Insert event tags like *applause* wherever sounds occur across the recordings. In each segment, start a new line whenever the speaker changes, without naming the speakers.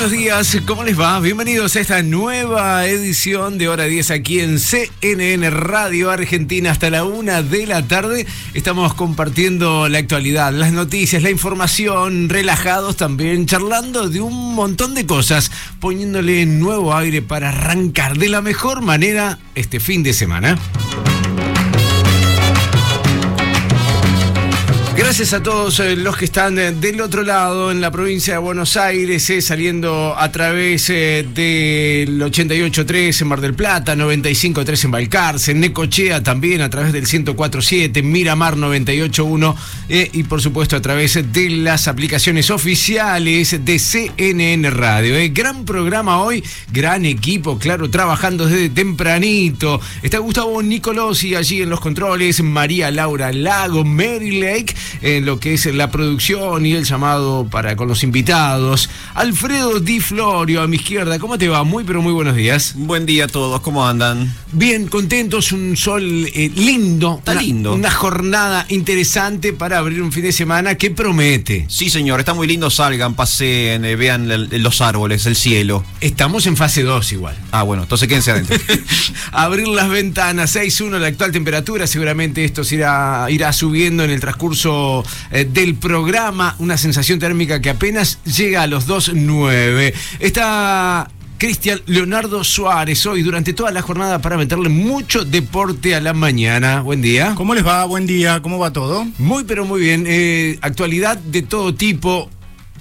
Buenos días, ¿cómo les va? Bienvenidos a esta nueva edición de Hora 10 aquí en CNN Radio Argentina hasta la una de la tarde. Estamos compartiendo la actualidad, las noticias, la información, relajados también, charlando de un montón de cosas, poniéndole nuevo aire para arrancar de la mejor manera este fin de semana. Gracias a todos eh, los que están eh, del otro lado en la provincia de Buenos Aires, eh, saliendo a través eh, del 88.3 en Mar del Plata, 95.3 en Balcarce, en Necochea también a través del 104.7, Miramar 98.1 eh, y por supuesto a través de las aplicaciones oficiales de CNN Radio. Gran programa hoy, gran equipo, claro, trabajando desde tempranito. Está Gustavo Nicolosi allí en los controles, María Laura Lago, Mary Lake en lo que es la producción y el llamado para con los invitados. Alfredo Di Florio a mi izquierda, ¿cómo te va? Muy pero muy buenos días.
Buen día a todos, ¿cómo andan?
Bien, contentos, un sol eh, lindo.
Está
una,
lindo.
Una jornada interesante para abrir un fin de semana que promete.
Sí, señor, está muy lindo, salgan, paseen, eh, vean el- los árboles, el cielo.
Estamos en fase 2 igual.
Ah, bueno, entonces quédense adentro. *laughs*
Abrir las ventanas, 6.1 la actual temperatura, seguramente esto se irá, irá subiendo en el transcurso eh, del programa, una sensación térmica que apenas llega a los 2.9. Está Cristian Leonardo Suárez hoy durante toda la jornada para meterle mucho deporte a la mañana. Buen día.
¿Cómo les va? Buen día, ¿cómo va todo?
Muy pero muy bien. Eh, actualidad de todo tipo.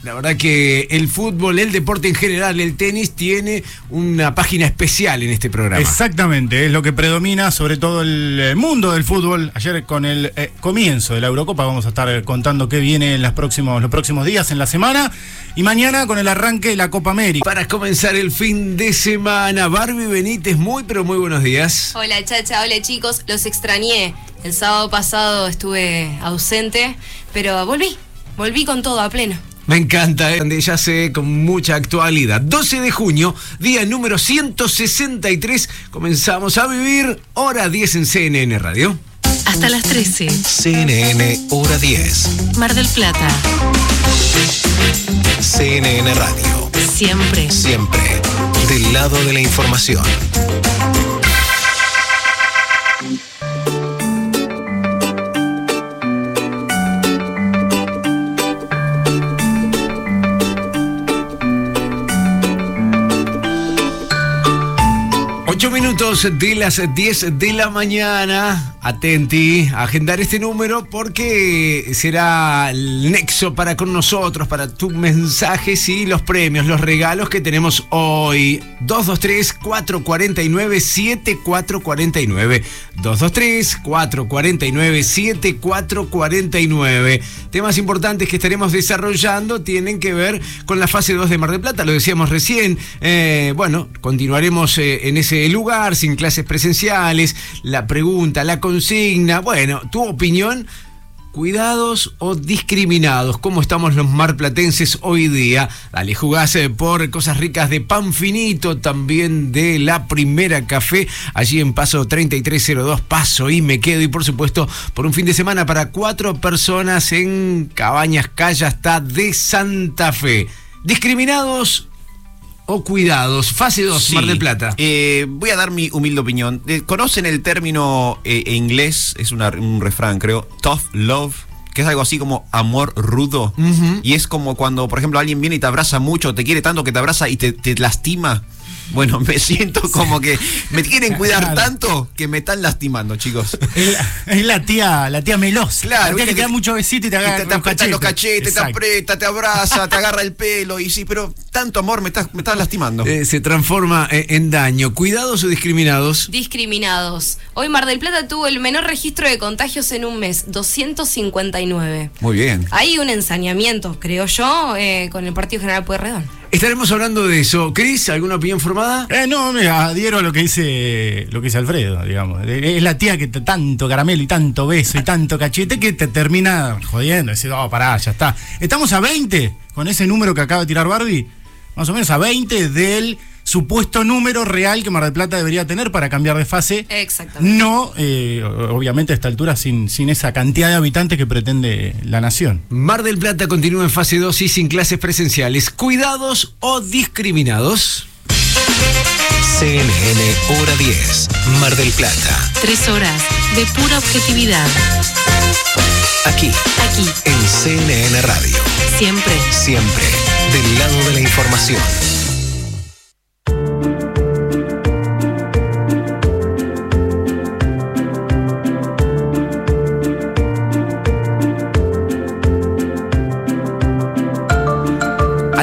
La verdad que el fútbol, el deporte en general, el tenis tiene una página especial en este programa.
Exactamente, es lo que predomina sobre todo el eh, mundo del fútbol. Ayer con el eh, comienzo de la Eurocopa vamos a estar eh, contando qué viene en los próximos, los próximos días, en la semana. Y mañana con el arranque de la Copa América.
Para comenzar el fin de semana, Barbie Benítez, muy pero muy buenos días.
Hola Chacha, hola chicos, los extrañé. El sábado pasado estuve ausente, pero volví, volví con todo a pleno.
Me encanta, ¿eh? ya sé, con mucha actualidad. 12 de junio, día número 163, comenzamos a vivir hora 10 en CNN Radio.
Hasta las 13.
CNN Hora 10,
Mar del Plata.
CNN Radio.
Siempre.
Siempre del lado de la información.
Minutos de las 10 de la mañana. Atenti a agendar este número porque será el nexo para con nosotros, para tus mensajes y los premios, los regalos que tenemos hoy. 223-449-7449. 223-449-7449. Temas importantes que estaremos desarrollando tienen que ver con la fase 2 de Mar del Plata, lo decíamos recién. Eh, bueno, continuaremos eh, en ese lugar sin clases presenciales. La pregunta, la consigna, bueno, tu opinión. Cuidados o discriminados, ¿cómo estamos los marplatenses hoy día? Dale, jugás eh, por cosas ricas de pan finito, también de la primera café, allí en paso 3302, paso y me quedo. Y por supuesto, por un fin de semana para cuatro personas en Cabañas Calla hasta de Santa Fe. Discriminados o cuidados, fase 2,
Sí.
Mar del Plata.
Eh, voy a dar mi humilde opinión. Eh, ¿Conocen el término eh, en inglés? Es una- un refrán, creo. Tough love. Que es algo así como amor rudo. Y es como cuando, por ejemplo, alguien viene y te abraza mucho, te quiere tanto que te abraza y te, te lastima. Bueno, me siento como que me quieren cuidar
Claro.
tanto que me están lastimando, chicos.
Es la, es la tía, la tía melosa.
Claro,
la tía que te da mucho besito y te
Y
agarra
te, te aprieta los cachetes, te aprieta, te abraza, te agarra el pelo. Y sí, pero tanto amor me estás, me estás lastimando.
Eh, se transforma eh, en daño. ¿Cuidados o discriminados?
Discriminados. Hoy Mar del Plata tuvo el menor registro de contagios en un mes, 259.
Muy bien.
Hay un ensañamiento, creo yo, eh, con el Partido General Pueyrredón.
Estaremos hablando de eso. Cris, ¿alguna opinión formada?
Eh, no, me adhiero a lo que dice lo que dice Alfredo, digamos. Es la tía que te, tanto caramelo y tanto beso y tanto cachete que te termina jodiendo. Decir, oh, pará, ya está. Estamos a 20 con ese número que acaba de tirar Barbie. Más o menos a 20 del supuesto número real que Mar del Plata debería tener para cambiar de fase.
Exactamente.
No, eh, obviamente a esta altura sin, sin esa cantidad de habitantes que pretende la nación.
Mar del Plata continúa en fase 2 y sin clases presenciales. ¿Cuidados o discriminados?
CNN Hora 10, Mar del Plata.
Tres horas de pura objetividad.
Aquí,
Aquí,
en CNN Radio.
siempre.
Siempre del lado de la información.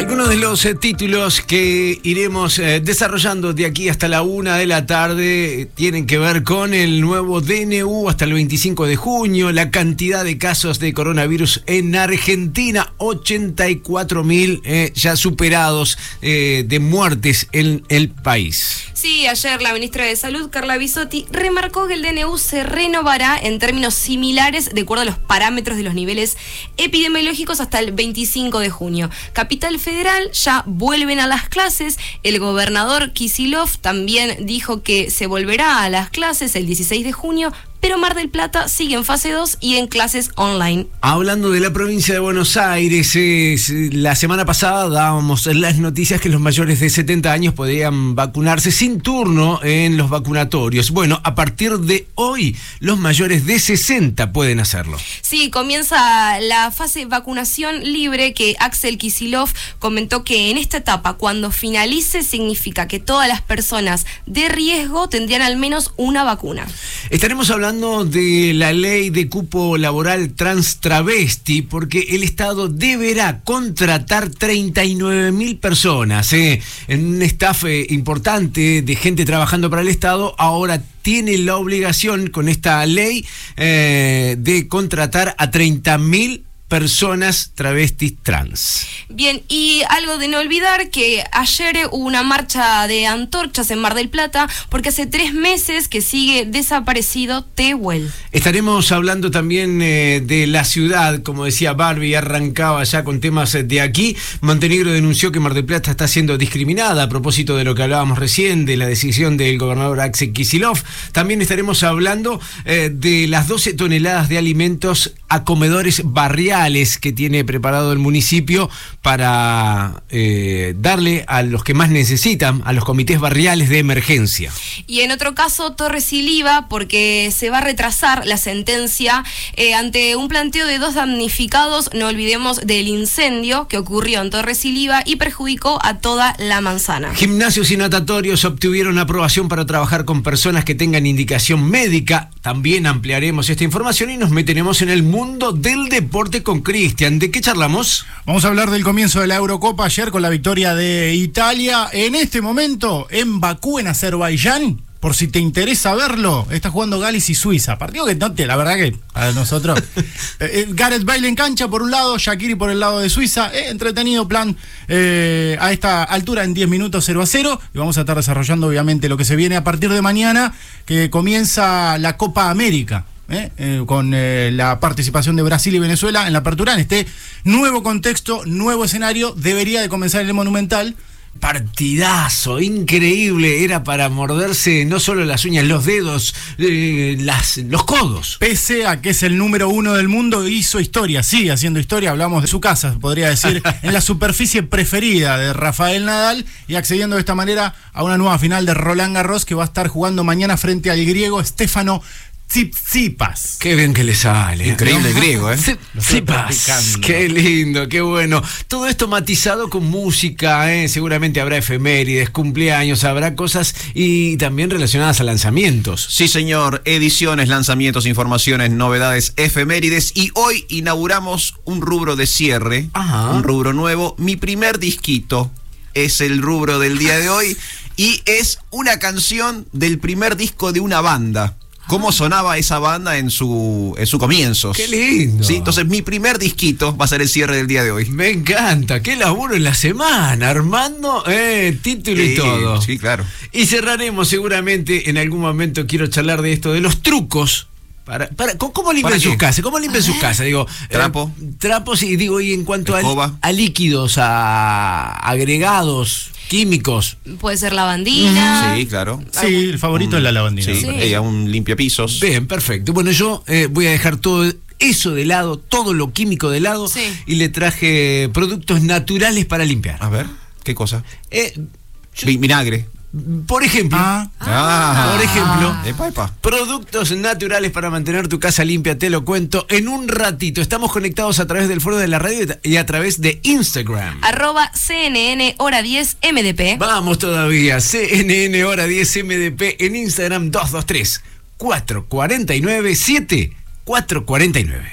like De los eh, títulos que iremos eh, desarrollando de aquí hasta la una de la tarde tienen que ver con el nuevo DNU hasta el 25 de junio, la cantidad de casos de coronavirus en Argentina, 84 mil eh, ya superados de muertes en el país.
Sí, ayer la ministra de Salud, Carla Bisotti, remarcó que el DNU se renovará en términos similares de acuerdo a los parámetros de los niveles epidemiológicos hasta el 25 de junio. Capital Federal ya vuelven a las clases. El gobernador Kisilov también dijo que se volverá a las clases el 16 de junio, pero Mar del Plata sigue en fase 2 y en clases online.
Hablando de la provincia de Buenos Aires, es, eh, la semana pasada dábamos las noticias que los mayores de 70 años podían vacunarse sin turno en los vacunatorios. Bueno, a partir de hoy, los mayores de 60 pueden hacerlo.
Sí, comienza la fase vacunación libre que Axel Kisilov comentó que en esta etapa, cuando finalice, significa que todas las personas de riesgo tendrían al menos una vacuna.
Estaremos hablando de la ley de cupo laboral trans travesti, porque el Estado deberá contratar 39 mil personas. ¿eh? En un staff eh, importante de gente trabajando para el Estado, ahora tiene la obligación con esta ley eh, de contratar a 30 mil personas travestis trans.
Bien, y algo de no olvidar que ayer hubo una marcha de antorchas en Mar del Plata porque hace tres meses que sigue desaparecido Tehuel.
Estaremos hablando también eh, de la ciudad, como decía Barbie, arrancaba ya con temas eh, de aquí. Montenegro denunció que Mar del Plata está siendo discriminada a propósito de lo que hablábamos recién, de la decisión del gobernador Axel Kisilov. También estaremos hablando eh, de las 12 toneladas de alimentos a comedores barriales que tiene preparado el municipio para eh, darle a los que más necesitan, a los comités barriales de emergencia.
Y en otro caso, Torres y Liva, porque se va a retrasar la sentencia eh, ante un planteo de dos damnificados, no olvidemos del incendio que ocurrió en Torres y Liva y perjudicó a toda la manzana.
Gimnasios y natatorios obtuvieron aprobación para trabajar con personas que tengan indicación médica. También ampliaremos esta información y nos meteremos en el mundo del deporte con Cristian. ¿De qué charlamos?
Vamos a hablar del comienzo de la Eurocopa ayer con la victoria de Italia. En este momento, en Bakú, en Azerbaiyán, por si te interesa verlo, está jugando Gales y Suiza. Partido que no te, la verdad que a nosotros. *laughs* eh, eh, Gareth Bale en cancha por un lado, Shakiri por el lado de Suiza. Eh, entretenido plan eh, a esta altura en 10 minutos 0 a 0. Y vamos a estar desarrollando, obviamente, lo que se viene a partir de mañana, que comienza la Copa América. ¿Eh? Eh, con eh, la participación de Brasil y Venezuela en la apertura, en este nuevo contexto, nuevo escenario, debería de comenzar el Monumental.
Partidazo, increíble. Era para morderse no solo las uñas, los dedos, eh, las, los codos.
Pese a que es el número uno del mundo, hizo historia, sigue haciendo historia. Hablamos de su casa, podría decir, *laughs* en la superficie preferida de Rafael Nadal y accediendo de esta manera a una nueva final de Roland Garros que va a estar jugando mañana frente al griego Stefano Tsitsipas.
Qué bien que le sale.
Increíble griego, ¿eh?
Practicando.
Qué lindo, qué bueno. Todo esto matizado con música, ¿eh? seguramente habrá efemérides, cumpleaños, habrá cosas y también relacionadas a lanzamientos.
Sí, señor. Ediciones, lanzamientos, informaciones, novedades, efemérides. Y hoy inauguramos un rubro de cierre.
Ajá.
Un rubro nuevo. Mi primer disquito es el rubro del día de hoy. Y es una canción del primer disco de una banda. ¿Cómo sonaba esa banda en su, en su comienzos?
Qué lindo.
Sí, entonces mi primer disquito va a ser el cierre del día de hoy.
Me encanta, qué laburo en la semana, Armando, eh, título y todo.
Sí, claro.
Y cerraremos seguramente, en algún momento quiero charlar de esto, de los trucos. Para, para, ¿cómo, limpian
¿Para
sus casas? ¿Cómo limpian sus casas? Digo, eh,
Trapo.
trapos y digo, y en cuanto a líquidos, a agregados, químicos.
Puede ser lavandina.
Sí, claro.
Sí, el favorito es la lavandina.
Sí,
Sí.
ella un limpiapisos.
Bien, perfecto. Bueno, yo eh, voy a dejar todo eso de lado, todo lo químico de lado,
Sí.
y le traje productos naturales para limpiar.
A ver, ¿qué cosa?
Eh, yo-
Vi- Vinagre.
Por ejemplo,
Ah,
Ah,
por ejemplo,
Epa, epa.
Productos naturales para mantener tu casa limpia, te lo cuento en un ratito. Estamos conectados a través del foro de la radio y a través de Instagram.
Arroba CNN hora 10 MDP.
Vamos todavía, CNN hora 10 MDP en Instagram 223 449 7449.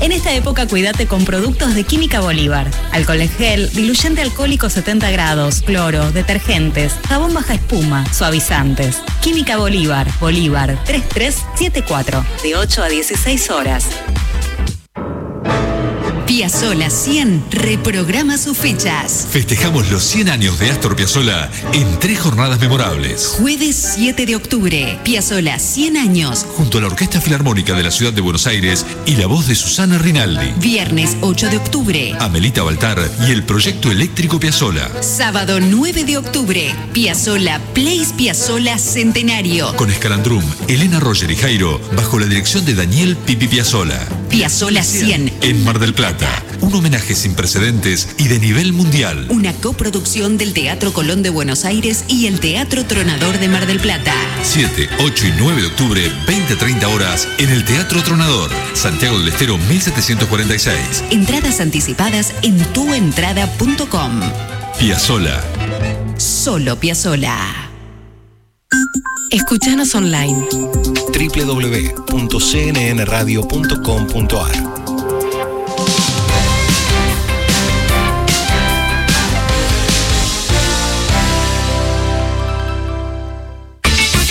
En esta época cuídate con productos de Química Bolívar. Alcohol en gel, diluyente alcohólico 70 grados, cloro, detergentes, jabón baja espuma, suavizantes. Química Bolívar, Bolívar 3374, de 8 a 16 horas.
Piazzola 100 reprograma sus fechas.
Festejamos los 100 años de Astor Piazzolla en tres jornadas memorables.
Jueves 7 de octubre, Piazzola 100 años.
Junto a la Orquesta Filarmónica de la Ciudad de Buenos Aires y la voz de Susana Rinaldi,
Viernes 8 de octubre.
Amelita Baltar y el Proyecto Eléctrico Piazzolla.
Sábado 9 de octubre, Piazzola Place Piazzola Centenario.
Con Escalandrum, Elena Roger y Jairo, bajo la dirección de Daniel Pipi Piazzolla.
Piazzola 100,
En Mar del Plata, un homenaje sin precedentes y de nivel mundial.
una coproducción del Teatro Colón de Buenos Aires y el Teatro Tronador de Mar del Plata.
7, 8 y 9 de octubre, 20-30 horas, en el Teatro Tronador, Santiago del Estero 1746.
Entradas anticipadas en tuentrada.com.
Piazzolla.
Solo Piazzola.
Escuchanos online.
www.cnnradio.com.ar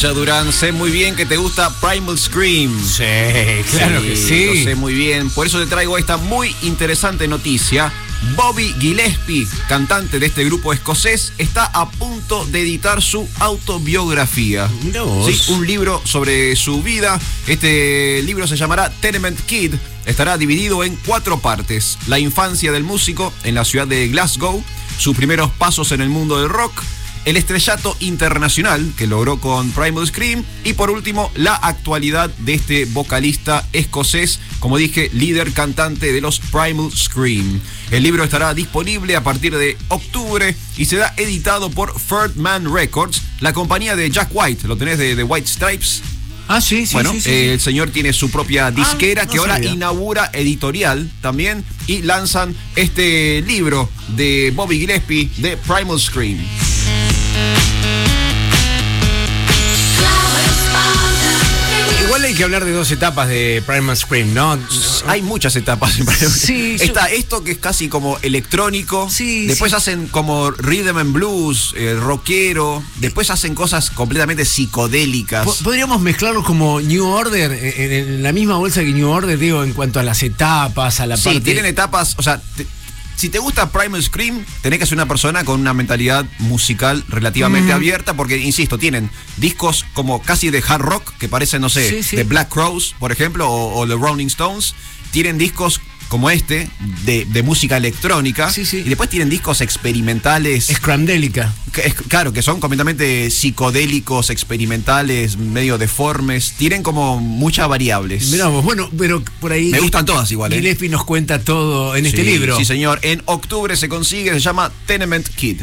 Durán, sé muy bien que te gusta Primal Scream.
Sí, claro que sí.
Lo sé muy bien. Por eso te traigo esta muy interesante noticia. Bobby Gillespie, cantante de este grupo escocés, está a punto de editar su autobiografía. Sí, un libro sobre su vida. Este libro se llamará Tenement Kid. Estará dividido en cuatro partes. La infancia del músico en la ciudad de Glasgow, sus primeros pasos en el mundo del rock, el estrellato internacional que logró con Primal Scream y por último la actualidad de este vocalista escocés, como dije, líder cantante de los Primal Scream. El libro estará disponible a partir de octubre y será editado por Third Man Records, la compañía de Jack White, lo tenés de, de White Stripes.
Ah, sí, sí,
bueno,
sí, sí.
eh, el señor tiene su propia disquera
Ah, no
que ahora
sabía.
inaugura editorial también y lanzan este libro de Bobby Gillespie de Primal Scream.
Igual hay que hablar de dos etapas de Primal Scream, ¿no?
Hay muchas etapas en Primal Scream.
Sí, yo-
Está esto que es casi como electrónico.
Sí,
Después
sí.
hacen como rhythm and blues, eh, rockero. Después hacen cosas completamente psicodélicas.
Po- Podríamos mezclarlos como New Order, eh, en, en la misma bolsa que New Order, digo, en cuanto a las etapas, a la
Sí,
parte.
tienen etapas, o sea, si te gusta Primal Scream, tenés que ser una persona con una mentalidad musical relativamente abierta, porque, insisto, tienen discos como casi de hard rock, que parecen, no sé,
Sí, sí.
de Black Crows, por ejemplo, o, o The Rolling Stones. Tienen discos como este, de, de música electrónica.
Sí, sí.
Y después tienen discos experimentales. Es- claro, que son completamente psicodélicos, experimentales, medio deformes. Tienen como muchas variables.
Mirá vos, bueno, pero por ahí.
Me gustan todas igual, ¿eh?
Gillespie nos cuenta todo en este libro.
Sí, señor. En octubre se consigue, se llama Tenement Kid.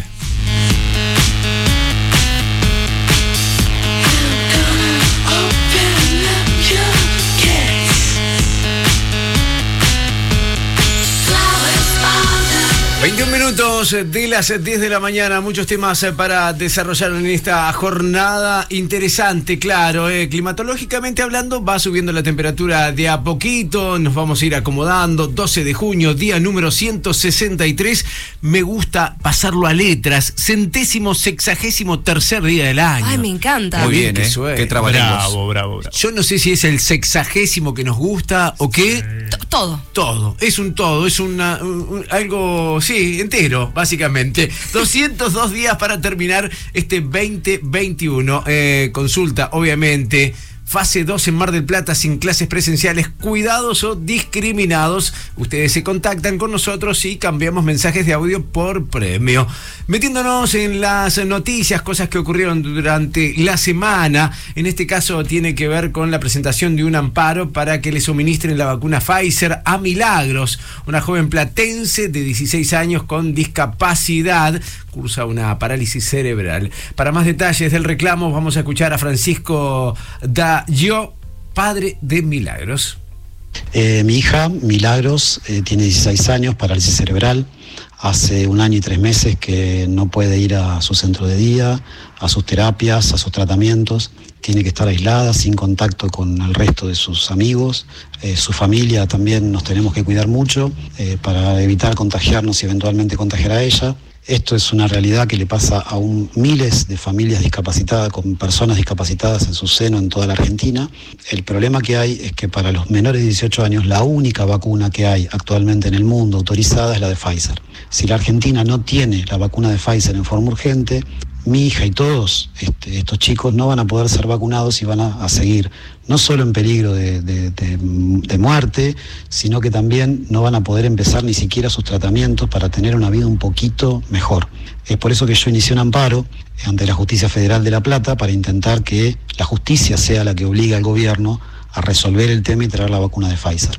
Minutos de las 10 de la mañana, muchos temas eh, para desarrollar en esta jornada interesante, claro, eh, climatológicamente hablando, va subiendo la temperatura de a poquito, nos vamos a ir acomodando, 12 de junio, día número 163, me gusta pasarlo a letras, centésimo, sexagésimo tercer día del año.
Ay, me encanta.
Muy bien,
que
¿eh? trabalenguas.
Bravo, bravo, bravo.
Yo no sé si es el sexagésimo que nos gusta o qué.
Todo.
Todo, es un todo, es una, un- un- algo, sí, entero, *laughs* básicamente. 202 días para terminar este 2021. Eh, consulta, obviamente. Fase 2 en Mar del Plata sin clases presenciales, cuidados o discriminados. Ustedes se contactan con nosotros y cambiamos mensajes de audio por premio. Metiéndonos en las noticias, cosas que ocurrieron durante la semana. En este caso tiene que ver con la presentación de un amparo para que le suministren la vacuna Pfizer a Milagros, una joven platense de 16 años con discapacidad, cursa una parálisis cerebral. Para más detalles del reclamo vamos a escuchar a Francisco Dayo, padre de Milagros.
Eh, mi hija, Milagros, eh, tiene 16 años, parálisis cerebral. Hace un año y tres meses que no puede ir a su centro de día, a sus terapias, a sus tratamientos. Tiene que estar aislada, sin contacto con el resto de sus amigos. Eh, su familia también nos tenemos que cuidar mucho para evitar contagiarnos y eventualmente contagiar a ella. Esto es una realidad que le pasa a un- miles de familias discapacitadas, con personas discapacitadas en su seno en toda la Argentina. El problema que hay es que para los menores de 18 años la única vacuna que hay actualmente en el mundo autorizada es la de Pfizer. Si la Argentina no tiene la vacuna de Pfizer en forma urgente, mi hija y todos este, estos chicos no van a poder ser vacunados y van a, seguir no solo en peligro de- de muerte, sino que también no van a poder empezar ni siquiera sus tratamientos para tener una vida un poquito mejor. Es por eso que yo inicié un amparo ante la Justicia Federal de La Plata para intentar que la justicia sea la que obligue al gobierno a resolver el tema y traer la vacuna de Pfizer.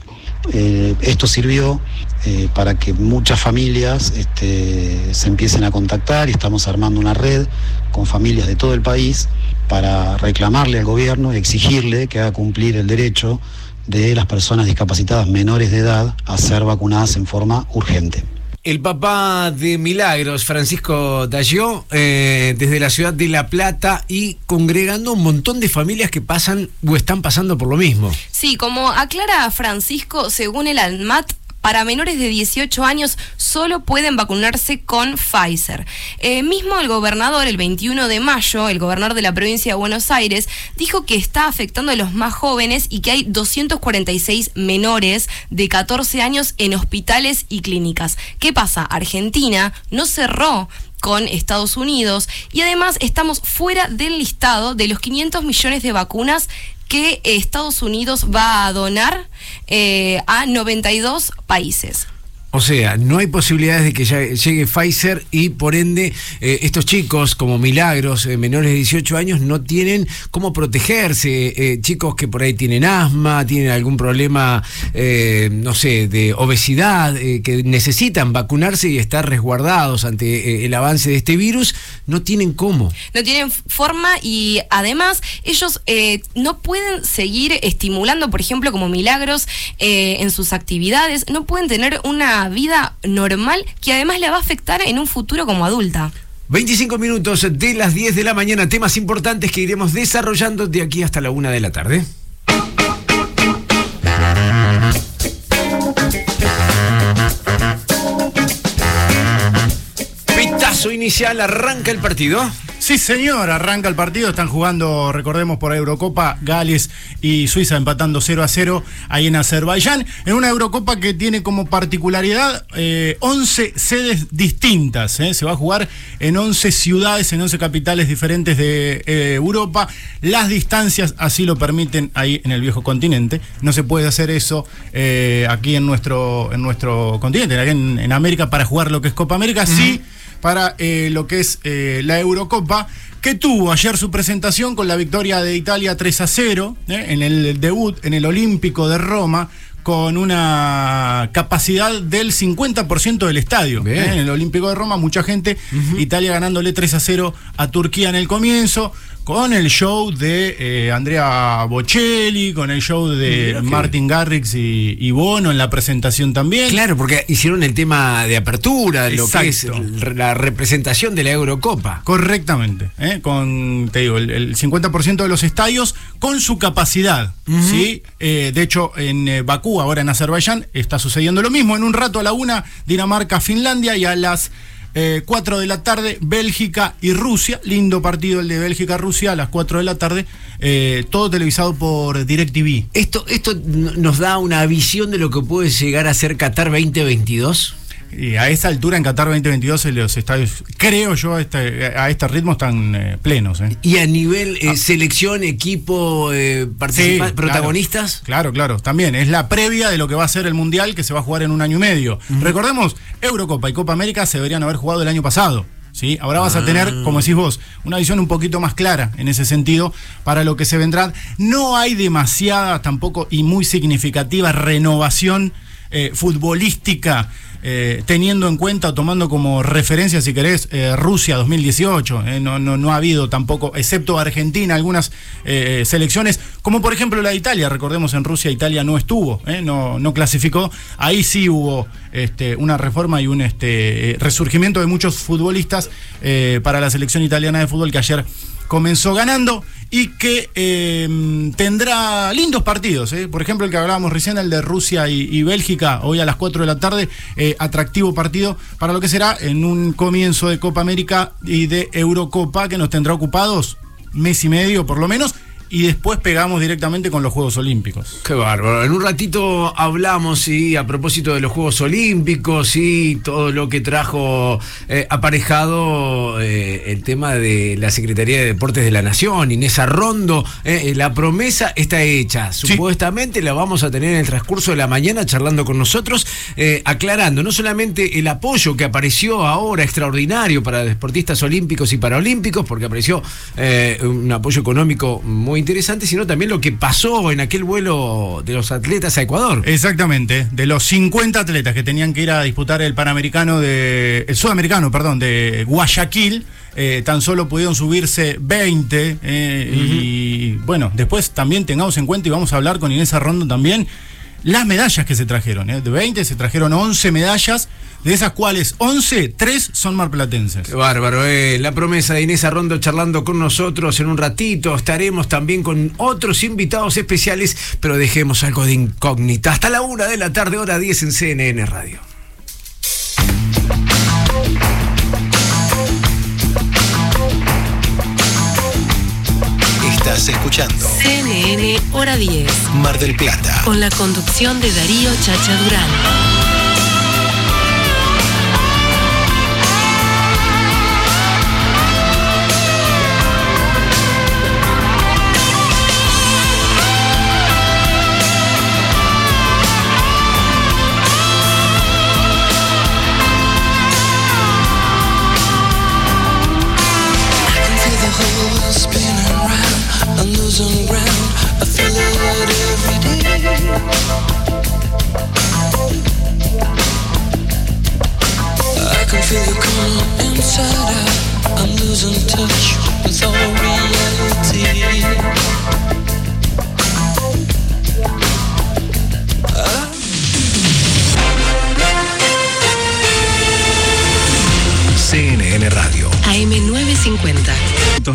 Eh, esto sirvió eh, para que muchas familias este, se empiecen a contactar y estamos armando una red con familias de todo el país para reclamarle al gobierno y exigirle que haga cumplir el derecho de las personas discapacitadas menores de edad a ser vacunadas en forma urgente.
El papá de Milagros, Francisco Dayo, eh, desde la ciudad de La Plata y congregando un montón de familias que pasan o están pasando por lo mismo.
Sí, como aclara Francisco, según el ANMAT, para menores de 18 años solo pueden vacunarse con Pfizer. Eh, mismo el gobernador, el 21 de mayo, el gobernador de la provincia de Buenos Aires, dijo que está afectando a los más jóvenes y que hay 246 menores de 14 años en hospitales y clínicas. ¿Qué pasa? Argentina no cerró con Estados Unidos y además estamos fuera del listado de los 500 millones de vacunas que Estados Unidos va a donar eh, a 92 países.
O sea, no hay posibilidades de que ya llegue Pfizer y por ende eh, estos chicos como Milagros, eh, menores de 18 años, no tienen cómo protegerse. Eh, chicos que por ahí tienen asma, tienen algún problema, no sé, de obesidad, que necesitan vacunarse y estar resguardados ante el avance de este virus, no tienen cómo.
no tienen forma y además ellos no pueden seguir estimulando, por ejemplo, como milagros en sus actividades, no pueden tener una vida normal que además le va a afectar en un futuro como adulta.
25 minutos de las 10 de la mañana, temas importantes que iremos desarrollando de aquí hasta la una de la tarde. Inicial, arranca el partido.
Sí, señor, arranca el partido. Están jugando, recordemos, por Eurocopa, Gales y Suiza empatando 0 a 0 ahí en Azerbaiyán. En una Eurocopa que tiene como particularidad eh, 11 sedes distintas. eh. Se va a jugar en 11 ciudades, en 11 capitales diferentes de eh, Europa. Las distancias así lo permiten ahí en el viejo continente. No se puede hacer eso eh, aquí en nuestro, en nuestro continente, en, en América, para jugar lo que es Copa América. Sí para eh, lo que es eh, la Eurocopa, que tuvo ayer su presentación con la victoria de Italia 3 a 0 eh, en el debut en el Olímpico de Roma con una capacidad del 50% del estadio. Eh, En el Olímpico de Roma, mucha gente, Italia ganándole 3 a 0 a Turquía en el comienzo, con el show de eh, Andrea Bocelli, con el show de
Mira que-
Martin Garrix y, y Bono en la presentación también.
Claro, porque hicieron el tema de apertura, lo que es la representación de la Eurocopa.
Correctamente, ¿eh? con, te digo, el, el 50% de los estadios con su capacidad, ¿sí? Eh, de hecho, en Bakú, ahora en Azerbaiyán, está sucediendo lo mismo. En un rato a la una, Dinamarca, Finlandia y a las eh, 4 de la tarde, Bélgica y Rusia. Lindo partido el de Bélgica-Rusia a las 4 de la tarde, eh, todo televisado por DirecTV.
Esto, esto nos da una visión de lo que puede llegar a ser Qatar 2022.
Y a esa altura en Qatar 2022 los estadios, creo yo, a este, a este ritmo están eh, plenos. ¿eh?
Y a nivel eh, selección, equipo,
Sí,
protagonistas.
Claro, claro, también. Es la previa de lo que va a ser el Mundial que se va a jugar en un año y medio. Recordemos, Eurocopa y Copa América se deberían haber jugado el año pasado. ¿sí? Ahora vas a tener, como decís vos, una visión un poquito más clara en ese sentido para lo que se vendrá. No hay demasiada tampoco y muy significativa renovación eh, futbolística. Eh, teniendo en cuenta tomando como referencia, si querés, eh, Rusia 2018. eh, no, no, no ha habido tampoco, excepto Argentina, algunas eh, selecciones, como por ejemplo la de Italia. Recordemos, en Rusia Italia no estuvo, no, no clasificó. Ahí sí hubo este, una reforma y un este, resurgimiento de muchos futbolistas para la selección italiana de fútbol que ayer comenzó ganando y que eh, tendrá lindos partidos. eh. Por ejemplo, el que hablábamos recién, el de Rusia y, Bélgica, hoy a las 4 de la tarde, eh, atractivo partido para lo que será en un comienzo de Copa América y de Eurocopa que nos tendrá ocupados mes y medio por lo menos. Y después pegamos directamente con los Juegos Olímpicos.
Qué bárbaro. En un ratito hablamos, sí, a propósito de los Juegos Olímpicos y todo lo que trajo eh, aparejado eh, el tema de la Secretaría de Deportes de la Nación, Inés Arrondo. eh, eh, la promesa está hecha. Supuestamente la vamos a tener en el transcurso de la mañana charlando con nosotros, aclarando no solamente el apoyo que apareció ahora extraordinario para deportistas olímpicos y paraolímpicos, porque apareció un apoyo económico muy interesante, sino también lo que pasó en aquel vuelo de los atletas a Ecuador.
Exactamente, de los 50 atletas que tenían que ir a disputar el Panamericano de. el Sudamericano, perdón, de Guayaquil, eh, tan solo pudieron subirse 20. eh, Y bueno, después también tengamos en cuenta, y vamos a hablar con Inés Arrondo también. Las medallas que se trajeron. ¿eh? De 20 se trajeron 11 medallas, de esas cuales 11, 3 son marplatenses.
Qué bárbaro, eh. La promesa de Inés Arrondo charlando con nosotros en un ratito. Estaremos también con otros invitados especiales, pero dejemos algo de incógnita. Hasta la una de la tarde, hora 10 en CNN Radio.
Estás escuchando
CNN Hora 10.
Mar del Plata.
Con la conducción de Darío Chacha Durán.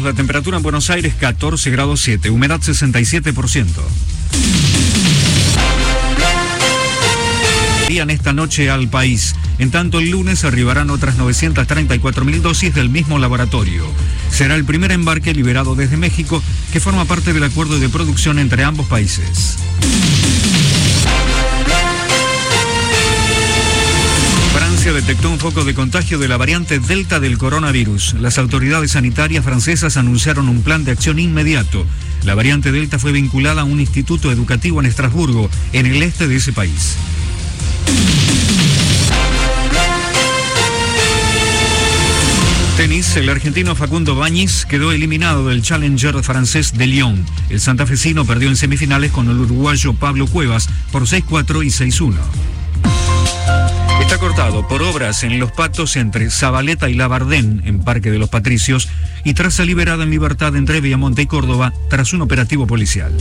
La temperatura en Buenos Aires 14 grados 7, humedad 67%. Esta noche al país. En tanto, el lunes arribarán otras 934.000 dosis del mismo laboratorio. Será el primer embarque liberado desde México que forma parte del acuerdo de producción entre ambos países. Francia detectó un foco de contagio de la variante Delta del coronavirus. Las autoridades sanitarias francesas anunciaron un plan de acción inmediato. La variante Delta fue vinculada a un instituto educativo en Estrasburgo, en el este de ese país. Tenis, el argentino Facundo Bañiz quedó eliminado del Challenger francés de Lyon. El santafesino perdió en semifinales con el uruguayo Pablo Cuevas por 6-4 y 6-1. Está cortado por obras en Los Patos entre Zabaleta y Labardén, en Parque de los Patricios, y traza liberada en libertad entre Villamonte y Córdoba tras un operativo policial.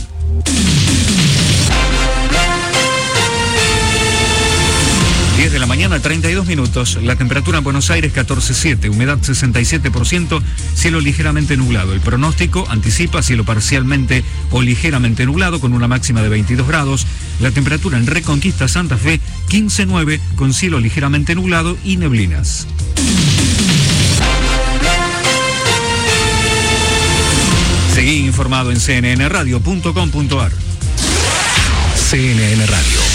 10 de la mañana, 32 minutos. La temperatura en Buenos Aires 14.7, humedad 67%, cielo ligeramente nublado. El pronóstico anticipa cielo parcialmente o ligeramente nublado con una máxima de 22 grados. La temperatura en Reconquista Santa Fe 15.9 con cielo ligeramente nublado y neblinas. Seguí informado en cnnradio.com.ar.
CNN Radio.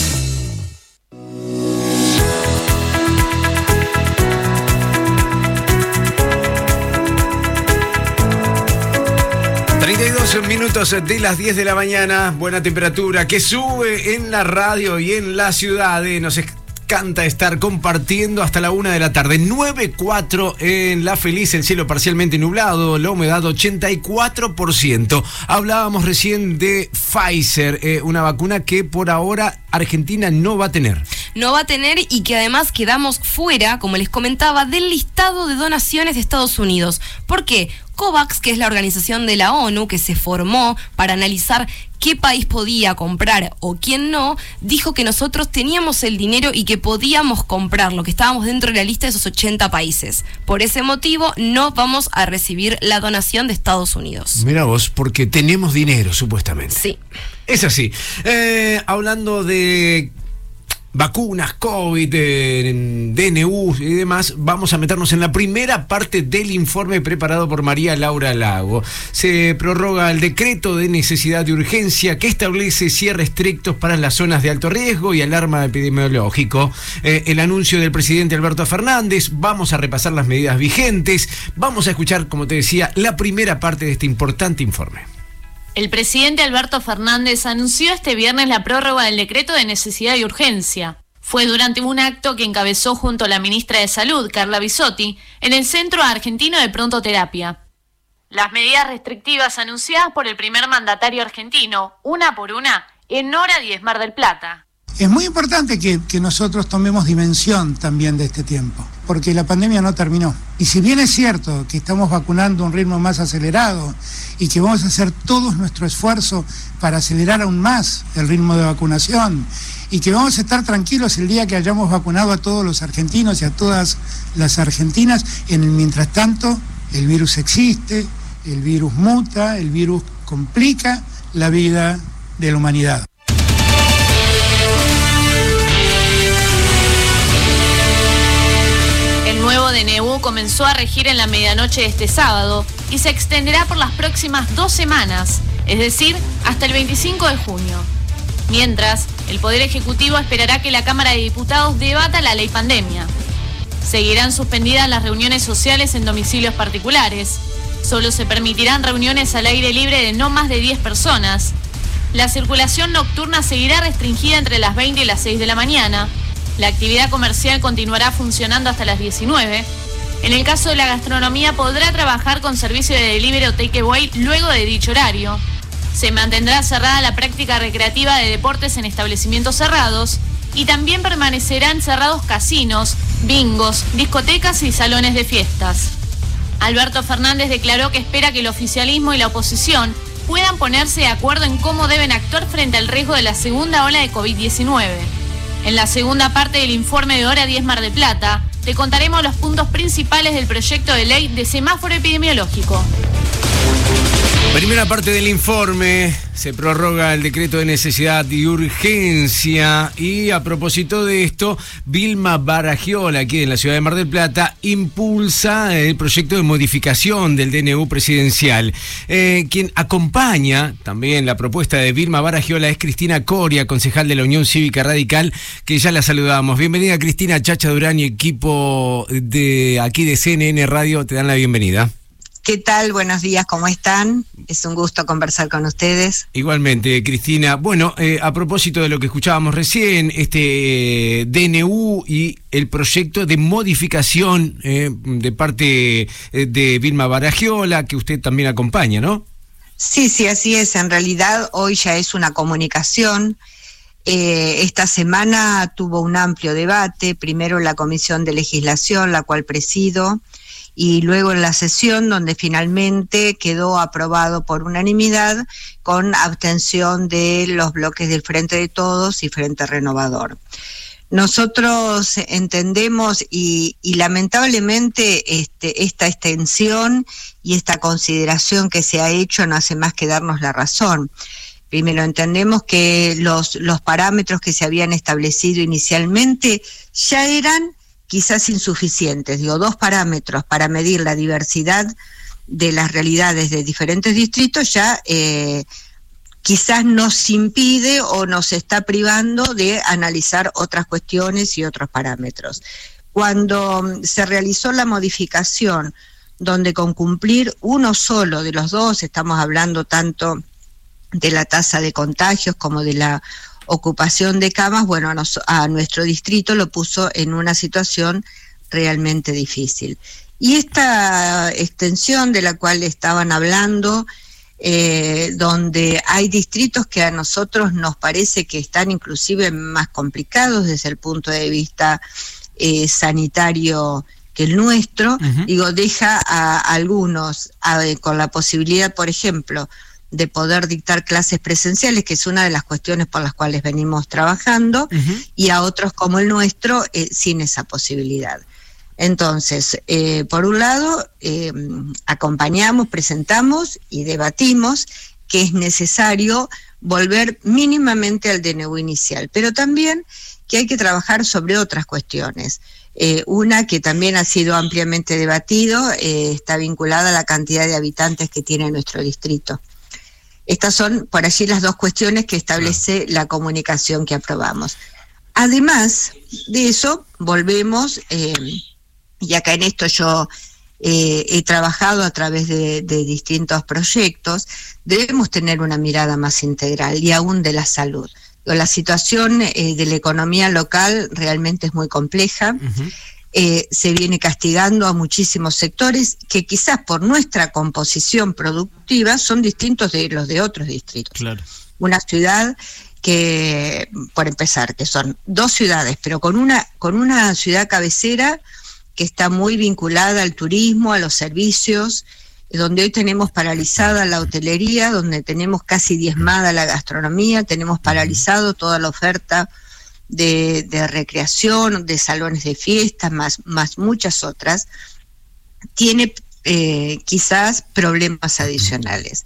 Son minutos de las 10 de la mañana, buena temperatura que sube en la radio y en la ciudad. eh, Nos encanta estar compartiendo hasta la una de la tarde. 9.4 en La Feliz, el cielo parcialmente nublado, la humedad 84%. Hablábamos recién de Pfizer, eh, una vacuna que por ahora Argentina no va a tener.
no va a tener y que además quedamos fuera, como les comentaba, del listado de donaciones de Estados Unidos. ¿Por qué? COVAX, que es la organización de la ONU que se formó para analizar qué país podía comprar o quién no, dijo que nosotros teníamos el dinero y que podíamos comprarlo, que estábamos dentro de la lista de esos 80 países. Por ese motivo, no vamos a recibir la donación de Estados Unidos.
Mira vos, porque tenemos dinero, supuestamente.
Sí.
Es así. Eh, hablando de vacunas, COVID, eh, DNU y demás, vamos a meternos en la primera parte del informe preparado por María Laura Lago. Se prorroga el decreto de necesidad de urgencia que establece cierres estrictos para las zonas de alto riesgo y alarma epidemiológico. Eh, el anuncio del presidente Alberto Fernández, vamos a repasar las medidas vigentes, vamos a escuchar, como te decía, la primera parte de este importante informe.
El presidente Alberto Fernández anunció este viernes la prórroga del decreto de necesidad y urgencia. Fue durante un acto que encabezó junto a la ministra de Salud, Carla Bisotti, en el Centro Argentino de Prontoterapia. las medidas restrictivas anunciadas por el primer mandatario argentino, una por una, en hora 10 Mar del Plata.
Es muy importante que, que, nosotros tomemos dimensión también de este tiempo, porque la pandemia no terminó. Y si bien es cierto que estamos vacunando a un ritmo más acelerado y que vamos a hacer todo nuestro esfuerzo para acelerar aún más el ritmo de vacunación y que vamos a estar tranquilos el día que hayamos vacunado a todos los argentinos y a todas las argentinas, en el mientras tanto el virus existe, el virus muta, el virus complica la vida de la humanidad.
DNU comenzó a regir en la medianoche de este sábado y se extenderá por las próximas dos semanas, es decir, hasta el 25 de junio. Mientras, el Poder Ejecutivo esperará que la Cámara de Diputados debata la ley pandemia. Seguirán suspendidas las reuniones sociales en domicilios particulares. Solo se permitirán reuniones al aire libre de no más de 10 personas. La circulación nocturna seguirá restringida entre las 20 y las 6 de la mañana. La actividad comercial continuará funcionando hasta las 19. En el caso de la gastronomía podrá trabajar con servicio de delivery o takeaway luego de dicho horario. Se mantendrá cerrada la práctica recreativa de deportes en establecimientos cerrados y también permanecerán cerrados casinos, bingos, discotecas y salones de fiestas. Alberto Fernández declaró que espera que el oficialismo y la oposición puedan ponerse de acuerdo en cómo deben actuar frente al riesgo de la segunda ola de COVID-19. En la segunda parte del informe de Hora 10 Mar de Plata, te contaremos los puntos principales del proyecto de ley de semáforo epidemiológico.
Primera parte del informe, se prorroga el decreto de necesidad y urgencia y a propósito de esto, Vilma Baragiola, aquí en la ciudad de Mar del Plata, impulsa el proyecto de modificación del DNU presidencial. Eh, quien acompaña también la propuesta de Vilma Baragiola es Cristina Coria, concejal de la Unión Cívica Radical, que ya la saludamos. Bienvenida Cristina Chacha Durán y equipo de aquí de CNN Radio, te dan la bienvenida.
¿Qué tal? Buenos días, ¿cómo están? Es un gusto conversar con ustedes.
Igualmente, Cristina. Bueno, eh, a propósito de lo que escuchábamos recién, este eh, DNU y el proyecto de modificación eh, de parte eh, de Vilma Baragiola, que usted también acompaña, ¿no?
Sí, sí, así es. En realidad, hoy ya es una comunicación. esta semana tuvo un amplio debate, primero en la Comisión de Legislación, la cual presido, y luego en la sesión donde finalmente quedó aprobado por unanimidad con abstención de los bloques del Frente de Todos y Frente Renovador. Nosotros entendemos y, lamentablemente este, esta extensión y esta consideración que se ha hecho no hace más que darnos la razón. Primero, entendemos que los, los parámetros que se habían establecido inicialmente ya eran quizás insuficientes. Digo, dos parámetros para medir la diversidad de las realidades de diferentes distritos ya eh, quizás nos impide o nos está privando de analizar otras cuestiones y otros parámetros. Cuando mm, se realizó la modificación, donde con cumplir uno solo de los dos, estamos hablando tanto de la tasa de contagios como de la ocupación de camas, bueno, a, nos, a nuestro distrito lo puso en una situación realmente difícil. Y esta extensión de la cual estaban hablando, eh, donde hay distritos que a nosotros nos parece que están inclusive más complicados desde el punto de vista eh, sanitario que el nuestro, digo, deja a, algunos con la posibilidad, por ejemplo, de poder dictar clases presenciales, que es una de las cuestiones por las cuales venimos trabajando, y a otros como el nuestro eh, sin esa posibilidad. Entonces, eh, por un lado, eh, acompañamos, presentamos y debatimos que es necesario volver mínimamente al DNU inicial, pero también que hay que trabajar sobre otras cuestiones. una que también ha sido ampliamente debatido, está vinculada a la cantidad de habitantes que tiene nuestro distrito. Estas son por allí las dos cuestiones que establece la comunicación que aprobamos. Además de eso, volvemos, eh, y acá en esto yo eh, he trabajado a través de, distintos proyectos, debemos tener una mirada más integral y aún de la salud. La situación eh, de la economía local realmente es muy compleja. Eh, se viene castigando a muchísimos sectores que quizás por nuestra composición productiva son distintos de los de otros distritos.
Claro.
Una ciudad que, por empezar, que son dos ciudades, pero con una, con una ciudad cabecera que está muy vinculada al turismo, a los servicios, donde hoy tenemos paralizada la hotelería, donde tenemos casi diezmada la gastronomía, tenemos paralizado toda la oferta de, de recreación, de salones de fiesta, más, más muchas otras, tiene eh, quizás problemas adicionales.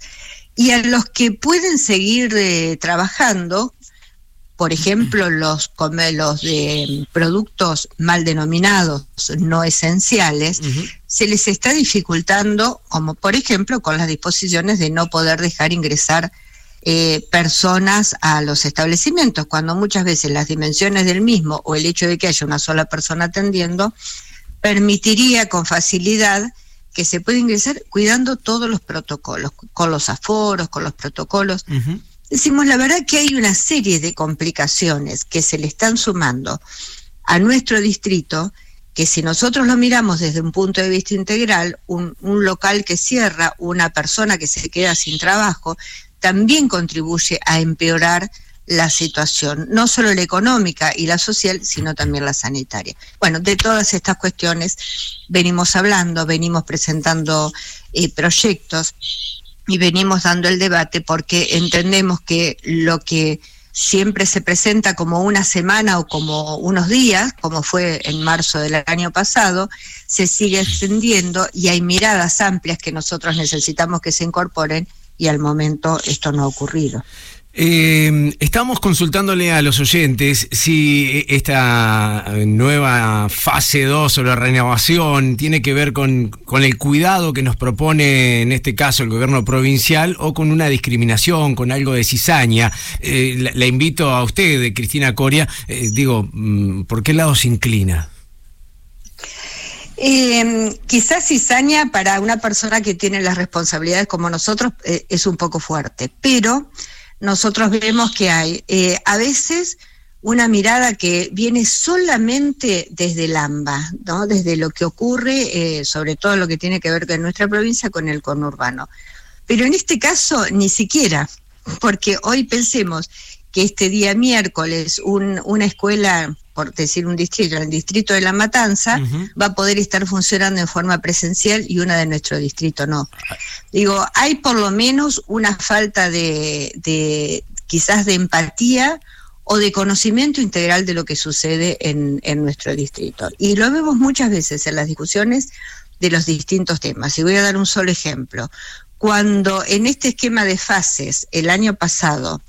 Y a los que pueden seguir eh, trabajando, por ejemplo, los, los de productos mal denominados no esenciales, se les está dificultando, como por ejemplo con las disposiciones de no poder dejar ingresar eh, personas a los establecimientos, cuando muchas veces las dimensiones del mismo o el hecho de que haya una sola persona atendiendo permitiría con facilidad que se pueda ingresar cuidando todos los protocolos, con los aforos, con los protocolos. Decimos, la verdad que hay una serie de complicaciones que se le están sumando a nuestro distrito, que si nosotros lo miramos desde un punto de vista integral, un, un local que cierra, una persona que se queda sin trabajo, también contribuye a empeorar la situación, no solo la económica y la social, sino también la sanitaria. Bueno, de todas estas cuestiones venimos hablando, venimos presentando eh, proyectos y venimos dando el debate porque entendemos que lo que siempre se presenta como una semana o como unos días, como fue en marzo del año pasado, se sigue extendiendo y hay miradas amplias que nosotros necesitamos que se incorporen y al momento esto no ha ocurrido.
Eh, estamos consultándole a los oyentes si esta nueva fase 2 o la renovación tiene que ver con, con el cuidado que nos propone en este caso el gobierno provincial o con una discriminación, con algo de cizaña. Eh, la, invito a usted, Cristina Coria, eh, digo, mm, ¿por qué lado se inclina?
Eh, quizás cizaña para una persona que tiene las responsabilidades como nosotros eh, es un poco fuerte, pero nosotros vemos que hay eh, a veces una mirada que viene solamente desde el AMBA, ¿no? desde lo que ocurre, eh, sobre todo lo que tiene que ver con nuestra provincia, con el conurbano. Pero en este caso ni siquiera, porque hoy pensemos que este día miércoles un- una escuela, por decir un distrito, el distrito de La Matanza, va a poder estar funcionando en forma presencial y una de nuestro distrito no. Digo, hay por lo menos una falta de, de quizás de empatía o de conocimiento integral de lo que sucede en, en nuestro distrito. Y lo vemos muchas veces en las discusiones de los distintos temas. Y voy a dar un solo ejemplo. Cuando en este esquema de fases el año pasado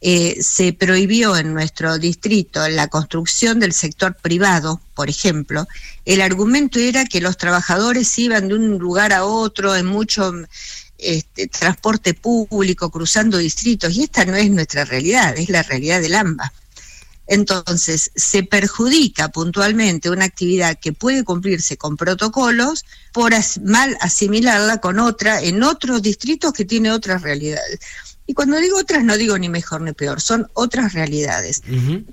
eh, se prohibió en nuestro distrito la construcción del sector privado, por ejemplo, el argumento era que los trabajadores iban de un lugar a otro en mucho este, transporte público, cruzando distritos, y esta no es nuestra realidad, es la realidad del AMBA. Entonces, se perjudica puntualmente una actividad que puede cumplirse con protocolos por mal asimilarla con otra en otros distritos que tiene otras realidades. Y cuando digo otras, no digo ni mejor ni peor, son otras realidades.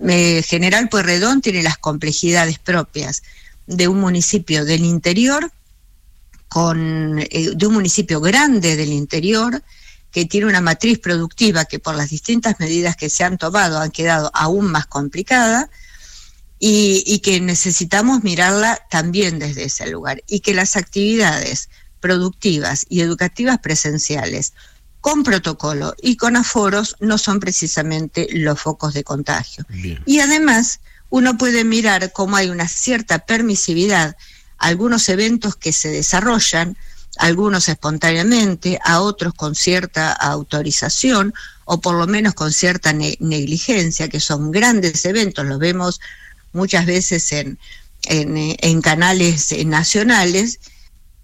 Eh, General Pueyrredón tiene las complejidades propias de un municipio del interior, con, eh, de un municipio grande del interior, que tiene una matriz productiva que por las distintas medidas que se han tomado han quedado aún más complicada y, y que necesitamos mirarla también desde ese lugar y que las actividades productivas y educativas presenciales con protocolo y con aforos no son precisamente los focos de contagio. Y además, uno puede mirar cómo hay una cierta permisividad algunos eventos que se desarrollan, algunos espontáneamente, a otros con cierta autorización o por lo menos con cierta ne- negligencia, que son grandes eventos, los vemos muchas veces en, en, eh, en canales nacionales,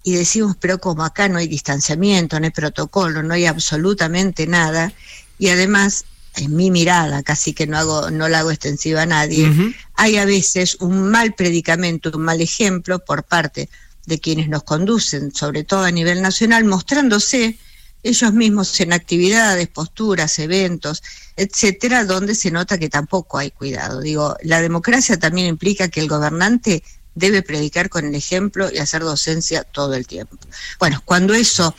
y decimos, pero como acá no hay distanciamiento, no hay protocolo, no hay absolutamente nada, y además, en mi mirada, casi que no hago, no la hago extensiva a nadie, hay a veces un mal predicamento, un mal ejemplo por parte de quienes nos conducen, sobre todo a nivel nacional, mostrándose ellos mismos en actividades, posturas, eventos, etcétera, donde se nota que tampoco hay cuidado. Digo, la democracia también implica que el gobernante debe predicar con el ejemplo y hacer docencia todo el tiempo. Bueno, cuando eso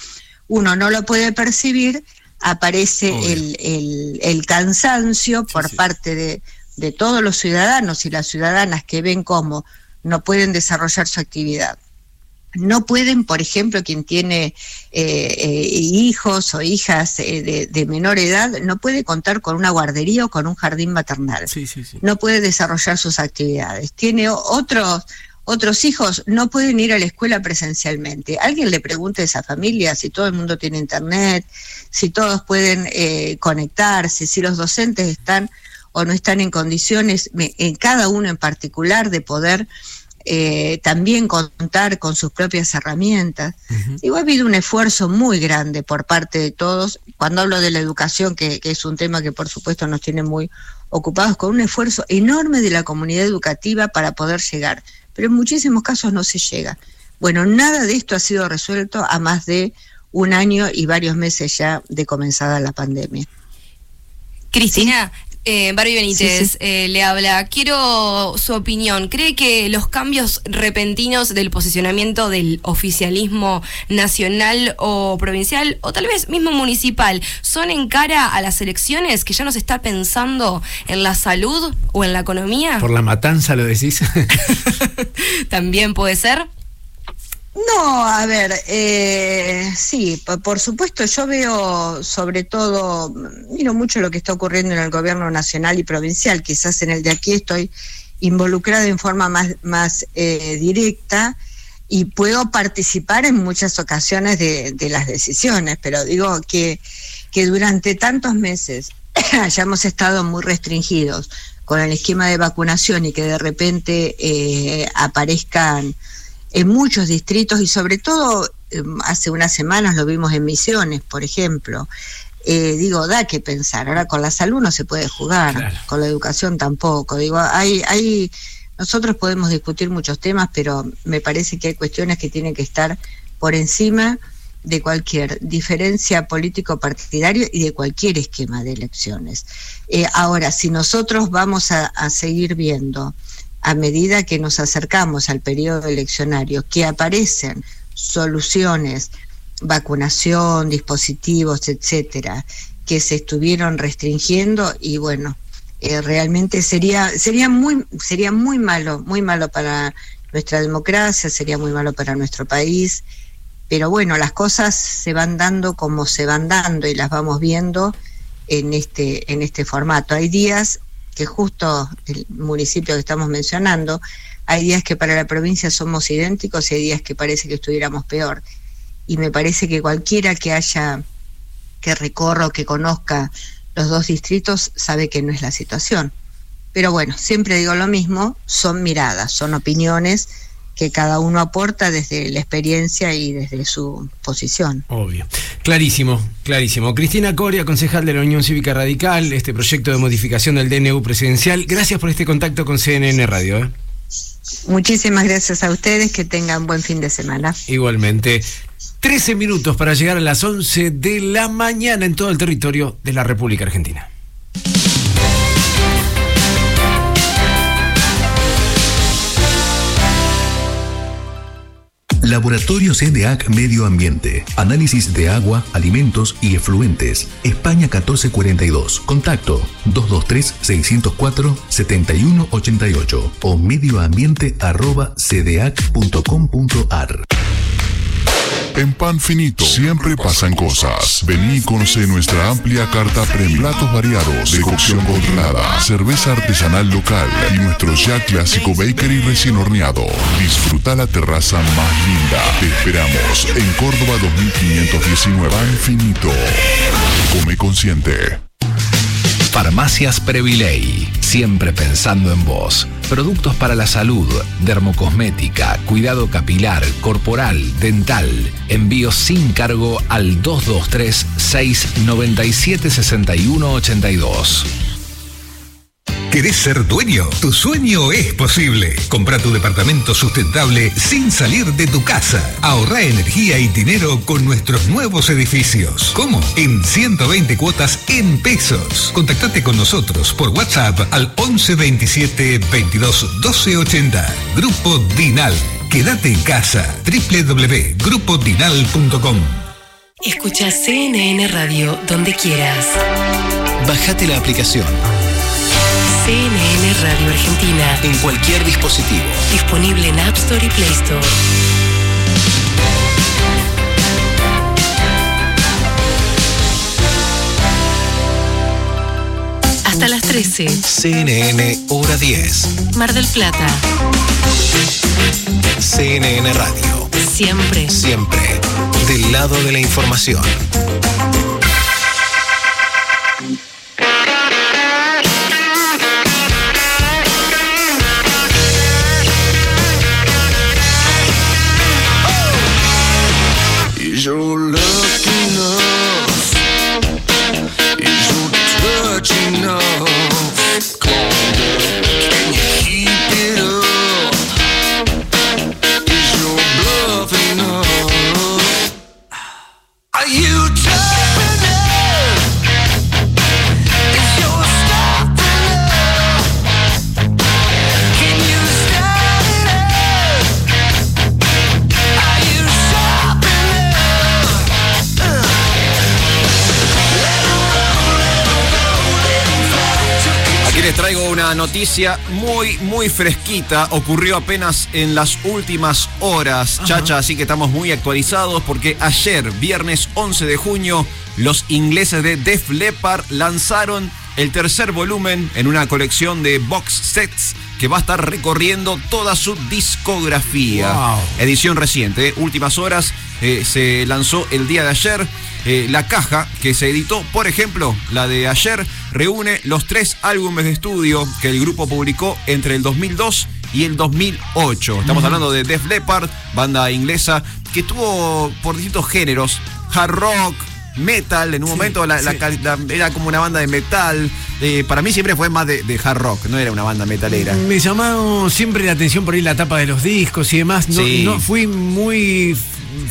uno no lo puede percibir, aparece el, el- el cansancio por parte de, de todos los ciudadanos y las ciudadanas que ven cómo no pueden desarrollar su actividad. No pueden, por ejemplo, quien tiene eh, eh, hijos o hijas eh, de, de menor edad, no puede contar con una guardería o con un jardín maternal. No puede desarrollar sus actividades. Tiene otros, otros hijos, no pueden ir a la escuela presencialmente. Alguien le pregunte a esa familia si todo el mundo tiene internet, si todos pueden eh, conectarse, si los docentes están o no están en condiciones, me- en cada uno en particular, de poder eh, también contar con sus propias herramientas. Digo, ha habido un esfuerzo muy grande por parte de todos. Cuando hablo de la educación, que, que es un tema que por supuesto nos tiene muy ocupados, con un esfuerzo enorme de la comunidad educativa para poder llegar. Pero en muchísimos casos no se llega. Bueno, nada de esto ha sido resuelto a más de un año y varios meses ya de comenzada la pandemia.
Cristina, eh, Barbie Benítez
Sí, sí.
eh, le habla. Quiero su opinión. ¿Cree que los cambios repentinos del posicionamiento del oficialismo nacional o provincial, o tal vez mismo municipal, son en cara a las elecciones que ya no se está pensando en la salud o en la economía?
Por la matanza lo decís. *laughs*
También puede ser.
No, a ver, eh, sí, po- por supuesto, yo veo sobre todo, miro mucho lo que está ocurriendo en el gobierno nacional y provincial, quizás en el de aquí estoy involucrada en forma más, más eh, directa y puedo participar en muchas ocasiones de, de las decisiones, pero digo que, que durante tantos meses *clears throat* hayamos estado muy restringidos con el esquema de vacunación y que de repente eh, aparezcan en muchos distritos y sobre todo eh, hace unas semanas lo vimos en Misiones, por ejemplo. Eh, digo, da que pensar. Ahora con la salud no se puede jugar, con la educación tampoco. Digo, hay, hay, nosotros podemos discutir muchos temas, pero me parece que hay cuestiones que tienen que estar por encima de cualquier diferencia político-partidario y de cualquier esquema de elecciones. Eh, ahora, si nosotros vamos a, a seguir viendo a medida que nos acercamos al periodo eleccionario, que aparecen soluciones, vacunación, dispositivos, etcétera, que se estuvieron restringiendo y bueno, eh, realmente sería sería muy sería muy malo, muy malo para nuestra democracia, sería muy malo para nuestro país, pero bueno, las cosas se van dando como se van dando y las vamos viendo en este en este formato. Hay días que justo el municipio que estamos mencionando, hay días que para la provincia somos idénticos y hay días que parece que estuviéramos peor. Y me parece que cualquiera que haya, que recorra o que conozca los dos distritos sabe que no es la situación. Pero bueno, siempre digo lo mismo, son miradas, son opiniones que cada uno aporta desde la experiencia y desde su posición.
Obvio. Clarísimo, clarísimo. Cristina Coria, concejal de la Unión Cívica Radical, este proyecto de modificación del DNU presidencial. Gracias por este contacto con CNN Radio. ¿eh?
Muchísimas gracias a ustedes, que tengan buen fin de semana.
Igualmente. 13 minutos para llegar a las 11 de la mañana en todo el territorio de la República Argentina.
Laboratorio CDAC Medio Ambiente. Análisis de agua, alimentos y efluentes. España 1442. Contacto 223-604-7188 o medioambiente.cdac.com.ar.
En Pan Finito siempre pasan cosas. Vení y conoce nuestra amplia carta premium. Platos variados, de cocción controlada, cerveza artesanal local y nuestro ya clásico bakery recién horneado. Disfruta la terraza más linda. Te esperamos en Córdoba 2519. Pan Finito. Come consciente.
Farmacias Previley, siempre pensando en vos. Productos para la salud, dermocosmética, cuidado capilar, corporal, dental. Envíos sin cargo al 223 697 6182. ¿Querés ser dueño? Tu sueño es posible. Compra tu departamento sustentable sin salir de tu casa. Ahorra energía y dinero con nuestros nuevos edificios. ¿Cómo? En 120 cuotas en pesos. Contactate con nosotros por WhatsApp al 11 27 22 12 80. Grupo Dinal. Quédate en casa. www.grupodinal.com
Escucha CNN Radio donde quieras.
Bájate la aplicación
CNN Radio Argentina.
en cualquier dispositivo.
Disponible en App Store y Play Store. Hasta las 13.
CNN Hora 10.
Mar del Plata.
CNN Radio.
Siempre.
Siempre. Del lado de la información.
Noticia muy, muy fresquita. Ocurrió apenas en las últimas horas, chacha, así que estamos muy actualizados porque ayer, viernes 11 de junio, los ingleses de Def Leppard lanzaron el tercer volumen en una colección de box sets que va a estar recorriendo toda su discografía.
Wow.
Edición reciente, ¿eh? últimas horas, eh, se lanzó el día de ayer. Eh, la caja que se editó, por ejemplo, la de ayer, reúne los tres álbumes de estudio que el grupo publicó entre el 2002 y el 2008. Estamos hablando de Def Leppard, banda inglesa, que tuvo por distintos géneros, hard rock, metal, en un momento la-
sí.
era como una banda de metal. Eh, para mí siempre fue más de, de hard rock, no era una banda metalera.
Me llamó siempre la atención por ahí la tapa de los discos y demás. No,
Sí.
no fui muy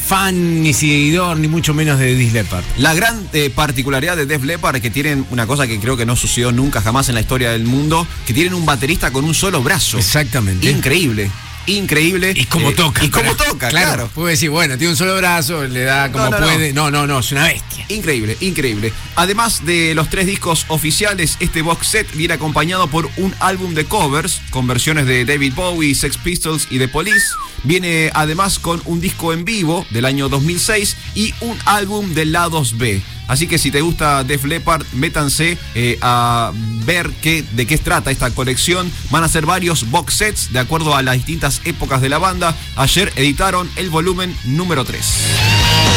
fan ni seguidor, ni mucho menos de Dis Leppard.
La gran eh, particularidad de Def Leppard que tienen una cosa que creo que no sucedió nunca jamás en la historia del mundo, que tienen un baterista con un solo brazo.
Exactamente.
Increíble. Increíble.
Y cómo
Eh,
toca.
Y cómo toca, claro.
Puede decir, bueno, tiene un solo brazo, le da como
No, no, no.
puede. No, no, no, es una bestia.
Increíble, increíble. Además de los tres discos oficiales, este box set viene acompañado por un álbum de covers con versiones de David Bowie, Sex Pistols y The Police. Viene además con un disco en vivo del año 2006 y un álbum de lados B. Así que si te gusta Def Leppard, métanse eh, a ver qué, de qué trata esta colección. Van a ser varios box sets de acuerdo a las distintas épocas de la banda. Ayer editaron el volumen número 3.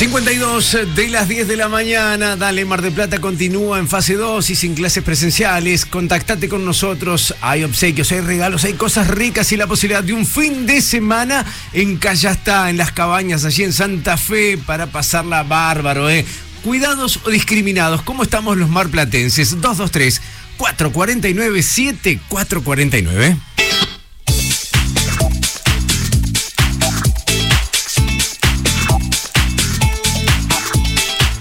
52 de las 10 de la mañana, dale, Mar de Plata continúa en fase 2 y sin clases presenciales. Contactate con nosotros, hay obsequios, hay regalos, hay cosas ricas y la posibilidad de un fin de semana en Callastá, en las cabañas, allí en Santa Fe, para pasarla bárbaro, ¿eh? Cuidados o discriminados, ¿cómo estamos los marplatenses? 223 449 7449.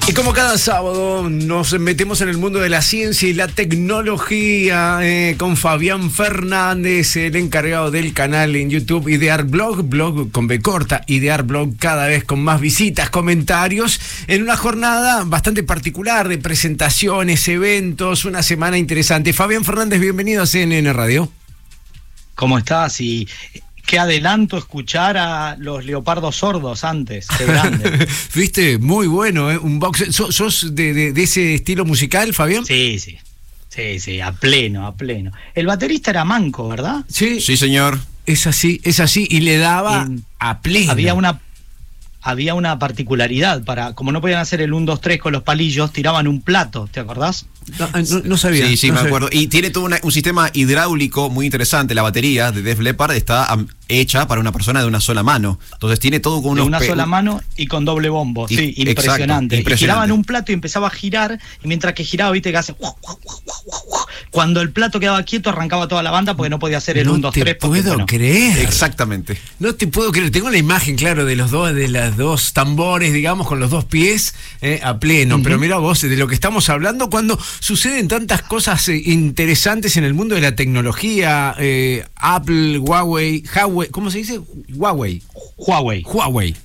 Y como cada sábado nos metemos en el mundo de la ciencia y la tecnología eh, con Fabián Fernández, el encargado del canal en YouTube Idear Blog, blog con B corta, Idear Blog cada vez con más visitas, comentarios, en una jornada bastante particular de presentaciones, eventos, una semana interesante. Fabián Fernández, bienvenido a CNN Radio.
¿Cómo estás? Y qué adelanto escuchar a los leopardos sordos antes. Qué grande. *laughs*
Viste, muy bueno, ¿eh? un box. ¿Sos, sos de, de- de ese estilo musical, Fabián?
Sí, sí. Sí, sí, a pleno, a pleno. El baterista era manco, ¿verdad?
Sí.
Sí, señor.
Es así, es así, y le daba a pleno.
Había una había una particularidad para, como no podían hacer el 1, 2, 3 con los palillos, tiraban un plato, ¿te acordás?
No, sabía.
Sí, sí,
no
me
sabía.
acuerdo. Y tiene todo una- un sistema hidráulico muy interesante. La batería de Def Leppard está hecha para una persona de una sola mano. Entonces tiene todo con
de
unos
una
pe-
sola mano y con doble bombo.
Y-
sí,
exacto,
impresionante. Y giraban un plato y empezaba a girar, y mientras que giraba, viste que hace. Cuando el plato quedaba quieto, arrancaba toda la banda porque no podía hacer el
No
1, 2,
te
3. porque,
puedo
bueno,
creer.
Exactamente.
No te puedo creer. Tengo la imagen, claro, de los dos, de las dos tambores, digamos, con los dos pies eh, a pleno. Pero mira vos, de lo que estamos hablando cuando suceden tantas cosas eh, interesantes en el mundo de la tecnología. eh, Apple, Huawei, Huawei, ¿cómo se dice? Huawei.
Huawei.
Huawei.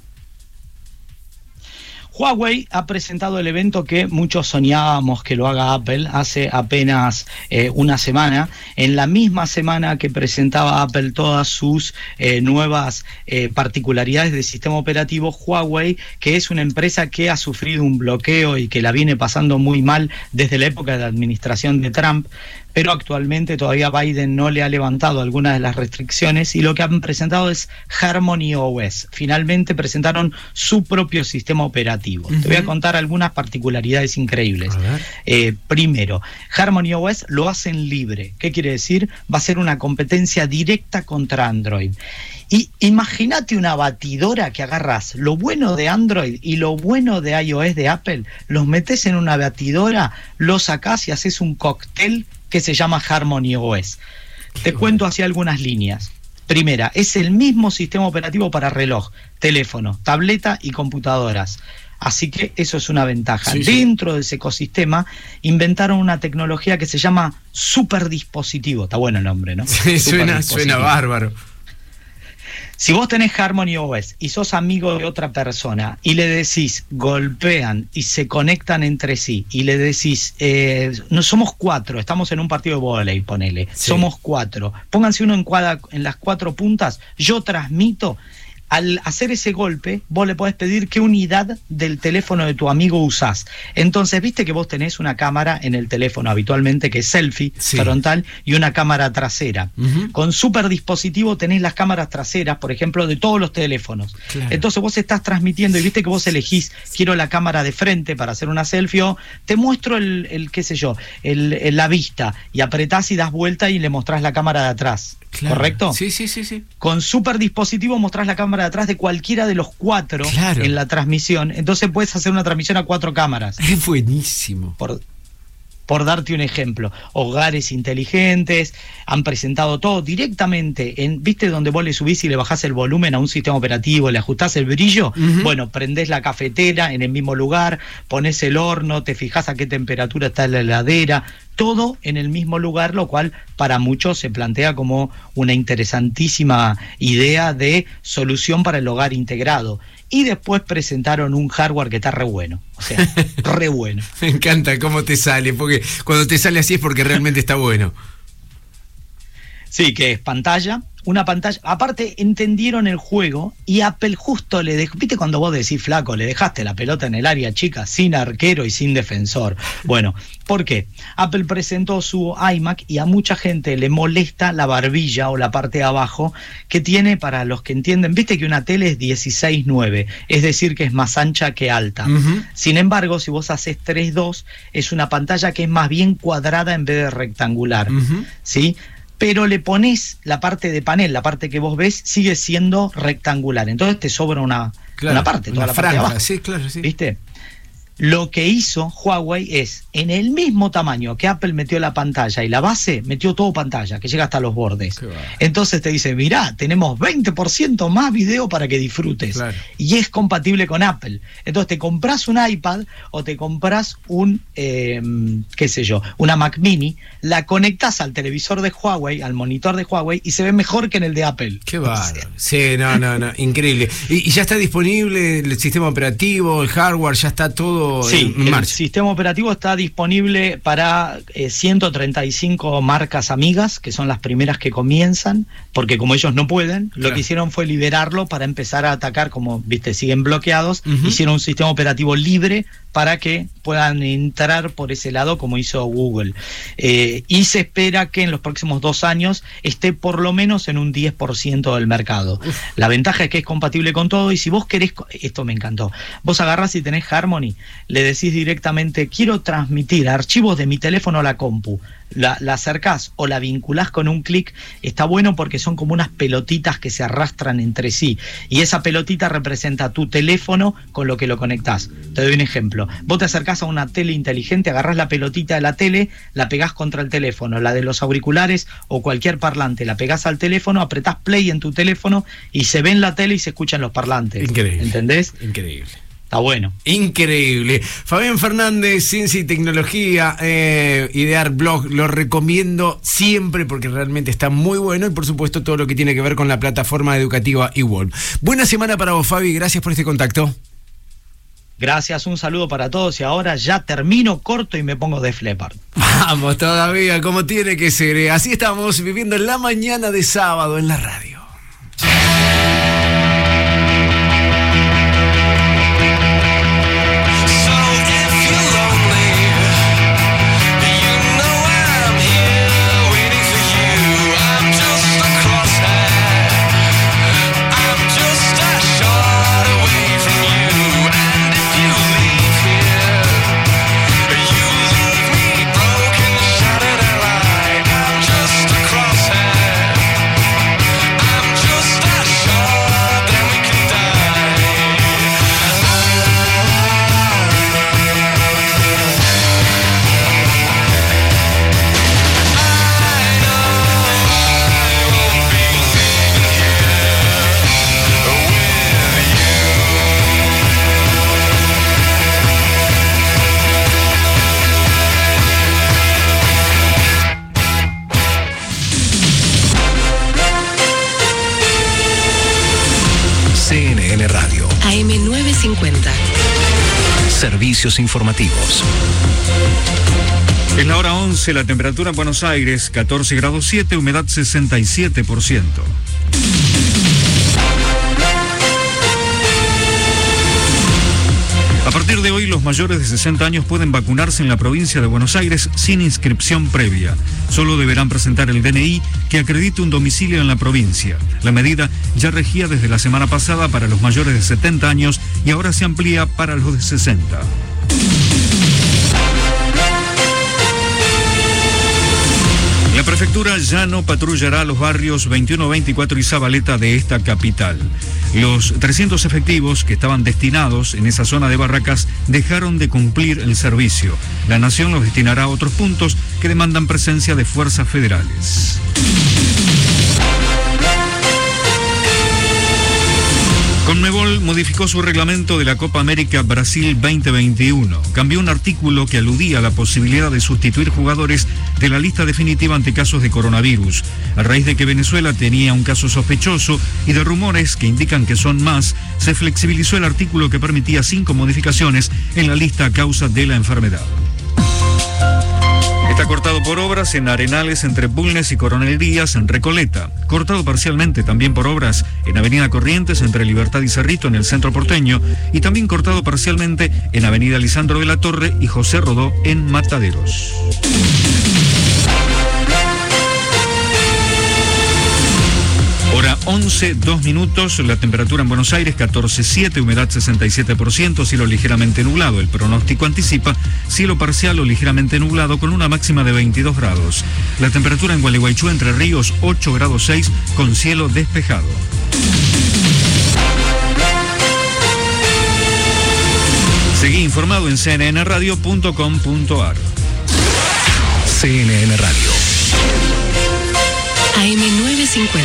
Huawei ha presentado el evento que muchos soñábamos que lo haga Apple hace apenas eh, una semana, en la misma semana que presentaba Apple todas sus eh, nuevas eh, particularidades del sistema operativo, Huawei, que es una empresa que ha sufrido un bloqueo y que la viene pasando muy mal desde la época de la administración de Trump, pero actualmente todavía Biden no le ha levantado algunas de las restricciones y lo que han presentado es Harmony OS. Finalmente presentaron su propio sistema operativo. Te voy a contar algunas particularidades increíbles. Eh, primero, Harmony OS lo hacen libre. ¿Qué quiere decir? Va a ser una competencia directa contra Android. Y imagínate una batidora que agarras lo bueno de Android y lo bueno de iOS de Apple, los metes en una batidora, lo sacás y haces un cóctel que se llama Harmony OS. Te cuento así algunas líneas. Primera, es el mismo sistema operativo para reloj, teléfono, tableta y computadoras. Así que eso es una ventaja.
Sí, sí.
Dentro de ese ecosistema inventaron una tecnología que se llama superdispositivo. Está bueno el nombre, ¿no?
Sí, suena, bárbaro.
Si vos tenés Harmony OS y sos amigo de otra persona y le decís, golpean y se conectan entre sí y le decís, eh, no somos cuatro, estamos en un partido de volei, ponele, somos cuatro, pónganse uno en, cada- en las cuatro puntas, yo transmito. Al hacer ese golpe, vos le podés pedir qué unidad del teléfono de tu amigo usás. Entonces, viste que vos tenés una cámara en el teléfono habitualmente que es selfie frontal y una cámara trasera. Con super dispositivo tenés las cámaras traseras, por ejemplo, de todos los teléfonos.
Claro.
Entonces vos estás transmitiendo y viste que vos elegís, quiero la cámara de frente para hacer una selfie o te muestro el, el, qué sé yo, el, el- la vista y apretás y das vuelta y le mostrás la cámara de atrás.
Claro.
¿Correcto?
Sí, sí, sí, sí.
Con super dispositivo mostrás la cámara de atrás de cualquiera de los cuatro
Claro.
en la transmisión. Entonces puedes hacer una transmisión a cuatro cámaras.
Es buenísimo.
Por, por darte un ejemplo, hogares inteligentes han presentado todo directamente en, ¿viste donde vos le subís y le bajás el volumen a un sistema operativo, le ajustás el brillo? Bueno, prendés la cafetera en el mismo lugar, pones el horno, te fijas a qué temperatura está la heladera, todo en el mismo lugar, lo cual para muchos se plantea como una interesantísima idea de solución para el hogar integrado. Y después presentaron un hardware que está re bueno, o sea, *laughs* re bueno.
Me encanta cómo te sale, porque cuando te sale así es porque realmente está bueno.
Sí, que es pantalla, una pantalla. Aparte, entendieron el juego y Apple justo le dejó. ¿Viste cuando vos decís flaco, le dejaste la pelota en el área chica, sin arquero y sin defensor? Bueno, ¿por qué? Apple presentó su iMac y a mucha gente le molesta la barbilla o la parte de abajo que tiene, para los que entienden, viste que una tele es 16.9, es decir, que es más ancha que alta. Sin embargo, si vos haces 3.2, es una pantalla que es más bien cuadrada en vez de rectangular. ¿Sí? Pero le pones la parte de panel, la parte que vos ves, sigue siendo rectangular. Entonces te sobra una,
Claro,
una parte, toda
una
la parte de
franja,
abajo.
sí, claro, sí.
¿Viste? Lo que hizo Huawei es, en el mismo tamaño que Apple metió la pantalla y la base, metió todo pantalla, que llega hasta los bordes. Entonces te dice, mirá, tenemos 20% más video para que disfrutes. Y es compatible con Apple. Entonces te compras un iPad o te compras un, eh, qué sé yo, una Mac mini, la conectas al televisor de Huawei, al monitor de Huawei y se ve mejor que en el de Apple.
Qué bárbaro. Sí, no, no, no, increíble. Y, y ya está disponible el sistema operativo, el hardware, ya está todo operativo
Sí,
en
el sistema operativo está disponible para eh, 135 marcas amigas, que son las primeras que comienzan, porque como ellos no pueden, lo que hicieron fue liberarlo para empezar a atacar, como viste, siguen bloqueados, hicieron un sistema operativo libre para que puedan entrar por ese lado como hizo Google. Eh, y se espera que en los próximos dos años esté por lo menos en un 10% del mercado. La ventaja es que es compatible con todo y si vos querés, esto me encantó, vos agarrás y tenés Harmony, le decís directamente, quiero transmitir archivos de mi teléfono a la compu. La, la acercás o la vinculás con un clic, está bueno porque son como unas pelotitas que se arrastran entre sí. Y esa pelotita representa tu teléfono con lo que lo conectás. Te doy un ejemplo. Vos te acercás a una tele inteligente, agarrás la pelotita de la tele, la pegás contra el teléfono, la de los auriculares o cualquier parlante, la pegás al teléfono, apretás play en tu teléfono y se ve en la tele y se escuchan los parlantes.
Increíble.
¿Entendés?
Increíble.
Está bueno.
Increíble. Fabián Fernández, Ciencia y Tecnología, eh, Idear Blog, lo recomiendo siempre porque realmente está muy bueno y por supuesto todo lo que tiene que ver con la plataforma educativa eWorld. Buena semana para vos, Fabi, gracias por este contacto.
Gracias, un saludo para todos y ahora ya termino corto y me pongo de Leppard.
Vamos todavía, como tiene que ser. eh. Así estamos viviendo la mañana de sábado en la radio.
Servicios informativos.
Es la hora 11, la temperatura en Buenos Aires 14 grados 7, humedad 67%. Partir de hoy, los mayores de 60 años pueden vacunarse en la provincia de Buenos Aires sin inscripción previa. Solo deberán presentar el DNI que acredite un domicilio en la provincia. La medida ya regía desde la semana pasada para los mayores de 70 años y ahora se amplía para los de 60. La prefectura ya no patrullará los barrios 21, 24 y Zabaleta de esta capital. Los 300 efectivos que estaban destinados en esa zona de barracas dejaron de cumplir el servicio. La nación los destinará a otros puntos que demandan presencia de fuerzas federales. Conmebol modificó su reglamento de la Copa América Brasil 2021. Cambió un artículo que aludía a la posibilidad de sustituir jugadores de la lista definitiva ante casos de coronavirus. A raíz de que Venezuela tenía un caso sospechoso y de rumores que indican que son más, se flexibilizó el artículo que permitía cinco modificaciones en la lista a causa de la enfermedad. Está cortado por obras en Arenales entre Bulnes y Coronel Díaz en Recoleta. Cortado parcialmente también por obras en Avenida Corrientes entre Libertad y Cerrito en el centro porteño. Y también cortado parcialmente en Avenida Lisandro de la Torre y José Rodó en Mataderos. Hora 11, 2 minutos, la temperatura en Buenos Aires 14.7, humedad 67%, cielo ligeramente nublado. El pronóstico anticipa cielo parcial o ligeramente nublado con una máxima de 22 grados. La temperatura en Gualeguaychú, Entre Ríos, 8 grados 6, con cielo despejado. Seguí informado en cnnradio.com.ar.
CNN Radio.
AM950.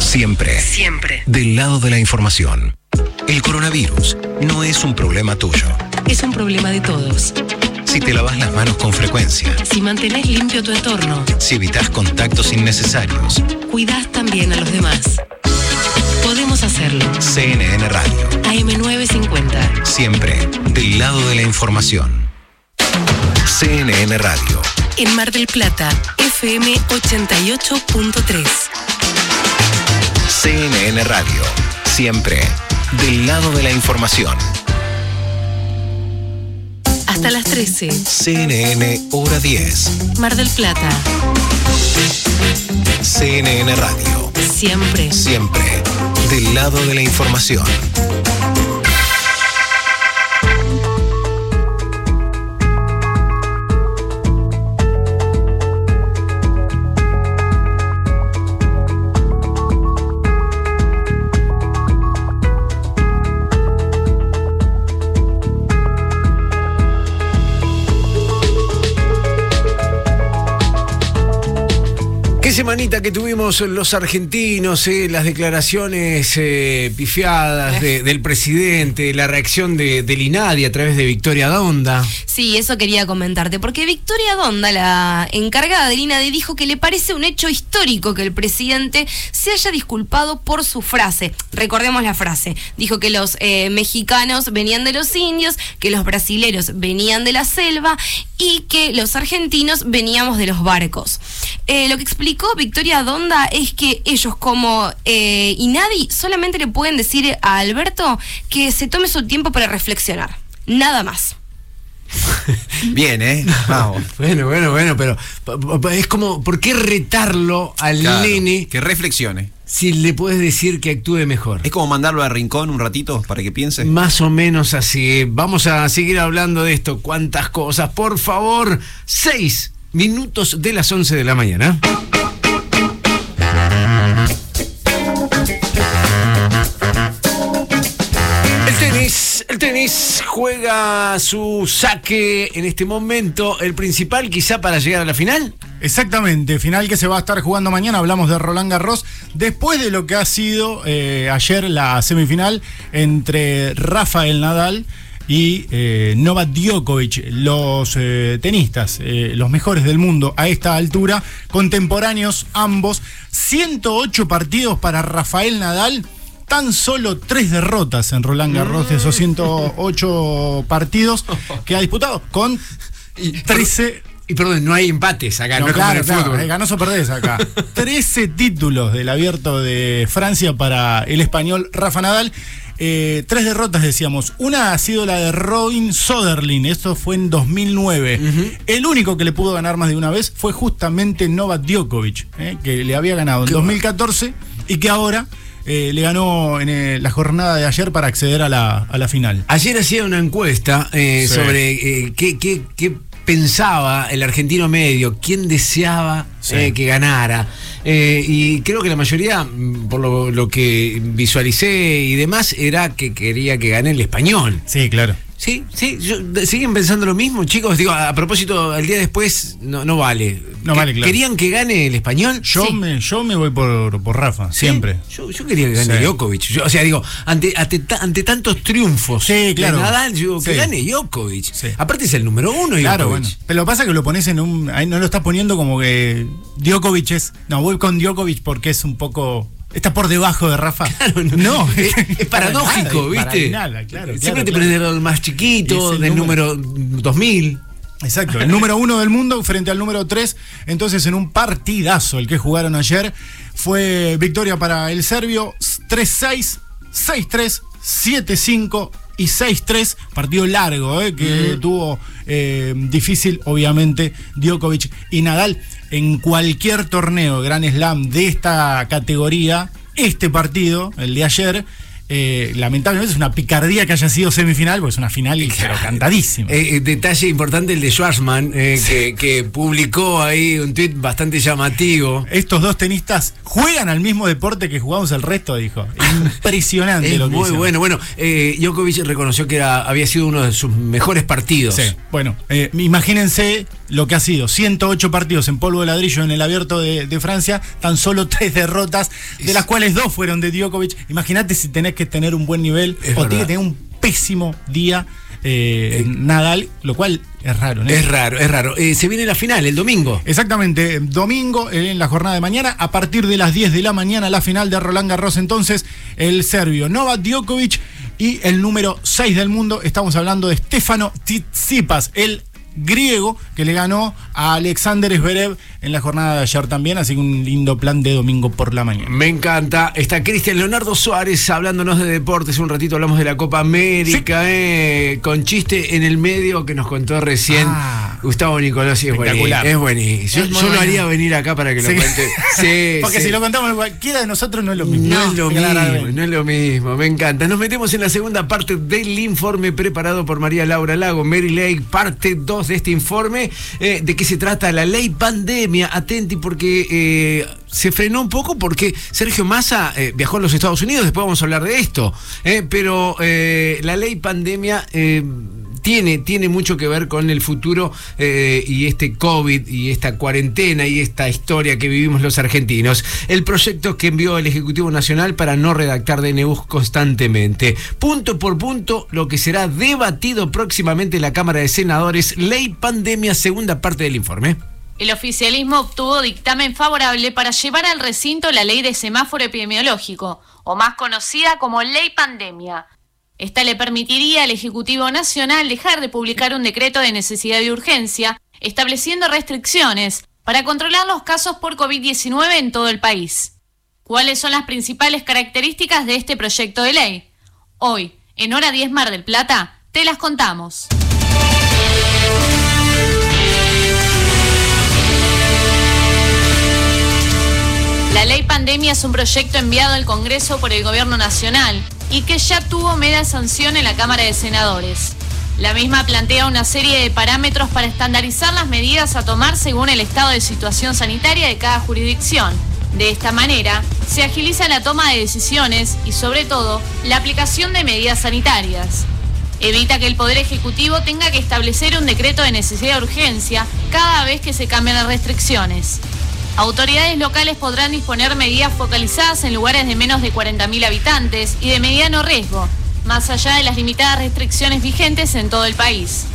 Siempre.
Siempre.
Del lado de la información. El coronavirus no es un problema tuyo.
Es un problema de todos.
Si te lavas las manos con frecuencia,
Si mantenés limpio tu entorno,
si evitas contactos innecesarios,
cuidás también a los demás. Podemos hacerlo.
CNN Radio.
AM950.
Siempre del lado de la información. CNN Radio.
En Mar del Plata, FM 88.3.
CNN Radio. Siempre del lado de la información.
Hasta las 13.
CNN Hora 10.
Mar del Plata.
CNN Radio.
Siempre.
Siempre del lado de la información.
Semanita que tuvimos los argentinos, eh, las declaraciones eh, pifiadas de- del presidente, la reacción de, del INADI a través de Victoria Donda.
Sí, eso quería comentarte, porque Victoria Donda, la encargada del INADI, dijo que le parece un hecho histórico que el presidente se haya disculpado por su frase. Recordemos la frase. Dijo que los eh, mexicanos venían de los indios, que los brasileros venían de la selva y que los argentinos veníamos de los barcos. Lo que explicó Victoria Donda es que ellos como eh, INADI solamente le pueden decir a Alberto que se tome su tiempo para reflexionar. Nada más. *laughs*
Bien, ¿eh? Vamos. *laughs*
Bueno, bueno, bueno, pero es como, ¿por qué retarlo al
Claro,
nene
Que reflexione.
si le puedes decir que actúe mejor?
Es como mandarlo a rincón un ratito para que piense.
Más o menos así. Vamos a seguir hablando de esto. ¿Cuántas cosas? Por favor, seis minutos de las 11 de la mañana. El tenis juega su saque en este momento, el principal quizá para llegar a la final.
Exactamente, final que se va a estar jugando mañana. Hablamos de Roland Garros. Después de lo que ha sido eh, ayer la semifinal entre Rafael Nadal y eh, Novak Djokovic, los eh, tenistas, los mejores del mundo a esta altura, contemporáneos ambos. 108 partidos para Rafael Nadal. Tan solo tres derrotas en Roland Garros de esos 108 partidos que ha disputado con 13
Y perdón, no hay empates acá, no,
no,
es como en
claro,
el
claro,
fútbol.
eh, o perdés acá. *laughs* 13 títulos del abierto de Francia para el español Rafa Nadal. Eh, tres derrotas decíamos. Una ha sido la de Robin Soderling, esto fue en 2009. El único que le pudo ganar más de una vez fue justamente Novak Djokovic, eh, que le había ganado en 2014 y que ahora eh, le ganó en eh, la jornada de ayer para acceder a la, a la final.
Ayer hacía una encuesta eh,
Sí.
sobre eh, qué, qué- qué pensaba el argentino medio, quién deseaba
Sí.
eh, que ganara. Eh, y creo que la mayoría, mm, por lo, lo que visualicé y demás, era que quería que gane el español.
Sí, claro.
Sí, sí, yo- de- ¿siguen pensando lo mismo, chicos? Digo, a, a propósito, al día después no, no vale.
No
¿Que-
vale, claro.
¿Querían que gane el español?
Yo,
Sí.
me, yo me voy por, por Rafa,
Sí,
siempre.
Yo, yo quería que gane
Sí.
Djokovic. Yo, o sea, digo, ante, ante, ta- ante tantos triunfos
Sí, claro.
de Nadal, yo, que
Sí.
gane Djokovic. Aparte es el número uno,
Claro,
Djokovic.
bueno. Pero lo que pasa es que lo pones en un. Ahí no lo estás poniendo como que Djokovic es. No, voy con Djokovic porque es un poco. Está por debajo de Rafa. *laughs* no,
Es, es paradójico,
Para
¿viste?
nada, claro,
Siempre
claro,
te
claro.
pones del más chiquito,
el
del número 2000.
Exacto, el número uno del mundo frente al número tres. Entonces, en un partidazo el que jugaron ayer, fue victoria para el serbio 3-6, 6-3, 7-5 y 6-3. Partido largo, eh, que tuvo eh, difícil, obviamente, Djokovic y Nadal. En cualquier torneo Gran Slam de esta categoría, este partido, el de ayer, eh, lamentablemente es una picardía que haya sido semifinal, porque es una final pero cantadísima.
Eh, eh, detalle importante el de Schwarzman, eh, que, que publicó ahí un tweet bastante llamativo.
Estos dos tenistas juegan al mismo deporte que jugamos el resto, dijo. *laughs* Impresionante
Es
lo que
muy bueno. Bueno, Djokovic reconoció que era, había sido uno de sus mejores partidos.
Sí, bueno, imagínense lo que ha sido. 108 partidos en polvo de ladrillo en el abierto de, de Francia, tan solo *laughs* tres derrotas, de las cuales dos fueron de Djokovic. Imagínate si tenés que tener un buen nivel
Es
o tenés que tener un pésimo día eh, Nadal, lo cual es raro. ¿no?
Es raro, es raro. Eh, se viene la final el domingo.
Exactamente, domingo eh, en la jornada de mañana, a partir de las 10 de la mañana, la final de Roland Garros. Entonces, el serbio Novak Djokovic Y el número 6 del mundo, estamos hablando de Stefano Tsitsipas, el griego que le ganó a Alexander Zverev en la jornada de ayer también, así que un lindo plan de domingo por la mañana.
Me encanta. Está Cristian Leonardo Suárez hablándonos de deportes. Un ratito hablamos de la Copa América, eh, con chiste en el medio que nos contó recién
Ah.
Gustavo Nicolás. y Es buenísimo. Es buenísimo. Yo, yo lo haría venir acá para que lo
Sí.
cuente. *laughs* Sí,
Porque si lo contamos cualquiera de nosotros no es lo mismo.
No, es lo mismo, no es lo mismo, me encanta. Nos metemos en la segunda parte del informe preparado por María Laura Lago, Mary Lake, parte 2 de este informe. Eh, ¿De qué se trata? La ley pandemia. Atenti porque eh, se frenó un poco porque Sergio Massa eh, viajó a los Estados Unidos, después vamos a hablar de esto. Pero la ley pandemia... tiene, tiene mucho que ver con el futuro eh, y este COVID y esta cuarentena y esta historia que vivimos los argentinos. El proyecto que envió el Ejecutivo Nacional para no redactar DNUs constantemente. Punto por punto, lo que será debatido próximamente en la Cámara de Senadores, Ley Pandemia, segunda parte del informe.
El oficialismo obtuvo dictamen favorable para llevar al recinto la ley de semáforo epidemiológico, o más conocida como Ley Pandemia. Esta le permitiría al Ejecutivo Nacional dejar de publicar un decreto de necesidad y urgencia, estableciendo restricciones para controlar los casos por COVID-19 en todo el país. ¿Cuáles son las principales características de este proyecto de ley? Hoy, en Hora 10 Mar del Plata, te las contamos. La ley pandemia es un proyecto enviado al Congreso por el Gobierno Nacional y que ya tuvo media sanción en la Cámara de Senadores. La misma plantea una serie de parámetros para estandarizar las medidas a tomar según el estado de situación sanitaria de cada jurisdicción. De esta manera, se agiliza la toma de decisiones y, sobre todo, la aplicación de medidas sanitarias. Evita que el Poder Ejecutivo tenga que establecer un decreto de necesidad de urgencia cada vez que se cambian las restricciones. Autoridades locales podrán disponer medidas focalizadas en lugares de menos de 40.000 habitantes y de mediano riesgo, más allá de las limitadas restricciones vigentes en todo el país.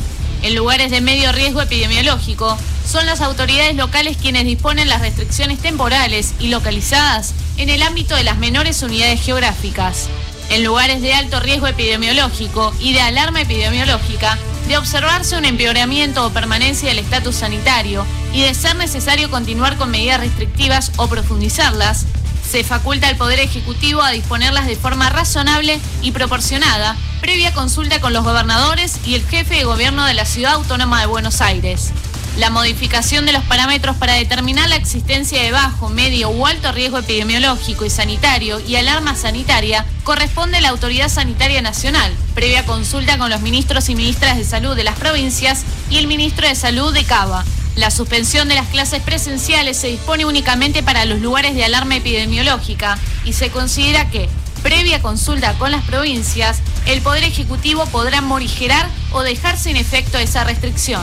En lugares de medio riesgo epidemiológico, son las autoridades locales quienes disponen las restricciones temporales y localizadas en el ámbito de las menores unidades geográficas. En lugares de alto riesgo epidemiológico y de alarma epidemiológica, de observarse un empeoramiento o permanencia del estatus sanitario y de ser necesario continuar con medidas restrictivas o profundizarlas, se faculta al Poder Ejecutivo a disponerlas de forma razonable y proporcionada, previa consulta con los gobernadores y el jefe de gobierno de la Ciudad Autónoma de Buenos Aires. La modificación de los parámetros para determinar la existencia de bajo, medio o alto riesgo epidemiológico y sanitario y alarma sanitaria corresponde a la Autoridad Sanitaria Nacional, previa consulta con los ministros y ministras de salud de las provincias y el ministro de Salud de Cava. La suspensión de las clases presenciales se dispone únicamente para los lugares de alarma epidemiológica y se considera que, previa consulta con las provincias, el Poder Ejecutivo podrá morigerar o dejar sin efecto esa restricción.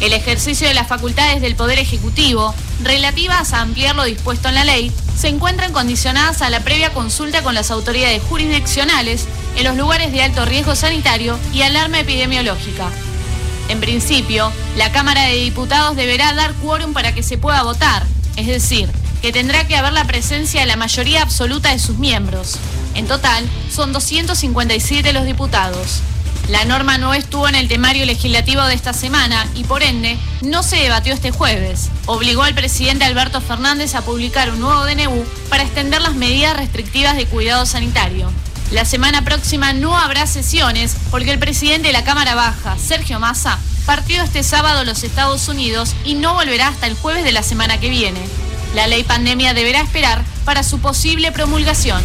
El ejercicio de las facultades del Poder Ejecutivo, relativas a ampliar lo dispuesto en la ley, se encuentran condicionadas a la previa consulta con las autoridades jurisdiccionales en los lugares de alto riesgo sanitario y alarma epidemiológica. En principio, la Cámara de Diputados deberá dar quórum para que se pueda votar, es decir, que tendrá que haber la presencia de la mayoría absoluta de sus miembros. En total, son 257 los diputados. La norma no estuvo en el temario legislativo de esta semana y por ende no se debatió este jueves. Obligó al presidente Alberto Fernández a publicar un nuevo DNU para extender las medidas restrictivas de cuidado sanitario. La semana próxima no habrá sesiones porque el presidente de la Cámara Baja, Sergio Massa, partió este sábado a los Estados Unidos y no volverá hasta el jueves de la semana que viene. La ley pandemia deberá esperar para su posible promulgación.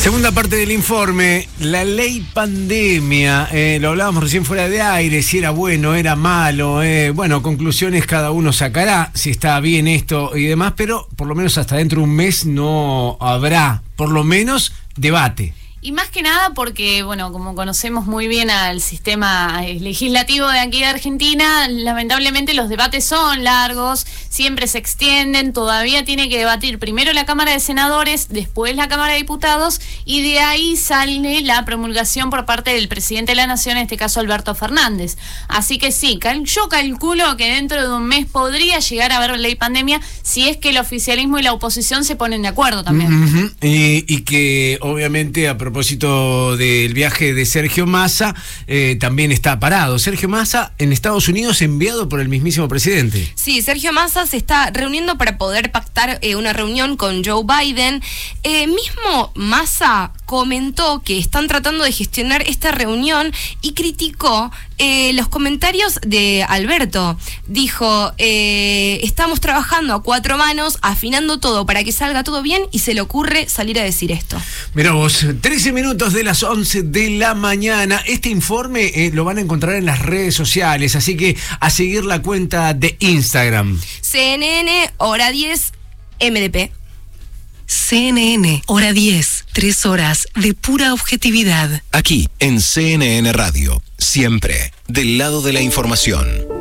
Segunda parte del informe, la ley pandemia, eh, lo hablábamos recién fuera de aire, si era bueno, era malo, eh, bueno, conclusiones cada uno sacará, si está bien esto y demás, pero por lo menos hasta dentro de un mes no habrá, por lo menos, debate.
Y más que nada porque, bueno, como conocemos muy bien al sistema eh, legislativo de aquí de Argentina, lamentablemente los debates son largos, siempre se extienden, todavía tiene que debatir primero la Cámara de Senadores, después la Cámara de Diputados, y de ahí sale la promulgación por parte del presidente de la Nación, en este caso Alberto Fernández. Así que sí, cal- yo calculo que dentro de un mes podría llegar a haber ley pandemia si es que el oficialismo y la oposición se ponen de acuerdo también.
Y que obviamente a propósito del viaje de Sergio Massa, eh, también está parado. Sergio Massa en Estados Unidos enviado por el mismísimo presidente.
Sí, Sergio Massa se está reuniendo para poder pactar eh, una reunión con Joe Biden. Eh, mismo Massa comentó que están tratando de gestionar esta reunión y criticó eh, los comentarios de Alberto. Dijo, eh, estamos trabajando a cuatro manos, afinando todo para que salga todo bien y se le ocurre salir a decir esto.
Mira vos, 13 minutos de las 11 de la mañana. Este informe eh, lo van a encontrar en las redes sociales, así que a seguir la cuenta de Instagram.
CNN, hora 10, MDP.
CNN, hora 10, tres horas de pura objetividad.
Aquí, en CNN Radio, siempre del lado de la información.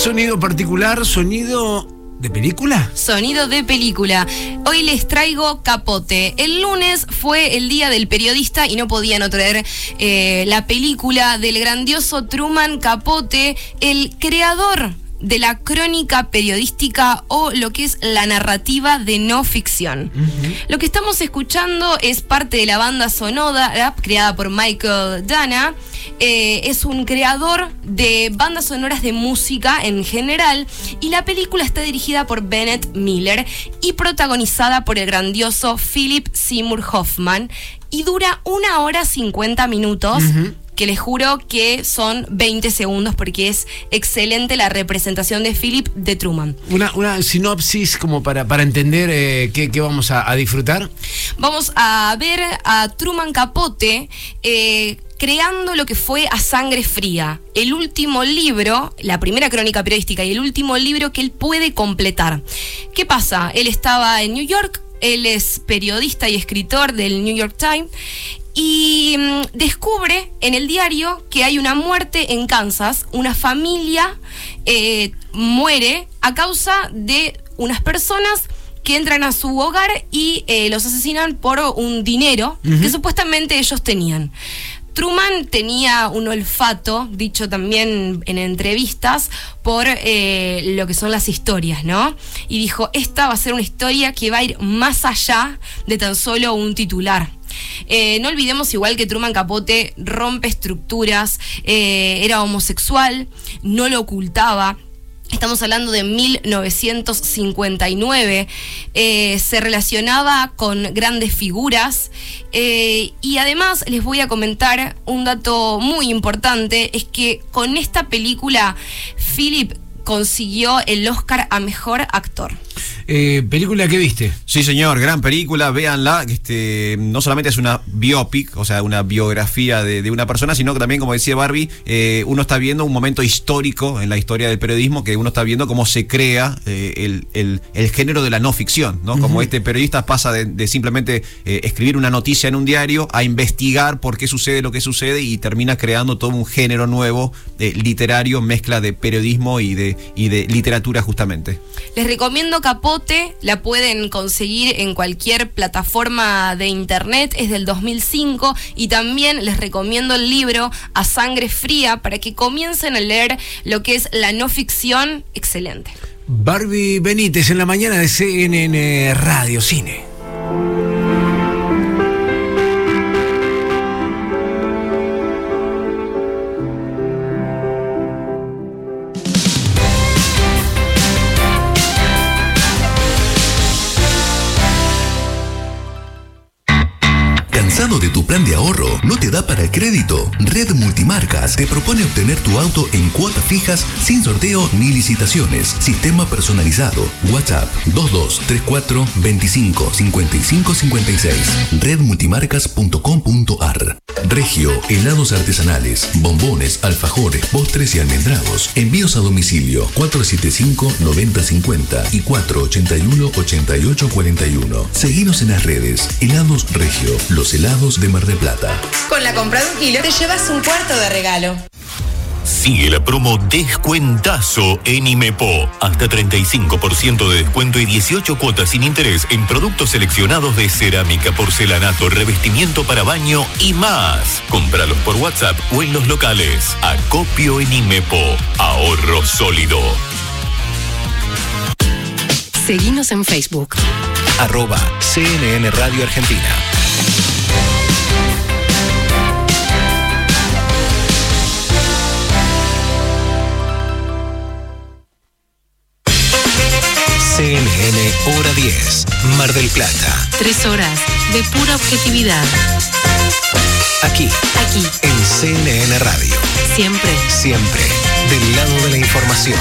Sonido particular, sonido de película.
Sonido de película. Hoy les traigo Capote. El lunes fue el día del periodista y no podía no traer eh, la película del grandioso Truman Capote, el creador de la crónica periodística o lo que es la narrativa de no ficción. Lo que estamos escuchando es parte de la banda sonora creada por Michael Dana. Eh, es un creador de bandas sonoras de música en general y la película está dirigida por Bennett Miller y protagonizada por el grandioso Philip Seymour Hoffman y dura una hora 50 minutos que les juro que son 20 segundos porque es excelente la representación de Philip de Truman.
Una, una sinopsis como para, para entender eh, qué, qué vamos a, a disfrutar.
Vamos a ver a Truman Capote eh, creando lo que fue A Sangre Fría, el último libro, la primera crónica periodística y el último libro que él puede completar. ¿Qué pasa? Él estaba en New York, él es periodista y escritor del New York Times y mm, descubre en el diario que hay una muerte en Kansas, una familia eh, muere a causa de unas personas que entran a su hogar y eh, los asesinan por un dinero que supuestamente ellos tenían. Truman tenía un olfato, dicho también en entrevistas, por eh, lo que son las historias, ¿no? Y dijo, esta va a ser una historia que va a ir más allá de tan solo un titular. Eh, no olvidemos igual que Truman Capote rompe estructuras, eh, era homosexual, no lo ocultaba. Estamos hablando de 1959. eh, se relacionaba con grandes figuras. y además les voy a comentar un dato muy importante. Es que con esta película Philip consiguió el Oscar a Mejor Actor.
Eh, ¿Película que viste?
Sí, señor, gran película, véanla. Este, no solamente es una biopic, o sea, una biografía de, de una persona, sino que también, como decía Barbie, eh, uno está viendo un momento histórico en la historia del periodismo, que uno está viendo cómo se crea eh, el, el- el género de la no ficción, ¿no? Como este periodista pasa de, de simplemente eh, escribir una noticia en un diario a investigar por qué sucede lo que sucede y termina creando todo un género nuevo de literario, mezcla de periodismo y de, y de literatura justamente.
Les recomiendo Capote, la pueden conseguir en cualquier plataforma de internet, es del 2005 y también les recomiendo el libro A Sangre Fría para que comiencen a leer lo que es la no ficción excelente.
Barbie Benítez en la mañana de CNN Radio Cine.
Plan de ahorro? ¿No te da para el crédito? Red Multimarcas te propone obtener tu auto en cuotas fijas sin sorteo ni licitaciones. Sistema personalizado. WhatsApp 2234 25 55 56. Redmultimarcas.com.ar Regio, helados artesanales, bombones, alfajores, postres y almendrados. Envíos a domicilio 475-9050 y 481-8841. Seguinos en las redes. Helados Regio, los helados de Mar del Plata.
Con la compra de un kilo te llevas un cuarto de regalo. Sigue la promo Descuentazo en Imepo. Hasta 35% de descuento y 18 cuotas sin interés en productos seleccionados de cerámica, porcelanato, revestimiento para baño y más. Cómpralos por WhatsApp o en los locales. Acopio en Imepo. Ahorro sólido.
Seguinos en Facebook.
Arroba CNN Radio Argentina. CNN Hora 10, Mar del Plata.
Tres horas de pura objetividad.
Aquí,
Aquí,
en CNN Radio.
siempre.
Siempre del lado de la información.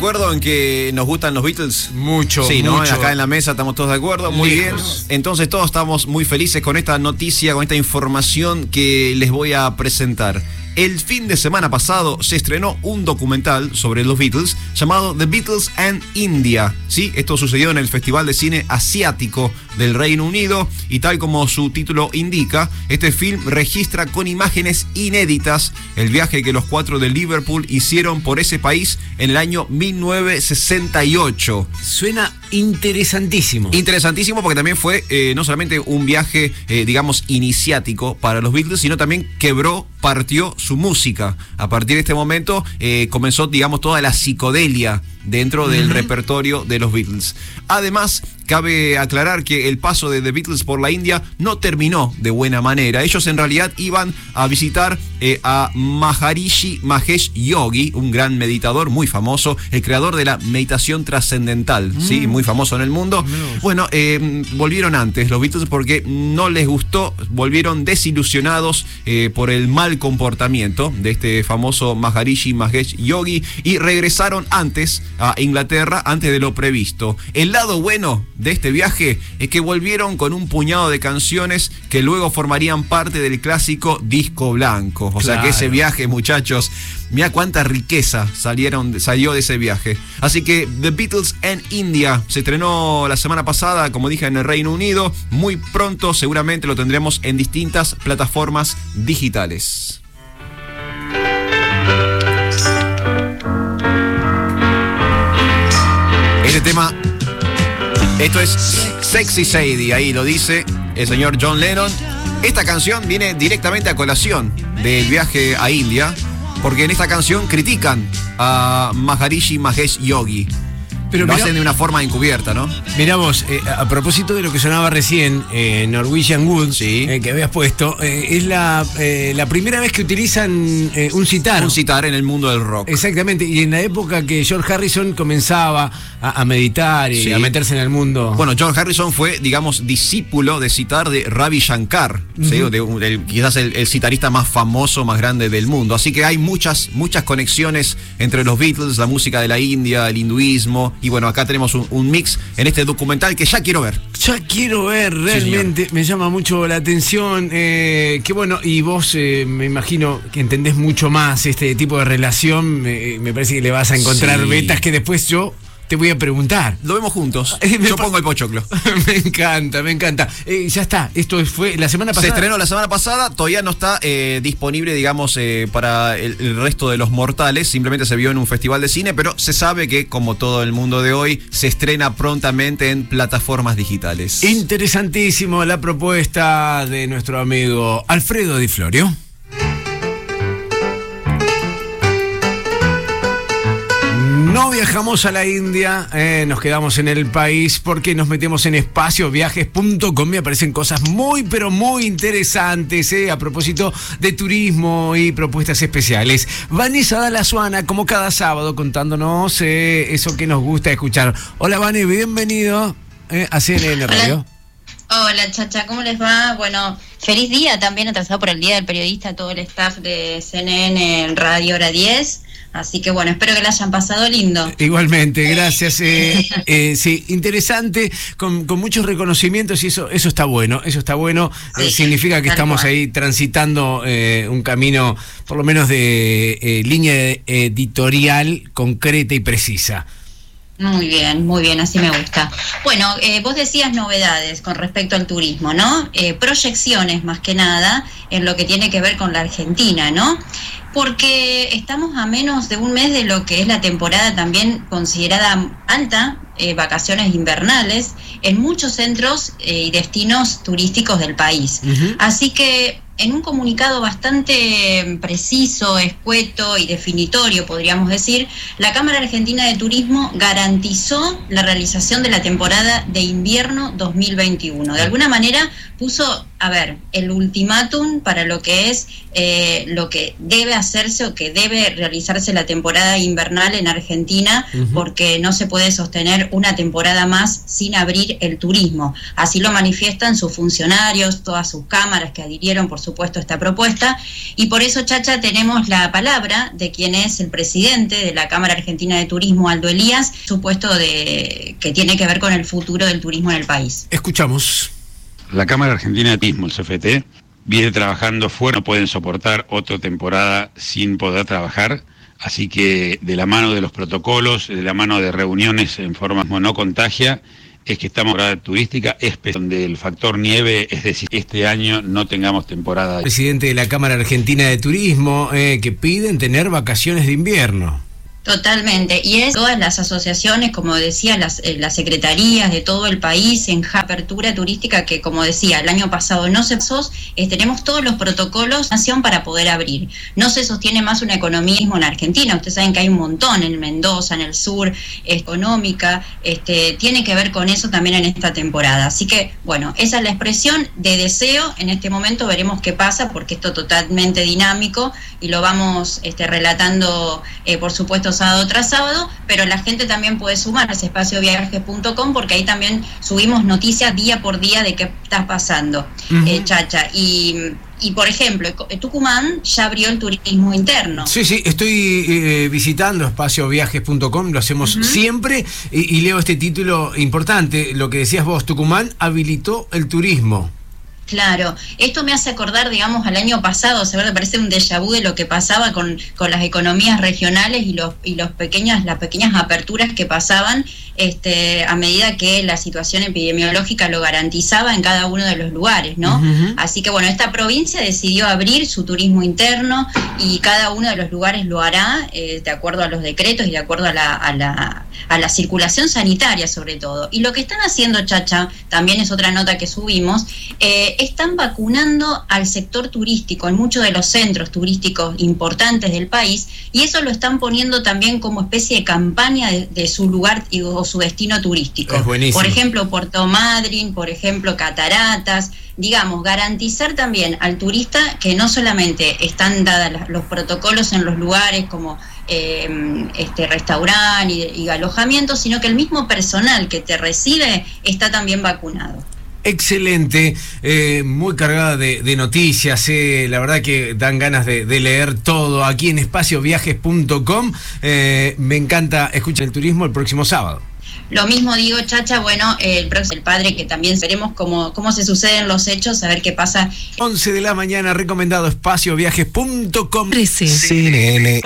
Acuerdo en que nos gustan los Beatles?
Mucho,
Sí, ¿no?
mucho.
Acá en la mesa estamos todos de acuerdo. Muy
Lejos.
bien. Entonces todos estamos muy felices con esta noticia, con esta información que les voy a presentar. El fin de semana pasado se estrenó un documental sobre los Beatles llamado The Beatles and India. ¿sí? Esto sucedió en el Festival de Cine Asiático del Reino Unido y tal como su título indica, este film registra con imágenes inéditas el viaje que los cuatro de Liverpool hicieron por ese país en el año 1968.
Suena interesantísimo.
Interesantísimo porque también fue eh, no solamente un viaje, eh, digamos, iniciático para los Beatles, sino también quebró, partió su música. A partir de este momento eh, comenzó, digamos, toda la psicodelia dentro del repertorio de los Beatles. Además, cabe aclarar que el paso de The Beatles por la India no terminó de buena manera. Ellos en realidad iban a visitar eh, a Maharishi Mahesh Yogi, un gran meditador muy famoso, el creador de la meditación trascendental, ¿sí?
Mm.
muy famoso en el mundo. Bueno, eh, volvieron antes los Beatles porque no les gustó, volvieron desilusionados eh, por el mal comportamiento de este famoso Maharishi Mahesh Yogi y regresaron antes a Inglaterra, antes de lo previsto. El lado bueno de este viaje es que volvieron con un puñado de canciones que luego formarían parte del clásico disco blanco. O sea que ese viaje, muchachos, mira cuánta riqueza salieron, salió de ese viaje. Así que The Beatles en India se estrenó la semana pasada, como dije, en el Reino Unido. Muy pronto seguramente lo tendremos en distintas plataformas digitales. Este tema, esto es Sexy Sadie, ahí lo dice el señor John Lennon. Esta canción viene directamente a colación del viaje a India, porque en esta canción critican a Maharishi Mahesh Yogi.
Pero
lo
mirá-
hacen de una forma encubierta, ¿no?
Mirá vos, eh, a propósito de lo que sonaba recién, eh, Norwegian Wood, eh, que habías puesto, eh, es la, eh, la primera vez que utilizan eh, un citar.
Un citar en el mundo del rock.
Exactamente, y en la época que George Harrison comenzaba a, a meditar y
Sí.
a meterse en el mundo.
Bueno, John Harrison fue, digamos, discípulo de citar de Ravi Shankar, quizás el, el citarista más famoso, más grande del mundo. Así que hay muchas, muchas conexiones entre los Beatles, la música de la India, el hinduismo. Y bueno, acá tenemos un, un mix en este documental que ya quiero ver.
Ya quiero ver, realmente me llama mucho la atención. eh, que bueno, y vos eh, me imagino que entendés mucho más este tipo de relación. Me, me parece que le vas a encontrar
Sí.
vetas que después yo te voy a preguntar.
Lo vemos juntos. *laughs* Yo pongo el pochoclo. *laughs*
me encanta, me encanta. Eh, ya está, esto fue la semana
Se
pasada.
estrenó la semana pasada, todavía no está eh, disponible, digamos, eh, para el, el resto de los mortales. Simplemente se vio en un festival de cine, pero se sabe que, como todo el mundo de hoy, se estrena prontamente en plataformas digitales.
Interesantísimo la propuesta de nuestro amigo Alfredo Di Florio. No viajamos a la India, eh, nos quedamos en el país porque nos metemos en espacioviajes.com. Me aparecen cosas muy, pero muy interesantes eh, a propósito de turismo y propuestas especiales. Vanessa Dalazuana, como cada sábado, contándonos eh, eso que nos gusta escuchar. Hola, Vane, bienvenido eh, a CNN Radio.
Hola, Chacha, ¿cómo les va? Bueno, feliz día también atrasado por el Día del Periodista, todo el staff de CNN en Radio Hora 10. Así que bueno, espero que la hayan pasado lindo.
Igualmente, gracias. Eh, eh, sí, interesante, con, con muchos reconocimientos y eso, eso está bueno, eso está bueno. Eh, significa que estamos
cual.
ahí transitando eh, un camino, por lo menos de eh, línea editorial concreta y precisa.
Muy bien, muy bien, así me gusta. Bueno, eh, vos decías novedades con respecto al turismo, ¿no? Eh, proyecciones más que nada en lo que tiene que ver con la Argentina, ¿no? Porque estamos a menos de un mes de lo que es la temporada también considerada alta, eh, vacaciones invernales, en muchos centros eh, y destinos turísticos del país. Así que en un comunicado bastante preciso, escueto y definitorio, podríamos decir, la Cámara Argentina de Turismo garantizó la realización de la temporada de invierno 2021. De alguna manera puso, a ver, el ultimátum para lo que es eh, lo que debe hacerse o que debe realizarse la temporada invernal en Argentina, porque no se puede sostener una temporada más sin abrir el turismo. Así lo manifiestan sus funcionarios, todas sus cámaras que adhirieron, por supuesto, a esta propuesta. Y por eso, Chacha, tenemos la palabra de quien es el presidente de la Cámara Argentina de Turismo, Aldo Elías, supuesto de que tiene que ver con el futuro del turismo en el país.
Escuchamos.
La Cámara Argentina de Turismo, el CFT, viene trabajando fuera, no pueden soportar otra temporada sin poder trabajar, así que de la mano de los protocolos, de la mano de reuniones en forma no contagia, es que estamos en temporada turística, espe- donde el factor nieve, es decir, este año no tengamos temporada.
Presidente de la Cámara Argentina de Turismo, eh, que piden tener vacaciones de invierno.
Totalmente, y es todas las asociaciones, como decía, las, eh, las secretarías de todo el país en apertura turística que, como decía, el año pasado no se pasó, tenemos todos los protocolos nación para poder abrir. No se sostiene más un economismo en Argentina, ustedes saben que hay un montón en Mendoza, en el sur, económica, este, tiene que ver con eso también en esta temporada. Así que, bueno, esa es la expresión de deseo, en este momento veremos qué pasa, porque esto es totalmente dinámico y lo vamos este, relatando, eh, por supuesto, sábado tras sábado, pero la gente también puede sumarse a espacioviajes.com porque ahí también subimos noticias día por día de qué está pasando,
Ujú.
eh, Chacha. Y, y, por ejemplo, Tucumán ya abrió el turismo interno.
Sí, sí, estoy eh, visitando espacioviajes.com, lo hacemos siempre y, y leo este título importante, lo que decías vos, Tucumán habilitó el turismo.
Claro, esto me hace acordar, digamos, al año pasado, se me parece un déjà vu de lo que pasaba con, con las economías regionales y los y los pequeñas las pequeñas aperturas que pasaban este a medida que la situación epidemiológica lo garantizaba en cada uno de los lugares, ¿no? Así que bueno, esta provincia decidió abrir su turismo interno y cada uno de los lugares lo hará eh, de acuerdo a los decretos y de acuerdo a la, a, la, a la circulación sanitaria sobre todo. Y lo que están haciendo, Chacha, también es otra nota que subimos, eh, están vacunando al sector turístico en muchos de los centros turísticos importantes del país y eso lo están poniendo también como especie de campaña de, de su lugar y, o su destino turístico.
Es buenísimo.
Por ejemplo, Puerto Madryn, por ejemplo, Cataratas, digamos, garantizar también al turista que no solamente están dadas las- los protocolos en los lugares como eh, este restaurante y, y alojamiento, sino que el mismo personal que te recibe está también vacunado.
Excelente, eh, muy cargada de, de noticias, eh, la verdad que dan ganas de, de leer todo aquí en espacioviajes.com. Eh, me encanta escuchar el turismo el próximo sábado.
Lo mismo digo, Chacha, bueno, el próximo el padre que también veremos cómo, cómo se suceden los hechos, a ver qué pasa
11 de la mañana, recomendado espacioviajes.com.
CNN.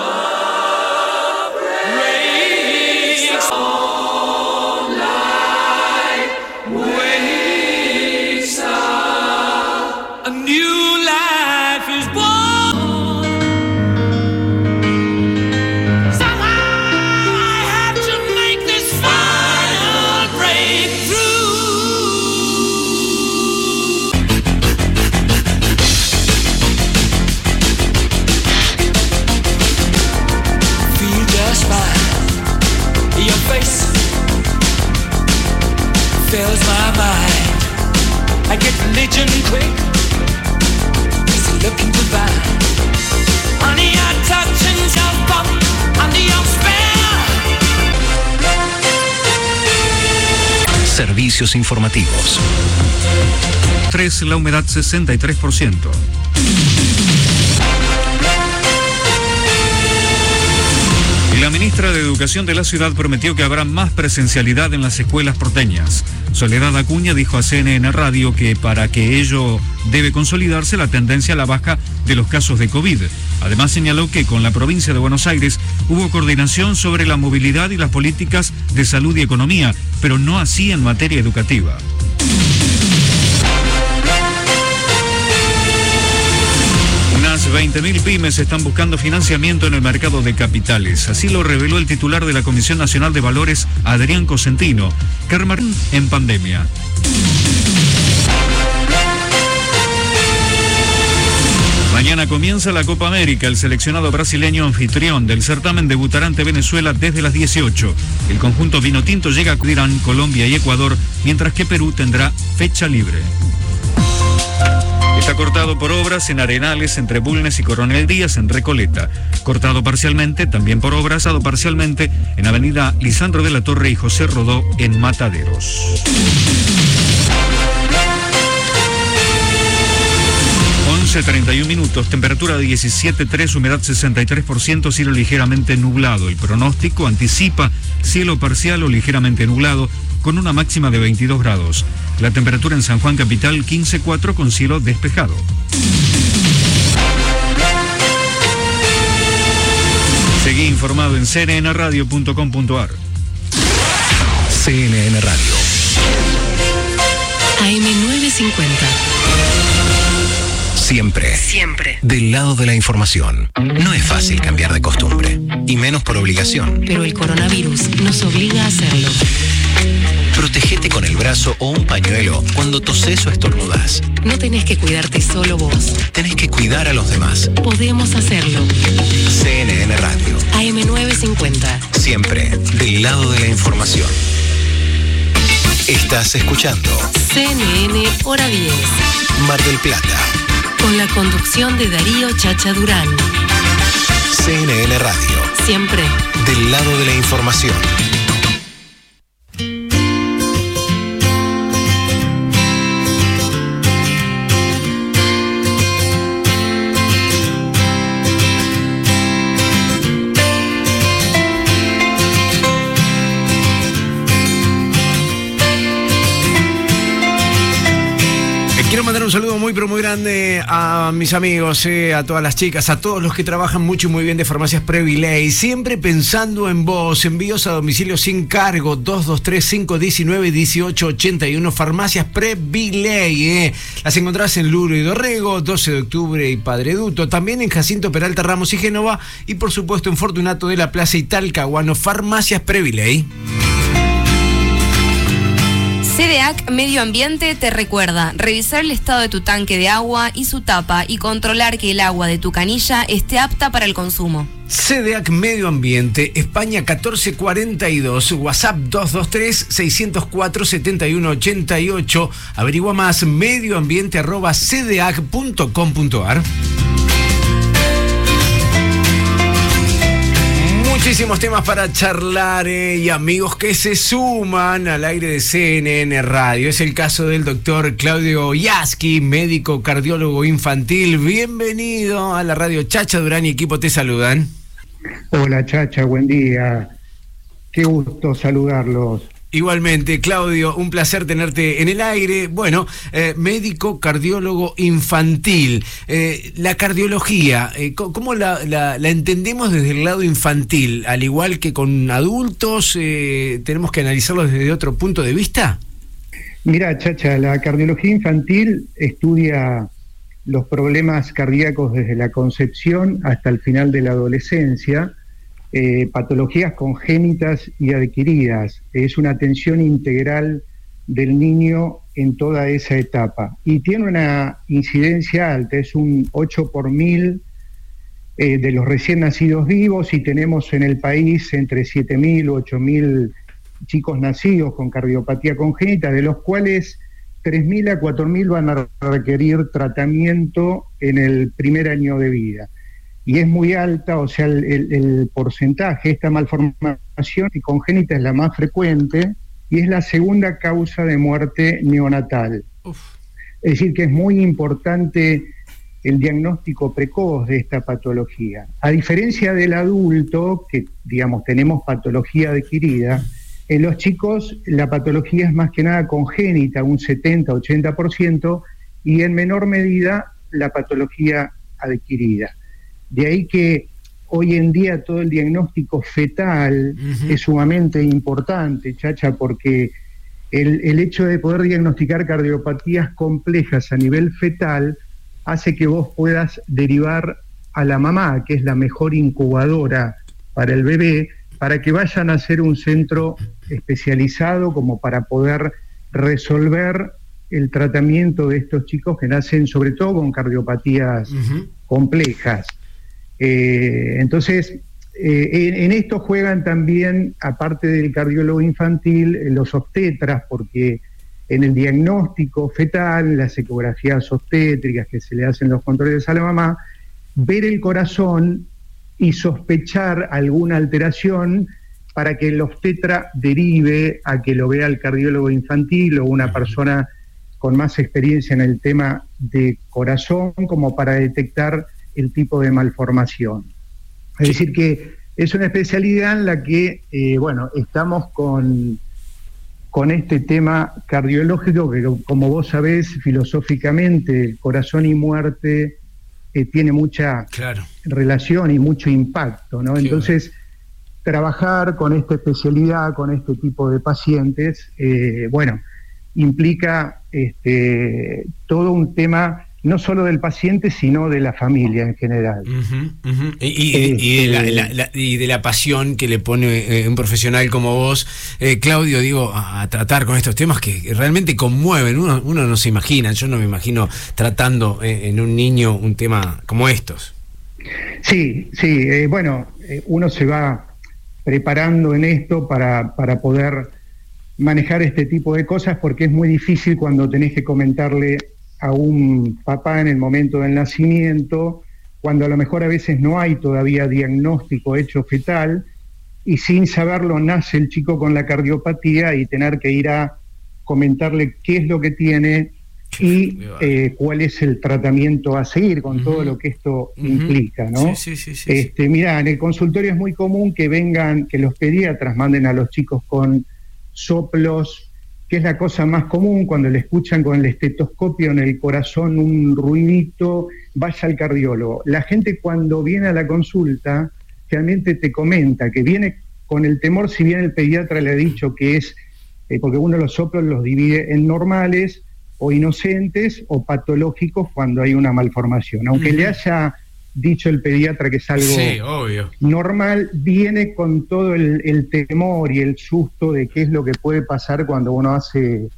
Servicios informativos.
3, la humedad 63%. Ministra de Educación de la ciudad prometió que habrá más presencialidad en las escuelas porteñas. Soledad Acuña dijo a CNN Radio que para que ello debe consolidarse la tendencia a la baja de los casos de COVID. Además señaló que con la provincia de Buenos Aires hubo coordinación sobre la movilidad y las políticas de salud y economía, pero no así en materia educativa. 20.000 pymes están buscando financiamiento en el mercado de capitales. Así lo reveló el titular de la Comisión Nacional de Valores, Adrián Cosentino, remarcó en pandemia. Mañana comienza la Copa América. El seleccionado brasileño anfitrión del certamen debutará ante Venezuela desde las 18. El conjunto vino tinto llega a Irán, Colombia y Ecuador, mientras que Perú tendrá fecha libre. Está cortado por obras en Arenales entre Bulnes y Coronel Díaz en Recoleta. Cortado parcialmente, también por obras, dado parcialmente en Avenida Lisandro de la Torre y José Rodó en Mataderos. Once 31 minutos, temperatura de 17.3, humedad 63%, cielo ligeramente nublado. El pronóstico anticipa cielo parcial o ligeramente nublado con una máxima de 22 grados. La temperatura en San Juan Capital 15.4 con cielo despejado. Seguí informado en cnnradio.com.ar.
CNN Radio.
AM950.
Siempre.
Siempre.
Del lado de la información. No es fácil cambiar de costumbre. Y menos por obligación.
Pero el coronavirus nos obliga a hacerlo.
Protegete con el brazo o un pañuelo cuando toses o estornudas.
No tenés que cuidarte solo vos.
Tenés que cuidar a los demás.
Podemos hacerlo.
CNN Radio.
AM950.
Siempre del lado de la información. Estás escuchando
CNN Hora 10.
Mar del Plata.
Con la conducción de Darío Chacha Durán.
CNN Radio.
Siempre.
Del lado de la información.
Un saludo muy pero muy grande a mis amigos, eh, a todas las chicas, a todos los que trabajan mucho y muy bien de Farmacias Previley. Siempre pensando en vos, envíos a domicilio sin cargo, 223-519-1881, Farmacias Previley. Eh. Las encontrás en Luro y Dorrego, 12 de octubre y Padre Duto. También en Jacinto Peralta Ramos y Génova. Y por supuesto en Fortunato de la Plaza y Talcahuano, Farmacias Previley.
CDAC Medio Ambiente te recuerda revisar el estado de tu tanque de agua y su tapa y controlar que el agua de tu canilla esté apta para el consumo.
CDAC Medio Ambiente, España 1442, WhatsApp 223-604-7188. Averigua más medioambiente Muchísimos temas para charlar eh, y amigos que se suman al aire de CNN Radio. Es el caso del doctor Claudio Yaski, médico cardiólogo infantil. Bienvenido a la radio Chacha Durán y equipo te saludan.
Hola Chacha, buen día. Qué gusto saludarlos.
Igualmente, Claudio, un placer tenerte en el aire. Bueno, eh, médico cardiólogo infantil. Eh, la cardiología, eh, ¿cómo la, la- la entendemos desde el lado infantil? Al igual que con adultos, eh, ¿tenemos que analizarlo desde otro punto de vista?
Mira, Chacha, la cardiología infantil estudia los problemas cardíacos desde la concepción hasta el final de la adolescencia, eh, patologías congénitas y adquiridas. Es una atención integral del niño en toda esa etapa. Y tiene una incidencia alta, es un 8 por mil eh, de los recién nacidos vivos y tenemos en el país entre 7.000 o 8.000 chicos nacidos con cardiopatía congénita, de los cuales 3.000 a 4.000 van a requerir tratamiento en el primer año de vida. Y es muy alta, o sea, el, el- el porcentaje, esta malformación congénita es la más frecuente y es la segunda causa de muerte neonatal. Es decir, que es muy importante el diagnóstico precoz de esta patología. A diferencia del adulto, que digamos tenemos patología adquirida, en los chicos la patología es más que nada congénita, un 70-80%, y en menor medida la patología adquirida. De ahí que hoy en día todo el diagnóstico fetal es sumamente importante, chacha, porque el, el hecho de poder diagnosticar cardiopatías complejas a nivel fetal hace que vos puedas derivar a la mamá, que es la mejor incubadora para el bebé, para que vayan a hacer un centro especializado como para poder resolver el tratamiento de estos chicos que nacen sobre todo con cardiopatías complejas. Eh, entonces, eh, en, en, esto juegan también, aparte del cardiólogo infantil, eh, los obstetras, porque en el diagnóstico fetal, las ecografías obstétricas que se le hacen los controles a la mamá, ver el corazón y sospechar alguna alteración para que el obstetra derive a que lo vea el cardiólogo infantil o una persona con más experiencia en el tema de corazón como para detectar el tipo de malformación. Es decir, que es una especialidad en la que, eh, bueno, estamos con, con este tema cardiológico que, como vos sabés, filosóficamente, corazón y muerte eh, tiene mucha relación y mucho impacto, ¿no? Entonces, trabajar con esta especialidad, con este tipo de pacientes, eh, bueno, implica este, todo un tema no solo del paciente, sino de la familia en general.
Y, de la, pasión que le pone eh, un profesional como vos, eh, Claudio, digo, a, tratar con estos temas que realmente conmueven. Uno, uno no se imagina, yo no me imagino tratando eh, en un niño un tema como estos.
Sí, sí, bueno, uno se va preparando en esto para, para poder manejar este tipo de cosas porque es muy difícil cuando tenés que comentarle a un papá en el momento del nacimiento, cuando a lo mejor a veces no hay todavía diagnóstico hecho fetal, y sin saberlo nace el chico con la cardiopatía y tener que ir a comentarle qué es lo que tiene y eh, cuál es el tratamiento a seguir con todo lo que esto implica, ¿no?
Sí, sí, sí,
este, mira, en el consultorio es muy común que vengan, que los pediatras manden a los chicos con soplos que es la cosa más común cuando le escuchan con el estetoscopio en el corazón un ruidito, vaya al cardiólogo. La gente cuando viene a la consulta realmente te comenta que viene con el temor, si bien el pediatra le ha dicho que es, eh, porque uno los soplos los divide en normales o inocentes o patológicos cuando hay una malformación. Aunque le haya dicho el pediatra que es algo normal, viene con todo el, temor y el susto de qué es lo que puede pasar cuando uno hace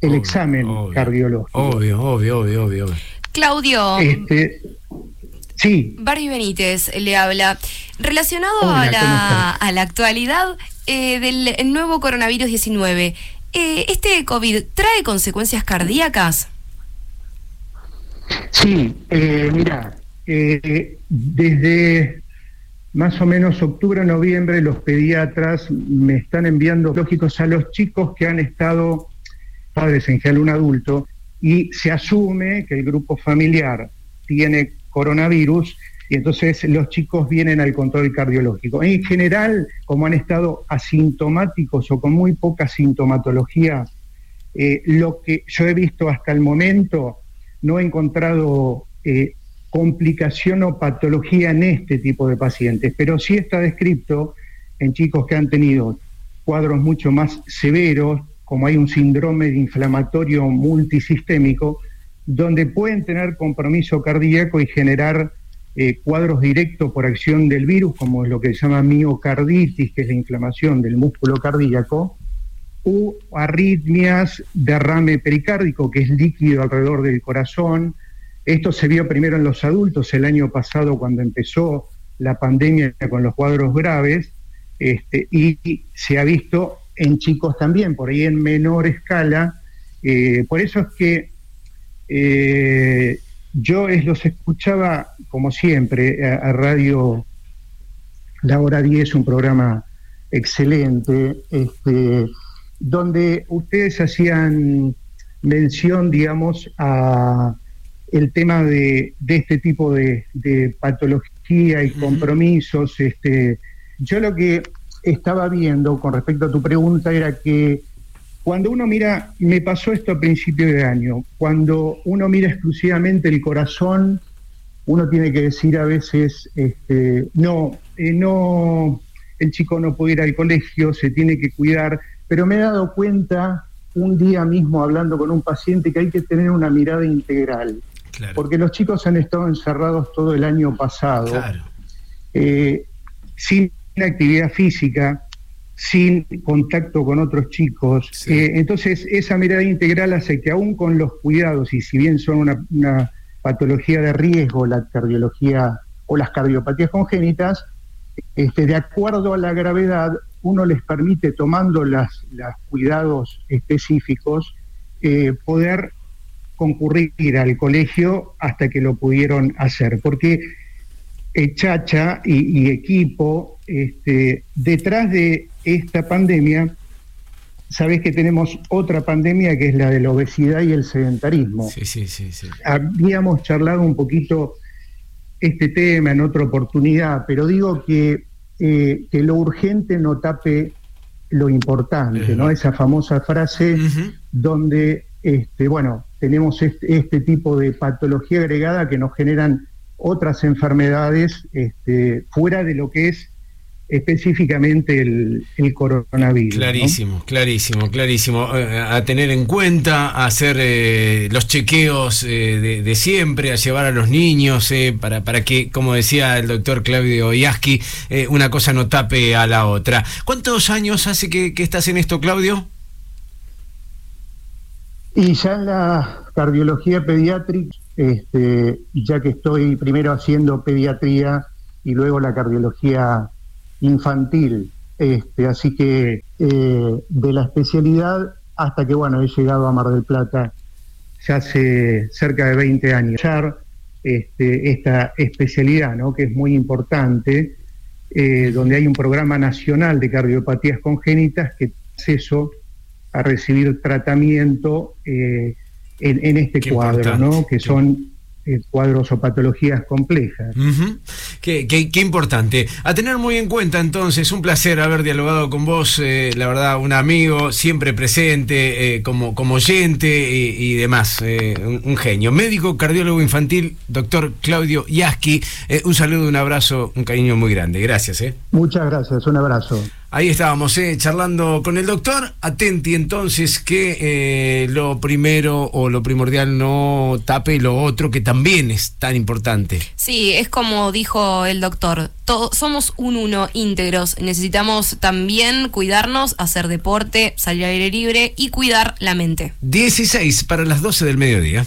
el examen cardiológico.
Obvio, obvio, obvio, obvio.
Claudio.
Este, sí.
Barbie Benítez le habla. Relacionado a, la, a la actualidad eh, del nuevo coronavirus 19, eh, ¿este COVID trae consecuencias cardíacas?
Sí, eh, mira, eh, desde más o menos octubre, noviembre, los pediatras me están enviando lógicos a los chicos que han estado, padres en general un adulto, y se asume que el grupo familiar tiene coronavirus y entonces los chicos vienen al control cardiológico. En general, como han estado asintomáticos o con muy poca sintomatología, eh, lo que yo he visto hasta el momento, no he encontrado eh, complicación o patología en este tipo de pacientes, pero sí está descrito en chicos que han tenido cuadros mucho más severos, como hay un síndrome de inflamatorio multisistémico, donde pueden tener compromiso cardíaco y generar eh, cuadros directos por acción del virus, como es lo que se llama miocarditis, que es la inflamación del músculo cardíaco, u arritmias, derrame pericárdico, que es líquido alrededor del corazón, esto se vio primero en los adultos el año pasado cuando empezó la pandemia con los cuadros graves este, y se ha visto en chicos también, por ahí en menor escala. Eh, por eso es que eh, yo los escuchaba, como siempre, a, Radio La Hora 10, un programa excelente, este, donde ustedes hacían mención, digamos, a el tema de, de este tipo de, de patología y compromisos. Este, yo lo que estaba viendo con respecto a tu pregunta era que cuando uno mira, me pasó esto a principio de año, cuando uno mira exclusivamente el corazón, uno tiene que decir a veces, este, no, eh, no, el chico no puede ir al colegio, se tiene que cuidar, pero me he dado cuenta un día mismo hablando con un paciente que hay que tener una mirada integral, porque los chicos han estado encerrados todo el año pasado, eh, sin actividad física, sin contacto con otros chicos. Eh, entonces, esa mirada integral hace que aún con los cuidados, y si bien son una, una patología de riesgo, la cardiología o las cardiopatías congénitas, este, de acuerdo a la gravedad, uno les permite, tomando los cuidados específicos, eh, poder concurrir al colegio hasta que lo pudieron hacer. Porque eh, Chacha y, y equipo, este, detrás de esta pandemia, sabés que tenemos otra pandemia que es la de la obesidad y el sedentarismo.
Sí, sí, sí. sí.
Habíamos charlado un poquito este tema en otra oportunidad, pero digo que, eh, que lo urgente no tape lo importante, ¿no? Esa famosa frase donde, este, bueno, tenemos este, este, tipo de patología agregada que nos generan otras enfermedades este, fuera de lo que es específicamente el, coronavirus.
Clarísimo, clarísimo, clarísimo. Eh, a tener en cuenta, a hacer eh, los chequeos eh, de, siempre, a llevar a los niños, para, para que, como decía el doctor Claudio Iaski, una cosa no tape a la otra. ¿Cuántos años hace que estás en esto, Claudio?
Y ya en la cardiología pediátrica, este, ya que estoy primero haciendo pediatría y luego la cardiología infantil. Este, así que eh, de la especialidad hasta que bueno he llegado a Mar del Plata ya hace cerca de 20 años. Este, esta especialidad, ¿no? que es muy importante, eh, donde hay un programa nacional de cardiopatías congénitas que acceso a recibir tratamiento eh, en, en, este Qué cuadro, ¿no? que son eh, cuadros o patologías complejas.
Uh -huh. qué, qué, qué, importante. A tener muy en cuenta entonces, un placer haber dialogado con vos, eh, la verdad, un amigo, siempre presente, eh, como, como oyente y, y demás, eh, un, un, genio. Médico, cardiólogo infantil, doctor Claudio Yaski, eh, un saludo, un abrazo, un cariño muy grande. Gracias.
Muchas gracias, un abrazo.
Ahí estábamos, eh, charlando con el doctor. Atenti entonces que eh, lo primero o lo primordial no tape lo otro que también es tan importante.
Sí, es como dijo el doctor, todo, somos un uno íntegros. Necesitamos también cuidarnos, hacer deporte, salir al aire libre y cuidar la mente.
16 para las 12 del mediodía.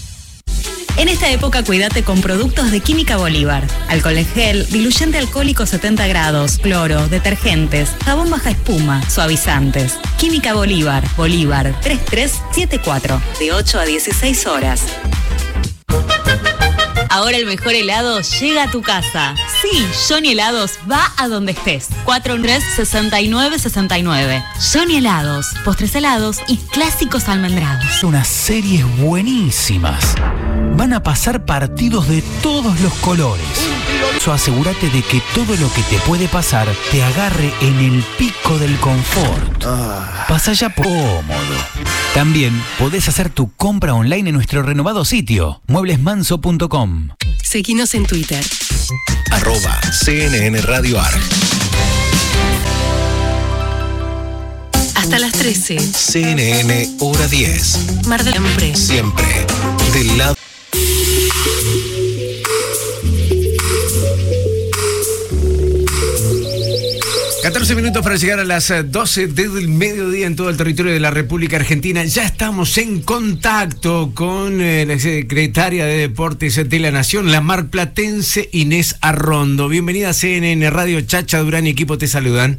En esta época cuídate con productos de Química Bolívar. Alcohol en gel, diluyente alcohólico 70 grados, cloro, detergentes, jabón baja espuma, suavizantes. Química Bolívar, Bolívar 3374, de 8 a 16 horas. Ahora el mejor helado llega a tu casa. Sí, Johnny Helados va a donde estés. 413-6969. Johnny Helados, postres helados y clásicos almendrados.
Unas series buenísimas. Van a pasar partidos de todos los colores. Eso asegúrate de que todo lo que te puede pasar te agarre en el pico del confort. Pasa ya por cómodo. También podés hacer tu compra online en nuestro renovado sitio, mueblesmanso.com.
Seguinos en Twitter.
Arroba CNN Radio Arg.
Hasta las 13.
CNN Hora 10.
Mar del Hambre.
Siempre. Del lado.
14 minutos para llegar a las eh, 12 del mediodía en todo el territorio de la República Argentina. Ya estamos en contacto con eh, la secretaria de Deportes de la Nación, la marplatense Inés Arrondo. Bienvenida a CNN Radio Chacha Durán y equipo te saludan.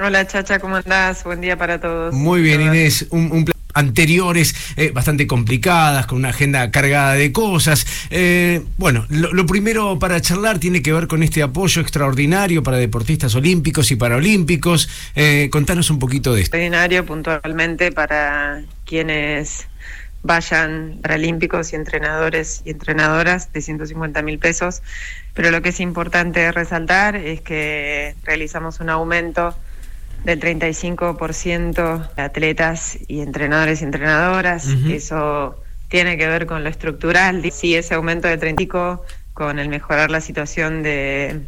Hola Chacha, ¿cómo andás? Buen día para todos.
Muy bien, Inés. Un, un pla- anteriores, eh, bastante complicadas, con una agenda cargada de cosas. Eh, bueno, lo, lo primero para charlar tiene que ver con este apoyo extraordinario para deportistas olímpicos y paralímpicos. Eh, contanos un poquito de esto.
Extraordinario puntualmente para quienes vayan paralímpicos y entrenadores y entrenadoras de 150 mil pesos. Pero lo que es importante resaltar es que realizamos un aumento del 35% de atletas y entrenadores y entrenadoras. Eso tiene que ver con lo estructural. Sí, ese aumento de 35 con el mejorar la situación de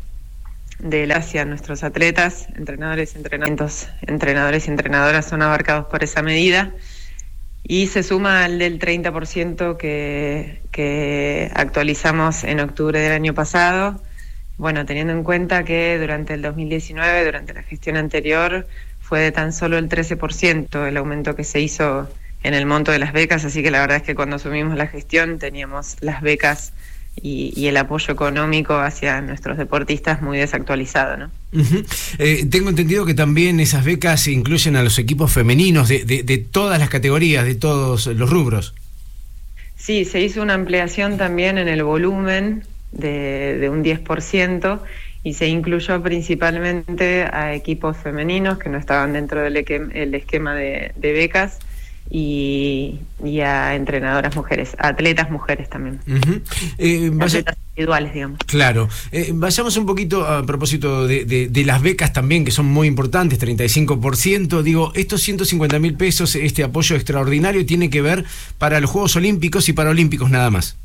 de la hacia nuestros atletas, entrenadores y entrenamientos, entrenadores y entrenadoras son abarcados por esa medida y se suma al del 30% que, que actualizamos en octubre del año pasado. Bueno, teniendo en cuenta que durante el 2019, durante la gestión anterior, fue de tan solo el 13% el aumento que se hizo en el monto de las becas, así que la verdad es que cuando asumimos la gestión teníamos las becas y, y el apoyo económico hacia nuestros deportistas muy desactualizado, ¿no?
Eh, tengo entendido que también esas becas incluyen a los equipos femeninos de, de- de todas las categorías, de todos los rubros.
Sí, se hizo una ampliación también en el volumen de, de un 10% y se incluyó principalmente a equipos femeninos que no estaban dentro del el esquema de, de becas y, y a entrenadoras mujeres, a atletas mujeres también.
Eh, vaya-
Atletas individuales, digamos.
Claro. Eh, vayamos un poquito a propósito de, de- de las becas también, que son muy importantes, 35%. Digo, estos 150 mil pesos, este apoyo extraordinario, tiene que ver para los Juegos Olímpicos y Paralímpicos nada más.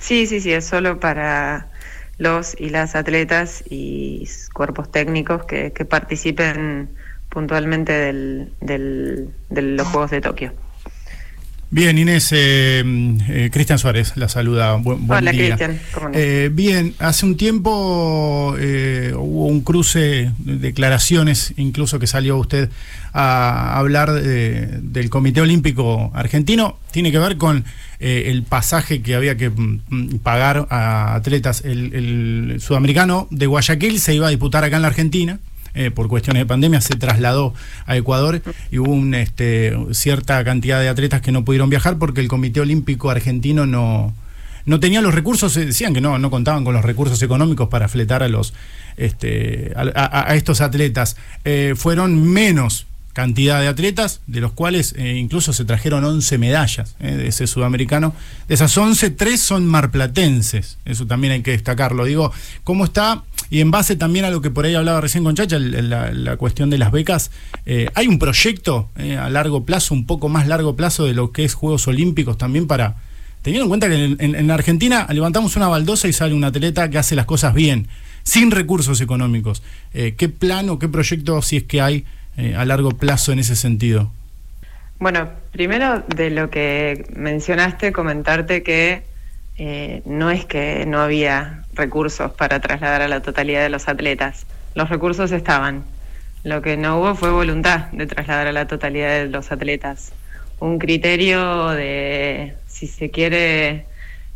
Sí, sí, sí, es solo para los y las atletas y cuerpos técnicos que, que participen puntualmente del, del- de los Juegos de Tokio.
Bien, Inés, eh, eh, Cristian Suárez la saluda. Buen, buen
Hola,
día.
Cristian.
Eh, bien, hace un tiempo eh, hubo un cruce de declaraciones, incluso que salió usted a hablar de- del Comité Olímpico Argentino. Tiene que ver con eh, el pasaje que había que mm, pagar a atletas. El, el sudamericano de Guayaquil se iba a disputar acá en la Argentina. Eh, por cuestiones de pandemia se trasladó a Ecuador y hubo un, este, cierta cantidad de atletas que no pudieron viajar porque el Comité Olímpico Argentino no, no tenía los recursos, eh, decían que no, no contaban con los recursos económicos para fletar a los este, a, estos atletas. Eh, fueron menos cantidad de atletas, de los cuales incluso se trajeron 11 medallas de ese sudamericano. De esas 11, 3 son marplatenses, eso también hay que destacarlo. Digo, ¿cómo está? Y en base también a lo que por ahí hablaba recién con Chacha, la, cuestión de las becas, eh, hay un proyecto eh, a largo plazo, un poco más largo plazo de lo que es Juegos Olímpicos también para, teniendo en cuenta que en, en- en Argentina levantamos una baldosa y sale un atleta que hace las cosas bien, sin recursos económicos. Eh, ¿Qué plan o qué proyecto, si es que hay, a largo plazo en ese sentido?
Bueno, primero de lo que mencionaste, comentarte que no es que no había recursos para trasladar a la totalidad de los atletas. Los recursos estaban. Lo que no hubo fue voluntad de trasladar a la totalidad de los atletas. Un criterio de, si se quiere,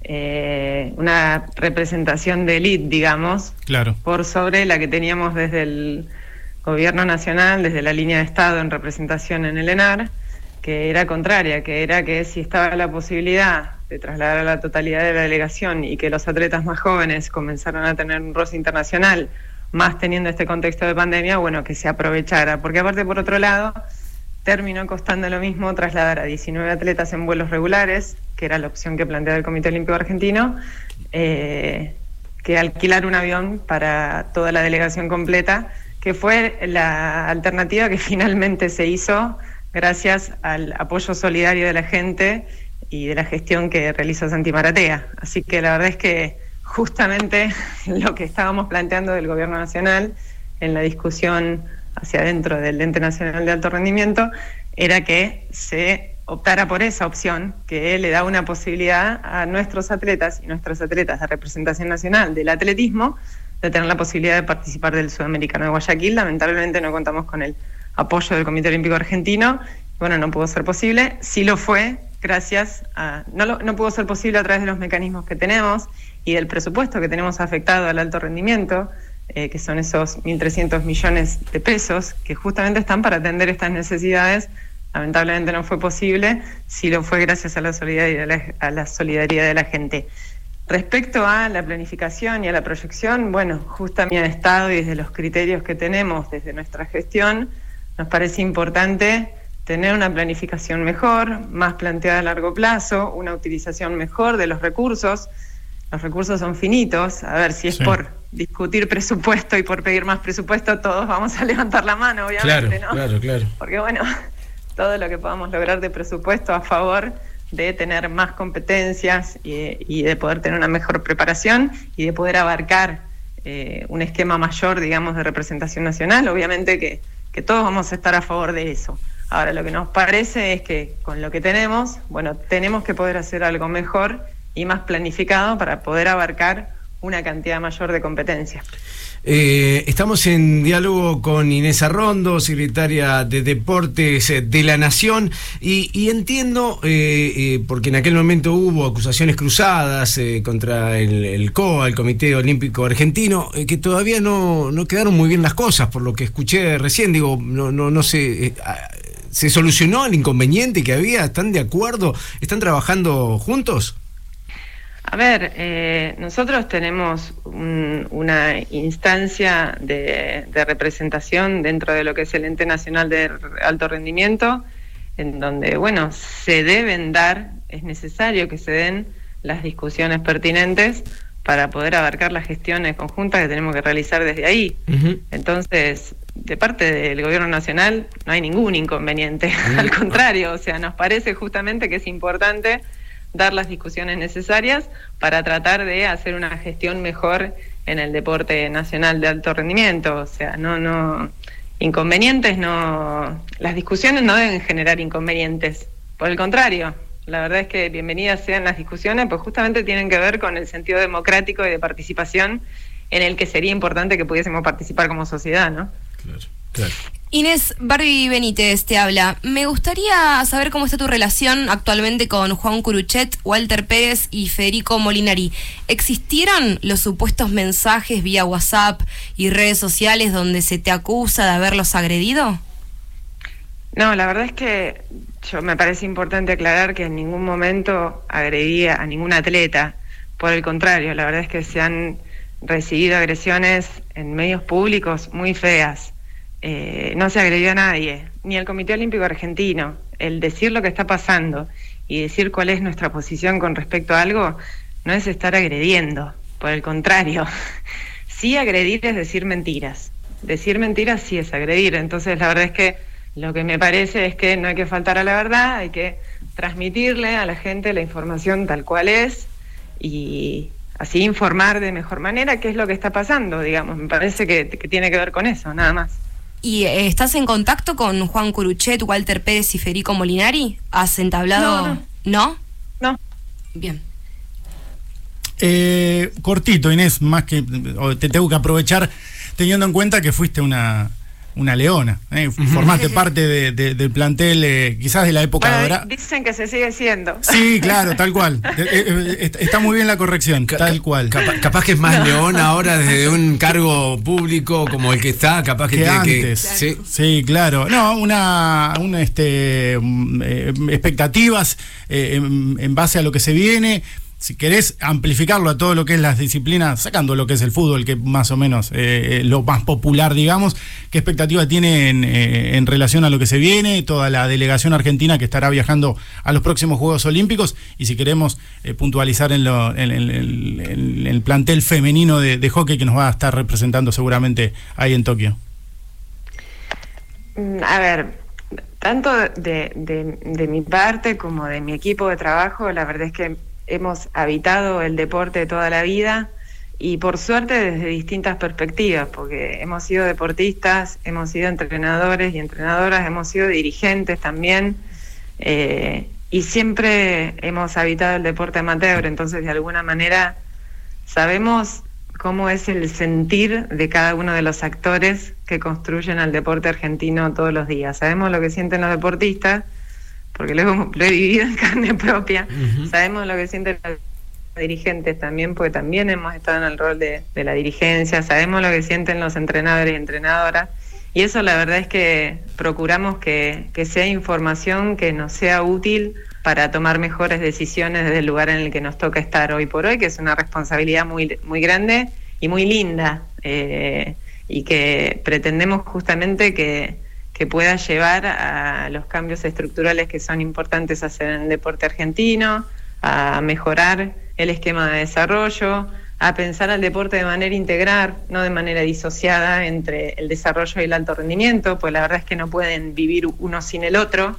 eh, una representación de élite, digamos,
Claro.
por sobre la que teníamos desde el gobierno nacional, desde la línea de Estado en representación en el ENAR, que era contraria, que era que si estaba la posibilidad de trasladar a la totalidad de la delegación y que los atletas más jóvenes comenzaron a tener un roce internacional, más teniendo este contexto de pandemia, bueno, que se aprovechara. Porque aparte, por otro lado, terminó costando lo mismo trasladar a 19 atletas en vuelos regulares, que era la opción que planteaba el Comité Olímpico Argentino, eh, que alquilar un avión para toda la delegación completa, que fue la alternativa que *laughs* finalmente se hizo gracias al apoyo solidario de la gente y de la gestión que realizó Santi Maratea. Así que la verdad es que justamente *laughs* lo que estábamos planteando del Gobierno Nacional en la discusión hacia adentro del Ente Nacional de Alto Rendimiento era que se optara por esa opción que le da una posibilidad a nuestros atletas y nuestras atletas de representación nacional del atletismo de tener la posibilidad de participar del Sudamericano de Guayaquil. Lamentablemente no contamos con el apoyo del Comité Olímpico Argentino. Bueno, no pudo ser posible. Sí lo fue gracias a... No, lo- no pudo ser posible a través de los mecanismos que tenemos y del presupuesto que tenemos afectado al alto rendimiento, eh, que son esos 1.300 millones de pesos que justamente están para atender estas necesidades. Lamentablemente no fue posible, sí lo fue gracias a la solidaridad de la, a la, solidaridad de la gente. Respecto a la planificación y a la proyección, bueno, justamente en el Estado y desde los criterios que tenemos desde nuestra gestión, nos parece importante tener una planificación mejor, más planteada a largo plazo, una utilización mejor de los recursos. Los recursos son finitos, a ver si es
Sí.
por discutir presupuesto y por pedir más presupuesto, todos vamos a *laughs* levantar la mano,
Claro,
obviamente, ¿no?
claro, claro.
Porque bueno, *laughs* todo lo que podamos lograr de presupuesto a favor de tener más competencias y, y de poder tener una mejor preparación y de poder abarcar eh, un esquema mayor, digamos, de representación nacional, obviamente que, que todos vamos a estar a favor de eso. Ahora, lo que nos parece es que con lo que tenemos, bueno, tenemos que poder hacer algo mejor y más planificado para poder abarcar una cantidad mayor de competencias.
Eh, estamos en diálogo con Inés Arrondo, secretaria de Deportes eh, de la Nación, y, y entiendo, eh, eh, porque en aquel momento hubo acusaciones cruzadas eh, contra el, el COA, el Comité Olímpico Argentino, que todavía no, no quedaron muy bien las cosas, por lo que escuché recién, digo, no, no, no sé, ah, ¿se solucionó el inconveniente que había? ¿Están de acuerdo? ¿Están trabajando juntos?
A ver, eh, nosotros tenemos un- una instancia de, de representación dentro de lo que es el ente nacional de alto rendimiento, en donde, bueno, se deben dar, es necesario que se den las discusiones pertinentes para poder abarcar las gestiones conjuntas que tenemos que realizar desde ahí. Entonces, de parte del gobierno nacional no hay ningún inconveniente, *laughs* al contrario, o sea, nos parece justamente que es importante dar las discusiones necesarias para tratar de hacer una gestión mejor en el deporte nacional de alto rendimiento, o sea, no no inconvenientes no las discusiones no deben generar inconvenientes, por el contrario, la verdad es que bienvenidas sean las discusiones, pues justamente tienen que ver con el sentido democrático y de participación en el que sería importante que pudiésemos participar como sociedad, ¿no?
Inés Barbie Benítez te habla. Me gustaría saber cómo está tu relación actualmente con Juan Curuchet, Walter Pérez y Federico Molinari. ¿Existieron los supuestos mensajes vía WhatsApp y redes sociales donde se te acusa de haberlos agredido?
No, la verdad es que yo me parece importante aclarar que en ningún momento agredí a ningún atleta. Por el contrario, la verdad es que se han recibido agresiones en medios públicos muy feas. Eh, no se agredió a nadie, ni al Comité Olímpico Argentino. El decir lo que está pasando y decir cuál es nuestra posición con respecto a algo no es estar agrediendo. Por el contrario, *laughs* sí agredir es decir mentiras. Decir mentiras sí es agredir. Entonces, la verdad es que lo que me parece es que no hay que faltar a la verdad, hay que transmitirle a la gente la información tal cual es y así informar de mejor manera qué es lo que está pasando, digamos. Me parece que, que tiene que ver con eso, nada más.
¿Y eh, estás en contacto con Juan Curuchet, Walter Pérez y Federico Molinari? ¿Has entablado...?
No, no.
¿No?
No.
Bien.
Eh, cortito, Inés, más que o te tengo que aprovechar teniendo en cuenta que fuiste una, una leona. eh, Formaste *laughs* parte de- de- del plantel, eh, quizás de la época
Bueno,
dorada.
dicen que se sigue siendo.
Sí, *laughs* claro, tal cual. Eh, eh, está muy bien la corrección, tal cual.
Capa- capaz que es más león *laughs* ahora desde un cargo público como el que está, capaz que,
que
tiene que-
antes.
sí.
Sí. claro. No, una, una este, mm, eh, expectativas eh, en, en base a lo que se viene. Si querés amplificarlo a todo lo que es las disciplinas, sacando lo que es el fútbol, que más o menos eh, lo más popular, digamos, ¿qué expectativa tiene en, eh, en relación a lo que se viene? Toda la delegación argentina que estará viajando a los próximos Juegos Olímpicos y si queremos eh, puntualizar en, lo- en- el plantel femenino de, hockey que nos va a estar representando seguramente ahí en Tokio.
Mm, A ver, tanto de- de mi parte como de mi equipo de trabajo, la verdad es que hemos habitado el deporte toda la vida y por suerte desde distintas perspectivas, porque hemos sido deportistas, hemos sido entrenadores y entrenadoras, hemos sido dirigentes también eh, y siempre hemos habitado el deporte amateur, entonces de alguna manera sabemos cómo es el sentir de cada uno de los actores que construyen al deporte argentino todos los días. Sabemos lo que sienten los deportistas, porque lo, hemos- *laughs* lo he vivido en carne propia. Sabemos lo que sienten los dirigentes también, porque también hemos estado en el rol de, de la dirigencia. Sabemos lo que sienten los entrenadores y entrenadoras. Y eso la verdad es que procuramos que, que sea información que nos sea útil para tomar mejores decisiones desde el lugar en el que nos toca estar hoy por hoy, que es una responsabilidad muy, muy grande y muy linda, eh, y que pretendemos justamente que, que pueda llevar a los cambios estructurales que son importantes hacer en el deporte argentino, a mejorar el esquema de desarrollo, a pensar al deporte de manera integral, no de manera disociada entre el desarrollo y el alto rendimiento, pues la verdad es que no pueden vivir uno sin el otro.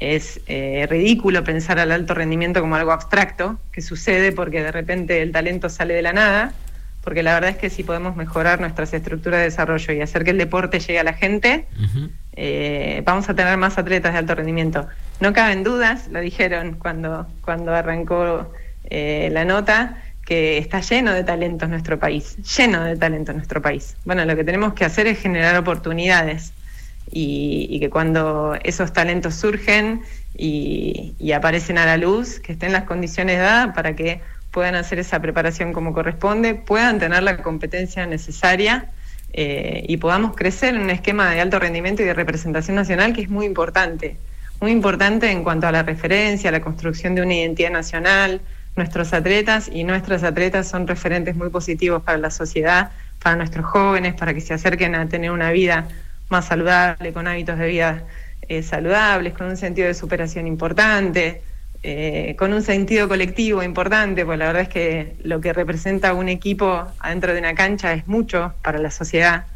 Es eh, ridículo pensar al alto rendimiento como algo abstracto, que sucede porque de repente el talento sale de la nada, porque la verdad es que si podemos mejorar nuestras estructuras de desarrollo y hacer que el deporte llegue a la gente, eh, vamos a tener más atletas de alto rendimiento. No caben dudas, lo dijeron cuando, cuando arrancó eh, la nota, que está lleno de talentos nuestro país, lleno de talentos nuestro país. Bueno, lo que tenemos que hacer es generar oportunidades y, y que cuando esos talentos surgen y, y aparecen a la luz, que estén las condiciones dadas para que puedan hacer esa preparación como corresponde, puedan tener la competencia necesaria eh, y podamos crecer en un esquema de alto rendimiento y de representación nacional que es muy importante. Muy importante en cuanto a la referencia, a la construcción de una identidad nacional. Nuestros atletas y nuestras atletas son referentes muy positivos para la sociedad, para nuestros jóvenes, para que se acerquen a tener una vida más saludable, con hábitos de vida eh, saludables, con un sentido de superación importante, eh, con un sentido colectivo importante, pues la verdad es que lo que representa un equipo adentro de una cancha es mucho para la sociedad.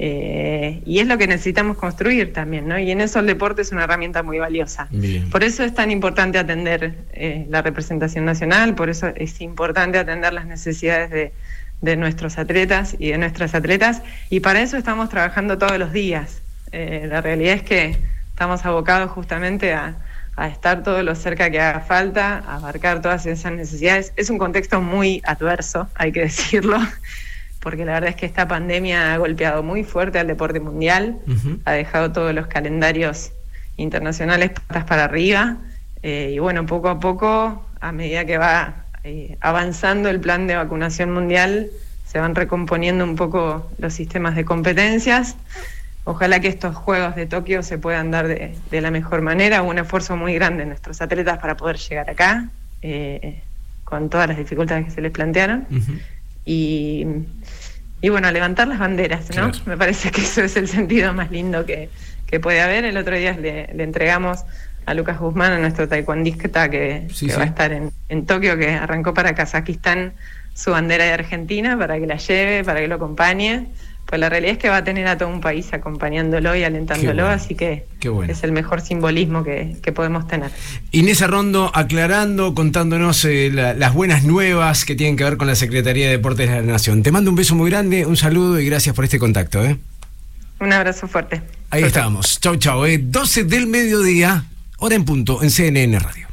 eh, y es lo que necesitamos construir también, ¿no? Y en eso el deporte es una herramienta muy valiosa.
Bien.
Por eso es tan importante atender eh, la representación nacional, por eso es importante atender las necesidades de, de nuestros atletas y de nuestras atletas, y para eso estamos trabajando todos los días. La realidad es que estamos abocados justamente a, a estar todo lo cerca que haga falta, a abarcar todas esas necesidades. Es un contexto muy adverso, hay que *laughs* decirlo, porque la verdad es que esta pandemia ha golpeado muy fuerte al deporte mundial, ha dejado todos los calendarios internacionales patas para arriba, eh, y bueno, poco a poco, a medida que va eh, avanzando el plan de vacunación mundial, se van recomponiendo un poco los sistemas de competencias. Ojalá que estos Juegos de Tokio se puedan dar de, de la mejor manera. Hubo un esfuerzo muy grande de nuestros atletas para poder llegar acá, eh, con todas las dificultades que se les plantearon. Y, y bueno, levantar las banderas, ¿no?
Claro.
Me parece que eso es el sentido más lindo que, que puede haber. El otro día le, le entregamos a Lucas Guzmán, a nuestro taekwondista que,
Sí,
que
sí.
va a estar en, en Tokio, que arrancó para Kazajistán su bandera de Argentina, para que la lleve, para que lo acompañe. Pues la realidad es que va a tener a todo un país acompañándolo y alentándolo,
bueno.
así que
bueno.
es el mejor simbolismo que, que podemos tener.
Inés Arrondo aclarando, contándonos eh, la- las buenas nuevas que tienen que ver con la Secretaría de Deportes de la Nación. Te mando un beso muy grande, un saludo y gracias por este contacto. ¿eh?
Un abrazo fuerte.
Ahí estamos. Chau, chau. eh. 12 del mediodía, hora en punto, en CNN Radio.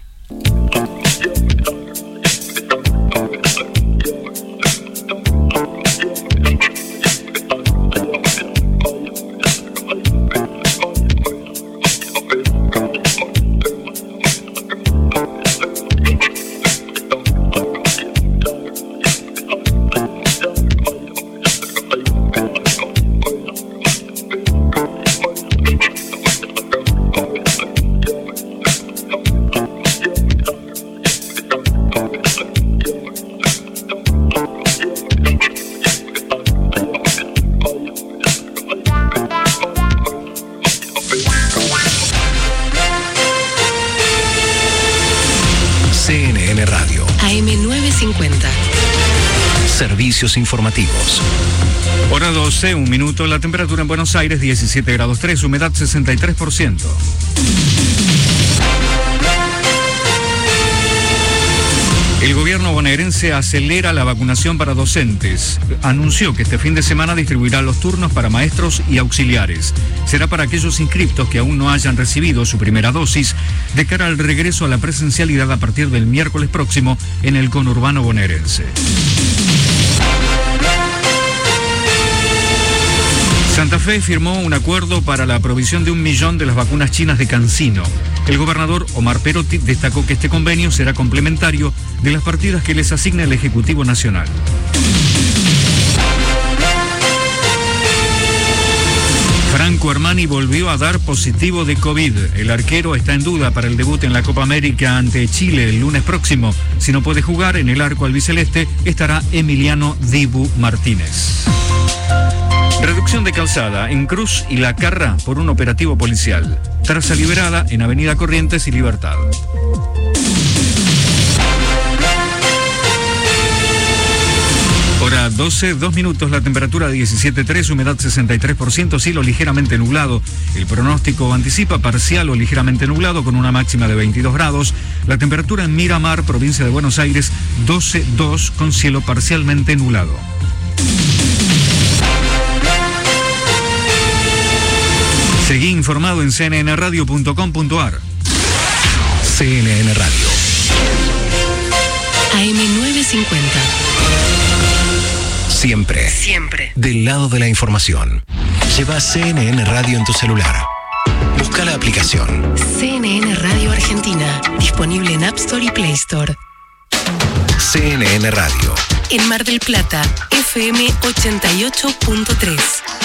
Servicios informativos.
Hora 12, un minuto. La temperatura en Buenos Aires 17 grados 3, humedad 63%. El gobierno bonaerense acelera la vacunación para docentes. Anunció que este fin de semana distribuirá los turnos para maestros y auxiliares. Será para aquellos inscriptos que aún no hayan recibido su primera dosis de cara al regreso a la presencialidad a partir del miércoles próximo en el conurbano bonaerense. Santa Fe firmó un acuerdo para la provisión de un millón de las vacunas chinas de Cancino. El gobernador Omar Perotti destacó que este convenio será complementario de las partidas que les asigna el Ejecutivo Nacional. Franco Armani volvió a dar positivo de COVID. El arquero está en duda para el debut en la Copa América ante Chile el lunes próximo. Si no puede jugar en el arco albiceleste, estará Emiliano Dibu Martínez. Reducción de calzada en Cruz y La Carra por un operativo policial. Traza liberada en Avenida Corrientes y Libertad. Hora 12, 2 minutos, la temperatura 17.3, humedad 63%, cielo ligeramente nublado. El pronóstico anticipa parcial o ligeramente nublado con una máxima de 22 grados. La temperatura en Miramar, provincia de Buenos Aires, 12.2 con cielo parcialmente nublado. Seguí informado en cnnradio.com.ar.
CNN Radio.
AM950.
Siempre.
Siempre.
Del lado de la información. Lleva CNN Radio en tu celular. Busca la aplicación.
CNN Radio Argentina. Disponible en App Store y Play Store.
CNN Radio.
En Mar del Plata, FM 88.3.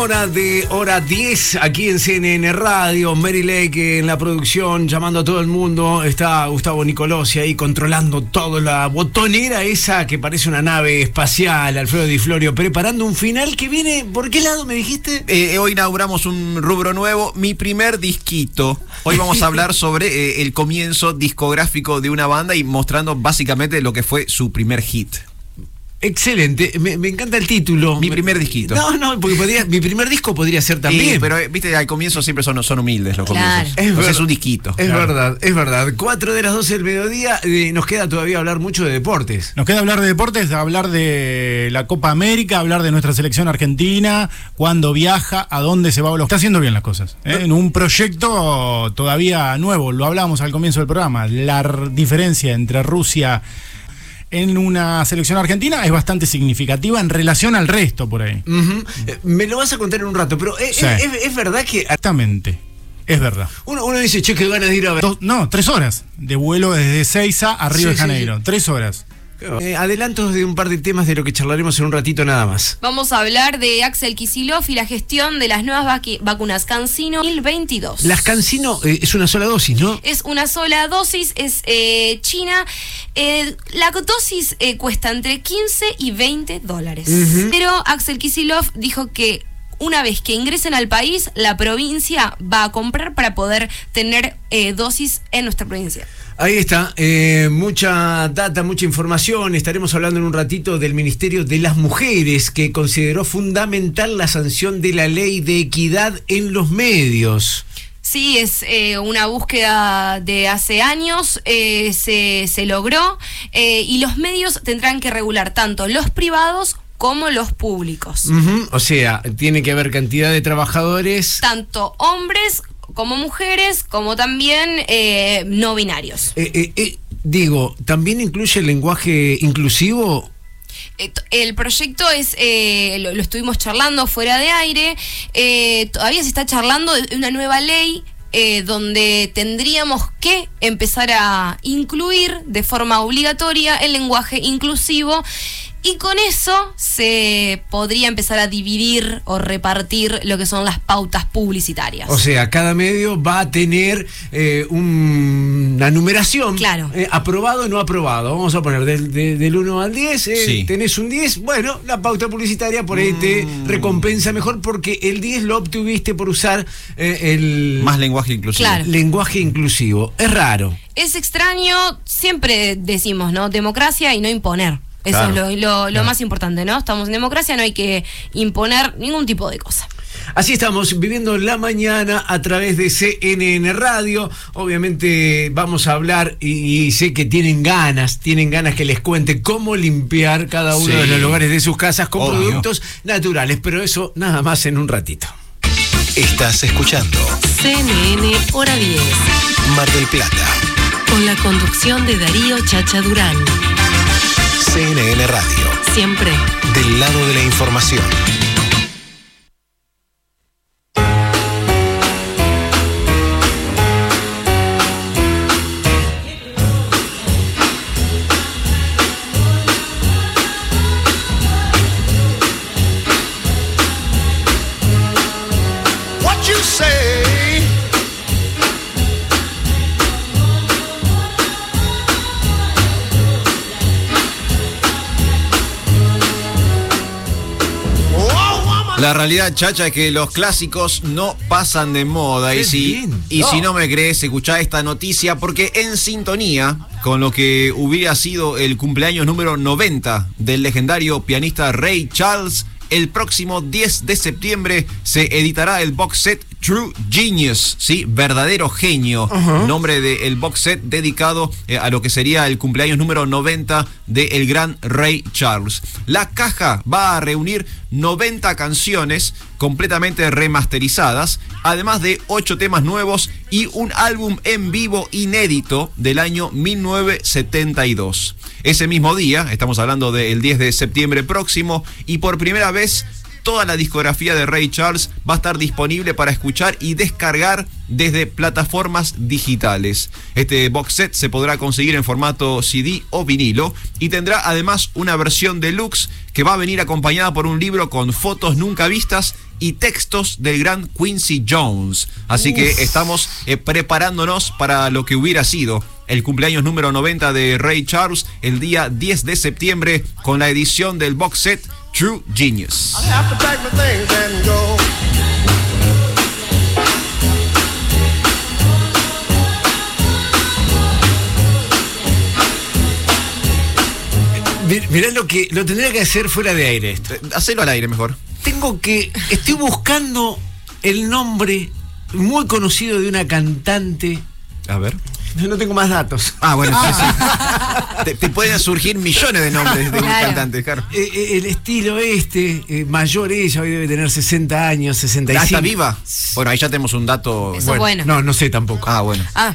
Hora de hora 10 aquí en CNN Radio. Mary Lake en la producción, llamando a todo el mundo. Está Gustavo Nicolosi ahí controlando toda la botonera esa que parece una nave espacial. Alfredo Di Florio preparando un final que viene. ¿Por qué lado me dijiste?
Eh, hoy inauguramos un rubro nuevo, mi primer disquito. Hoy vamos a hablar *laughs* sobre eh, el comienzo discográfico de una banda y mostrando básicamente lo que fue su primer hit.
Excelente, me, me encanta el título.
Mi primer disquito.
No, no, porque podría- mi primer disco podría ser también.
Sí, pero eh, viste, al comienzo siempre son, son humildes los
Claro.
comienzos.
Es
Entonces
verdad.
es un disquito.
Es verdad, es verdad. Cuatro de las 12 del mediodía, eh, nos queda todavía hablar mucho de deportes.
Nos queda hablar de deportes, hablar de la Copa América, hablar de nuestra selección argentina, cuándo viaja, a dónde se va. Lo está haciendo bien las cosas. ¿eh? En un proyecto todavía nuevo, lo hablábamos al comienzo del programa. La diferencia entre Rusia en una selección argentina es bastante significativa en relación al resto por ahí.
Eh, Me lo vas a contar en un rato, pero eh,
Sí.
es, es- es verdad que
Exactamente. Es verdad.
uno, uno dice, che, qué ganas de ir a ver.
Dos- no, tres horas de vuelo desde Seiza a Río
Sí,
de Janeiro.
sí.
Tres horas.
Eh, adelantos de un par de temas de lo que charlaremos en un ratito nada más.
Vamos a hablar de Axel Kisilov y la gestión de las nuevas vacunas CanSino 2022.
Las Cancino eh, es una sola dosis, ¿no?
Es una sola dosis, es eh, China. Eh, la dosis cuesta entre 15 y 20 dólares. Pero Axel Kisilov dijo que una vez que ingresen al país, la provincia va a comprar para poder tener eh, dosis en nuestra provincia.
Ahí está, eh, mucha data, mucha información. Estaremos hablando en un ratito del Ministerio de las Mujeres, que consideró fundamental la sanción de la ley de equidad en los medios.
Sí, es eh, una búsqueda de hace años, eh, se, se logró eh, y los medios tendrán que regular tanto los privados como los públicos.
O sea, tiene que haber cantidad de trabajadores.
Tanto hombres como mujeres, como también eh, no binarios.
Eh, eh, eh, digo, ¿también incluye el lenguaje inclusivo?
Eh, El proyecto es, eh, lo, lo estuvimos charlando fuera de aire, eh, todavía se está charlando de una nueva ley eh, donde tendríamos que empezar a incluir de forma obligatoria el lenguaje inclusivo Y con eso se podría empezar a dividir o repartir lo que son las pautas publicitarias.
O sea, cada medio va a tener eh, un- una numeración.
Claro.
eh, aprobado o no aprobado. Vamos a poner del, de- del 1 al 10. eh,
Sí.
Tenés un 10. Bueno, la pauta publicitaria por ahí te
Mm.
recompensa mejor porque el 10 lo obtuviste por usar eh, el.
Más lenguaje inclusivo.
Claro.
Lenguaje inclusivo. Es raro.
Es extraño, siempre decimos, ¿no? Democracia y no imponer. Eso
Claro.
es lo, lo- lo más importante, ¿no? Estamos en democracia, no hay que imponer ningún tipo de cosa.
Así estamos viviendo la mañana a través de CNN Radio. Obviamente vamos a hablar y, y sé que tienen ganas, tienen ganas que les cuente cómo limpiar cada uno
Sí.
de los lugares de sus casas con
Obvio.
productos naturales, pero eso nada más en un ratito.
Estás escuchando
CNN Hora 10.
Mar del Plata.
Con la conducción de Darío Chacha Durán.
CNN Radio.
Siempre.
Del lado de la información.
La realidad, chacha, es que los clásicos no pasan de moda. Y si,
bien.
y
No.
si no me crees, escuchá esta noticia porque en sintonía con lo que hubiera sido el cumpleaños número 90 del legendario pianista Ray Charles, el próximo 10 de septiembre se editará el box set True Genius, ¿sí? Verdadero genio. Nombre del box set dedicado eh, a lo que sería el cumpleaños número 90 del gran Ray Charles. La caja va a reunir 90 canciones completamente remasterizadas, además de 8 temas nuevos y un álbum en vivo inédito del año 1972. Ese mismo día, estamos hablando del 10 de septiembre próximo, y por primera vez toda la discografía de Ray Charles va a estar disponible para escuchar y descargar desde plataformas digitales. Este box set se podrá conseguir en formato CD o vinilo y tendrá además una versión deluxe que va a venir acompañada por un libro con fotos nunca vistas y textos del gran Quincy Jones. Así que estamos eh, preparándonos para lo que hubiera sido el cumpleaños número 90 de Ray Charles el día 10 de septiembre con la edición del box set True Genius.
have to pack my things and go.
Mi- Mirá lo que lo tendría que hacer fuera de aire esto.
Hacelo al aire mejor.
Tengo que. Estoy buscando el nombre muy conocido de una cantante.
A ver.
No tengo más datos.
Ah, bueno, sí, sí. *laughs* Te, te pueden surgir millones de nombres de un
Claro. Eh, eh, el estilo este, eh, mayor ella, hoy debe tener 60 años, 65.
¿Ah, está viva? Bueno, ahí ya tenemos un dato.
Eso bueno.
No, no sé tampoco.
Ah, bueno.
Ah,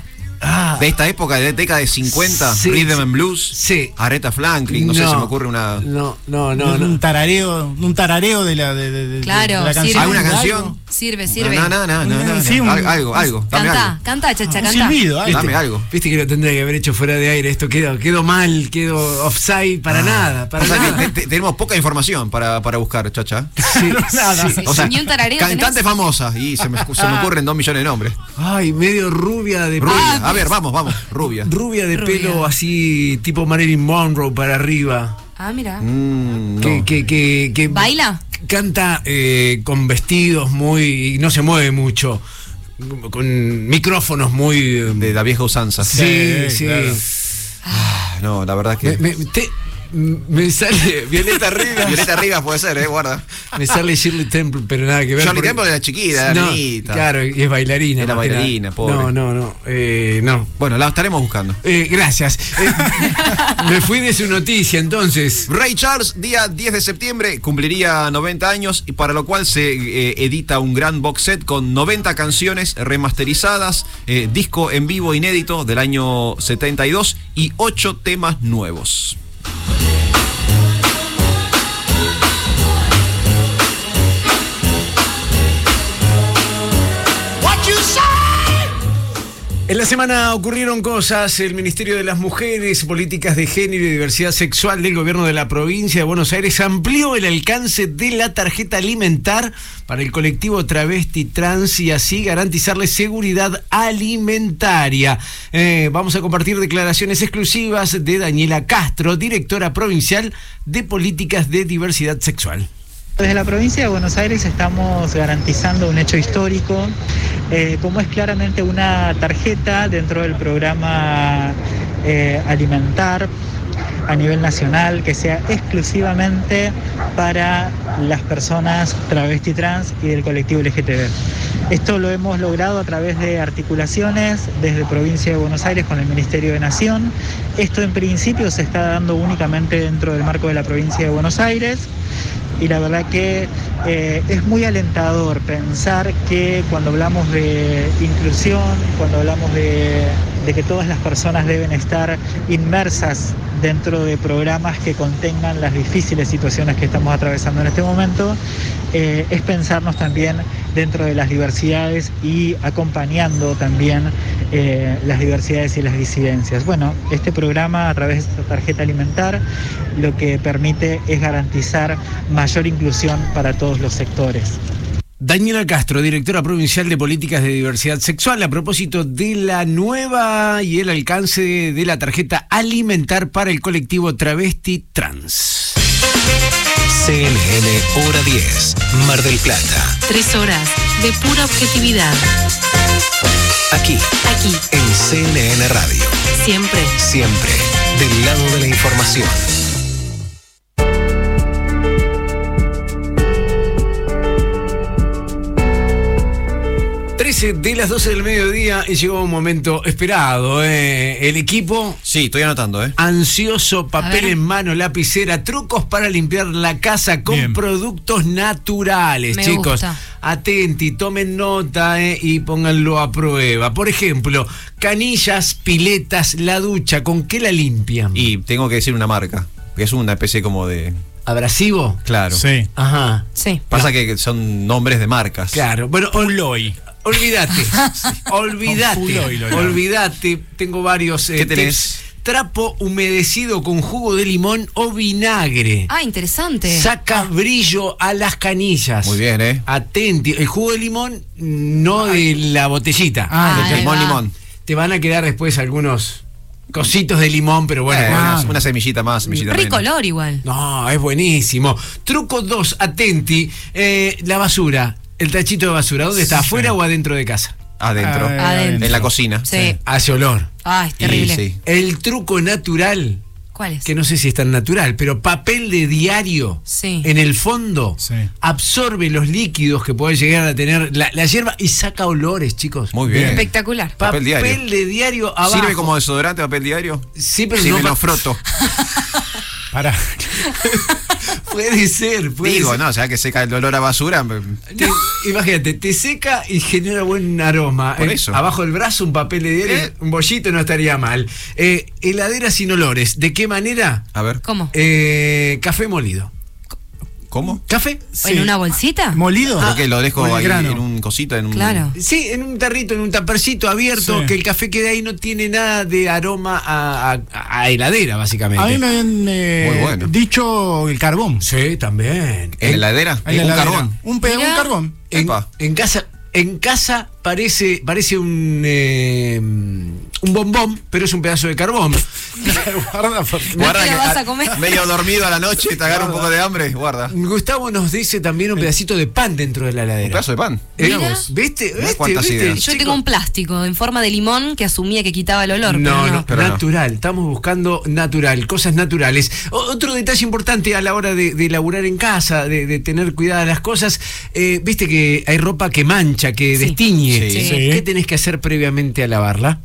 De esta época, de década de 50,
Sí,
Rhythm and Blues,
Sí.
Aretha Franklin, no, sé, se me ocurre una...
No, no, no,
un, tarareo, un tarareo de la, de, de- de-
claro,
de la canción.
sirve.
¿Alguna
¿Algo?
canción?
sirve, sirve.
No, no, no, no, no, no.
Sí, un-
Al- algo, algo, dame
Canta,
algo.
canta, chacha,
Un
canta.
silbido, algo.
Dame algo.
Viste que lo tendría que haber hecho fuera de aire. Esto quedó, quedó mal, quedó offside para nada. Para
O sea que
nada.
te- te- tenemos poca información para, para buscar, chacha. *laughs*
Sí, *laughs*
Nada.
sí.
O sea,
Ni un tarareo
cantante
tenés.
famosa. Y se me, se me ocurren dos millones de nombres.
Ay, medio rubia de
Rubia. Ver, vamos, vamos. *laughs* Rubia.
Rubia de
Rubia.
pelo así, tipo Marilyn Monroe para arriba.
Ah, mira.
Mm,
Que,
no.
que, que, que
¿Baila?
canta eh, con vestidos muy. y no se mueve mucho. Con micrófonos muy. eh,
De la vieja usanza.
sí,
Sí,
sí.
claro.
Ah, No, la verdad que...
Me, me- te- me sale Violeta Rivas. *laughs*
Violeta Rivas puede ser, eh, guarda.
Me sale Shirley Temple, pero nada que ver.
Shirley
porque-
Temple era chiquita,
No. Claro, y es bailarina.
Era bailarina, pobre.
No, no, no. eh, no.
Bueno, la estaremos buscando.
Eh, gracias. Eh, *laughs* me fui de su noticia entonces.
Ray Charles, día 10 de septiembre, cumpliría 90 años y para lo cual se edita un gran box set con 90 canciones remasterizadas, disco en vivo inédito del año 72 y 8 temas nuevos.
En la semana ocurrieron cosas. El Ministerio de las Mujeres, Políticas de Género y Diversidad Sexual del Gobierno de la Provincia de Buenos Aires amplió el alcance de la tarjeta alimentar para el colectivo travesti trans y así garantizarle seguridad alimentaria. Eh, vamos a compartir declaraciones exclusivas de Daniela Castro, directora provincial de Políticas de Diversidad Sexual.
Desde la provincia de Buenos Aires estamos garantizando un hecho histórico, eh, como es claramente una tarjeta dentro del programa eh, alimentar a nivel nacional que sea exclusivamente para las personas travesti trans y del colectivo LGTB. Esto lo hemos logrado a través de articulaciones desde provincia de Buenos Aires con el Ministerio de Nación. Esto en principio se está dando únicamente dentro del marco de la provincia de Buenos Aires y la verdad que eh, es muy alentador pensar que cuando hablamos de inclusión, cuando hablamos de, de que todas las personas deben estar inmersas dentro de programas que contengan las difíciles situaciones que estamos atravesando en este momento, eh, es pensarnos también dentro de las diversidades y acompañando también eh, las diversidades y las disidencias. Bueno, este programa a través de esta tarjeta alimentar lo que permite es garantizar mayor inclusión para todos los sectores.
Daniela Castro, directora provincial de Políticas de Diversidad Sexual, a propósito de la nueva y el alcance de la tarjeta alimentar para el colectivo travesti trans.
CNN Hora 10, Mar del Plata.
Tres horas de pura objetividad.
Aquí,
Aquí,
en CNN Radio.
siempre.
Siempre del lado de la información.
13 de las 12 del mediodía y llegó un momento esperado. eh. El equipo.
Sí, estoy anotando, ¿eh?
Ansioso, papel en mano, lapicera, trucos para limpiar la casa con productos naturales,
Me
chicos.
gusta.
Atenti, tomen nota eh, y pónganlo a prueba. Por ejemplo, canillas, piletas, la ducha, ¿con qué la limpian?
Y tengo que decir una marca, que es una especie como de...
¿Abrasivo?
Claro.
Sí.
Ajá.
Sí.
Pasa que son nombres de marcas.
Claro. Bueno,
Puloy.
Olvídate, *laughs* olvídate, olvídate. Tengo varios. eh,
¿Qué tenés?
tips. Trapo humedecido con jugo de limón o vinagre.
Ah, interesante.
Saca brillo a las canillas.
Muy bien, ¿eh?
Atenti. El jugo de limón, no de la botellita.
Ah,
Del
ahí
limón, limón. Te van a quedar después algunos cositos de limón, pero bueno.
Eh,
bueno,
una, una semillita más, semillita
Rico
menos.
olor igual.
no, es buenísimo. Truco 2, atenti. eh, la basura, el tachito de basura, ¿dónde está?
Sí.
¿Afuera o adentro de casa?
Adentro.
Adentro.
En la cocina.
Sí.
Hace olor.
Ah, es
Y
terrible.
sí.
El truco natural,
¿Cuál es?
que no sé si es tan natural, pero papel de diario
Sí.
en el fondo
Sí.
absorbe los líquidos que puede llegar a tener la, la hierba y saca olores, chicos.
Muy bien.
Espectacular.
Papel,
Papel diario.
de diario abajo.
¿Sirve como desodorante papel diario?
Sí, pero
Si
no
me lo froto. *laughs*
Para. *laughs*
Puede ser, puede
Digo,
ser.
no, o sea que seca el olor a basura. me-
Te- imagínate, te seca y genera buen aroma.
Por
Eh,
eso.
Abajo del brazo un papel de diario,
Eh.
un bollito no estaría mal. Eh, heladera sin olores. ¿De qué manera?
A ver,
¿Cómo?
Eh, café molido.
¿Cómo?
¿Café?
¿O ¿En una bolsita?
¿Molido?
Creo que lo dejo ahí
grano.
en un cosito, en un...
Claro.
Sí, en un tarrito, en un tapercito abierto,
Sí.
que el café quede ahí, no tiene nada de aroma a, a- a heladera, básicamente.
A mí me habían eh,
Muy bueno.
dicho el carbón.
Sí, también.
¿En la heladera?
En
un
heladera.
carbón.
Un, un carbón.
En,
Epa.
en casa, en casa parece, parece un, eh, un bombón, pero es un pedazo de carbón. *laughs*
Guarda, porque-
Guarda que
vas
a-
a comer.
medio dormido a la noche, te agarra un poco de hambre, guarda. Un
Gustavo nos dice también un pedacito de pan dentro de la heladera.
pedazo de pan.
Eh. ¿Viste? ¿Viste?
cuántas
¿Viste?
ideas.
Yo tengo un plástico en forma de limón que asumía que quitaba el olor.
No,
pero
no,
pero no.
natural. Estamos buscando natural, cosas naturales. O- otro detalle importante a la hora de, de laburar en casa, de, de tener cuidadas las cosas. eh, Viste que hay ropa que mancha, que
Sí.
destiñe.
Sí.
Sí.
¿Qué tenés que hacer previamente a lavarla?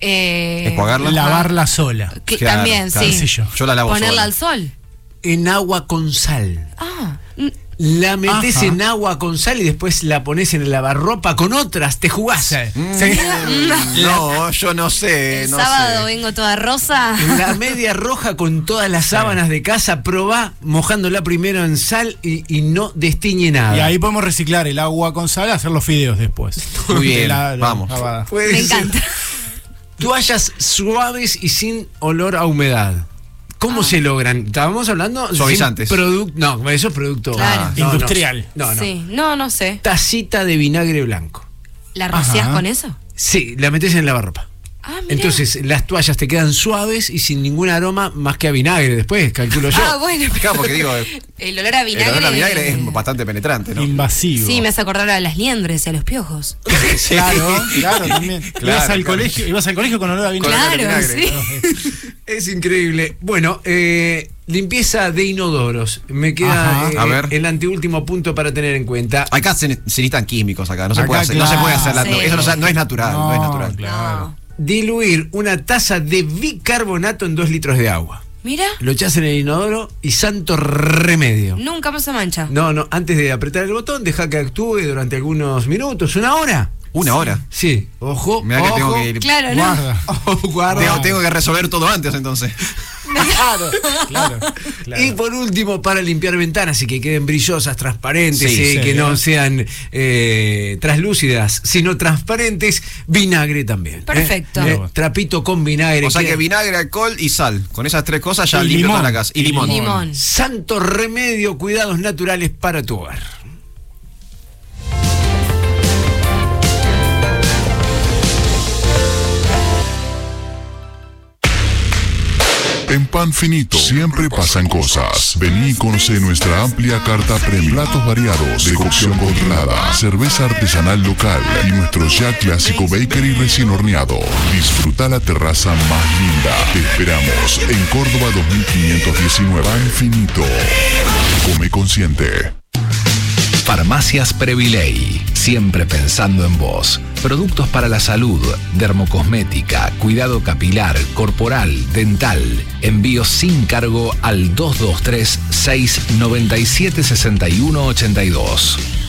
Eh,
Enjuagarla.
Lavarla sola.
que-
Claro,
también,
claro.
sí.
Yo.
Yo la lavo
Ponerla
sola.
al sol.
En agua con sal.
Ah,
La metés
Ajá.
en agua con sal y después la pones en el lavarropa con otras, te jugás. *laughs*
Mm, No, yo no sé.
el
no
sábado
sé.
vengo toda rosa.
La media roja con todas las sábanas de casa, probá mojándola primero en sal y, y no destiñe nada.
Y ahí podemos reciclar el agua con sal, hacer los fideos después.
Muy bien,
La- la
vamos.
Me encanta.
Toallas suaves y sin olor a humedad. ¿Cómo se logran? Estábamos hablando
Suavizantes.
Producto, no, eso es producto
Claro.
ah, no, no.
Industrial.
No, no.
Sí, no, no sé.
Tacita de vinagre blanco.
¿La rocias
Ajá.
con eso?
Sí, la metes en el lavarropa.
Ah.
Entonces las toallas te quedan suaves y sin ningún aroma más que a vinagre después, calculo yo.
Ah, bueno. *laughs*
Claro, porque digo, *laughs*
El olor a
el
vinagre.
olor a vinagre es bastante penetrante, ¿no?
Invasivo.
Sí, me hace acordar a las liendres y a los piojos. *laughs*
Claro, claro, también.
Claro,
ibas al
claro.
colegio, ibas al colegio con olor a vinagre.
Claro, sí.
Es increíble. Bueno, eh, limpieza de inodoros. Me queda eh,
A ver.
el anteúltimo punto para tener en cuenta.
Acá se, ne- se necesitan químicos acá, no se,
Acá,
puede hacer, no se
claro.
puede hacer la-
Sí.
eso no, no es natural, no, es natural.
Claro.
Diluir una taza de bicarbonato en dos litros de agua.
Mira,
Lo echás en el inodoro y santo remedio.
nunca más se mancha.
No, no, antes de apretar el botón, deja que actúe durante algunos minutos, una hora.
Una hora.
Sí, ojo.
Mirá que
ojo.
tengo que ir.
Claro, ¿no? *laughs*
Ojo, guarda.
Tengo, tengo que resolver todo antes entonces. *laughs*
Claro, claro, claro.
Y por último, para limpiar ventanas y que queden brillosas, transparentes,
Sí,
eh, que no sean eh, translúcidas, sino transparentes, vinagre también. ¿eh?
Perfecto.
Eh, trapito con vinagre.
O sea que vinagre, alcohol y sal. Con esas tres cosas ya
Y
limpio
limón.
toda la casa. Y limón.
Limón.
Santo remedio, cuidados naturales para tu hogar.
En Pan Finito siempre pasan cosas. Vení y conoce nuestra amplia carta premium. Platos variados, de cocción cerveza artesanal local y nuestro ya clásico bakery recién horneado. Disfruta la terraza más linda. Te esperamos en Córdoba 2519. Pan Finito. Come consciente.
Farmacias Previley, siempre pensando en vos. Productos para la salud, dermocosmética, cuidado capilar, corporal, dental. Envío sin cargo al 223 697 6182.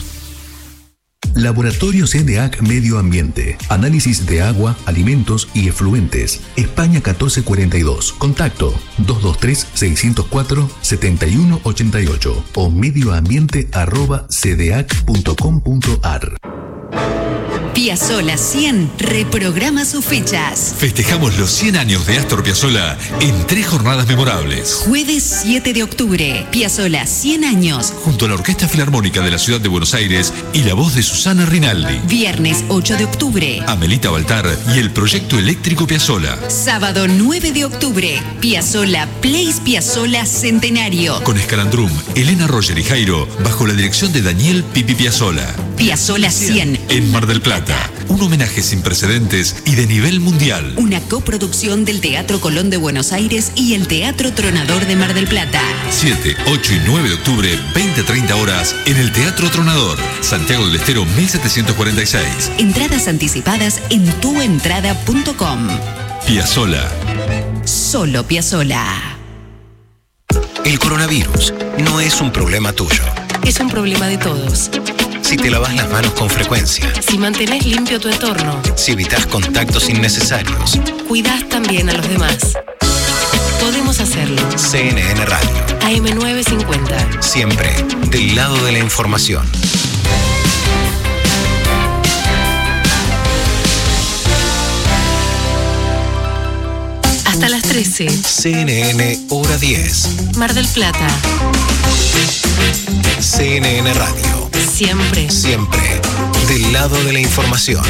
Laboratorio CDAC Medio Ambiente. Análisis de agua, alimentos y efluentes. España 1442. Contacto 223-604-7188 o medioambiente.cdac.com.ar.
Piazzola 100 reprograma sus fechas.
Festejamos los 100 años de Astor Piazzolla en tres jornadas memorables.
Jueves 7 de octubre, Piazzola 100 años.
Junto a la Orquesta Filarmónica de la Ciudad de Buenos Aires y la voz de Susana Rinaldi,
Viernes 8 de octubre.
Amelita Baltar y el Proyecto Eléctrico Piazzolla.
Sábado 9 de octubre, Piazzola Place Piazzola Centenario.
Con Escalandrum, Elena Roger y Jairo, bajo la dirección de Daniel Pipi Piazzolla.
Piazzola 100,
En Mar del Plata, un homenaje sin precedentes y de nivel mundial.
una coproducción del Teatro Colón de Buenos Aires y el Teatro Tronador de Mar del Plata.
7, 8 y 9 de octubre, 20-30 horas, en el Teatro Tronador, Santiago del Estero 1746.
Entradas anticipadas en tuentrada.com.
Piazzola.
Solo Piazzola.
El coronavirus no es un problema tuyo.
Es un problema de todos.
Si te lavas las manos con frecuencia,
Si mantenés limpio tu entorno,
si evitas contactos innecesarios,
cuidás también a los demás. Podemos hacerlo.
CNN Radio,
AM950.
siempre del lado de la información.
Hasta las 13.
CNN Hora 10,
Mar del Plata.
CNN Radio,
Siempre.
siempre del lado de la información.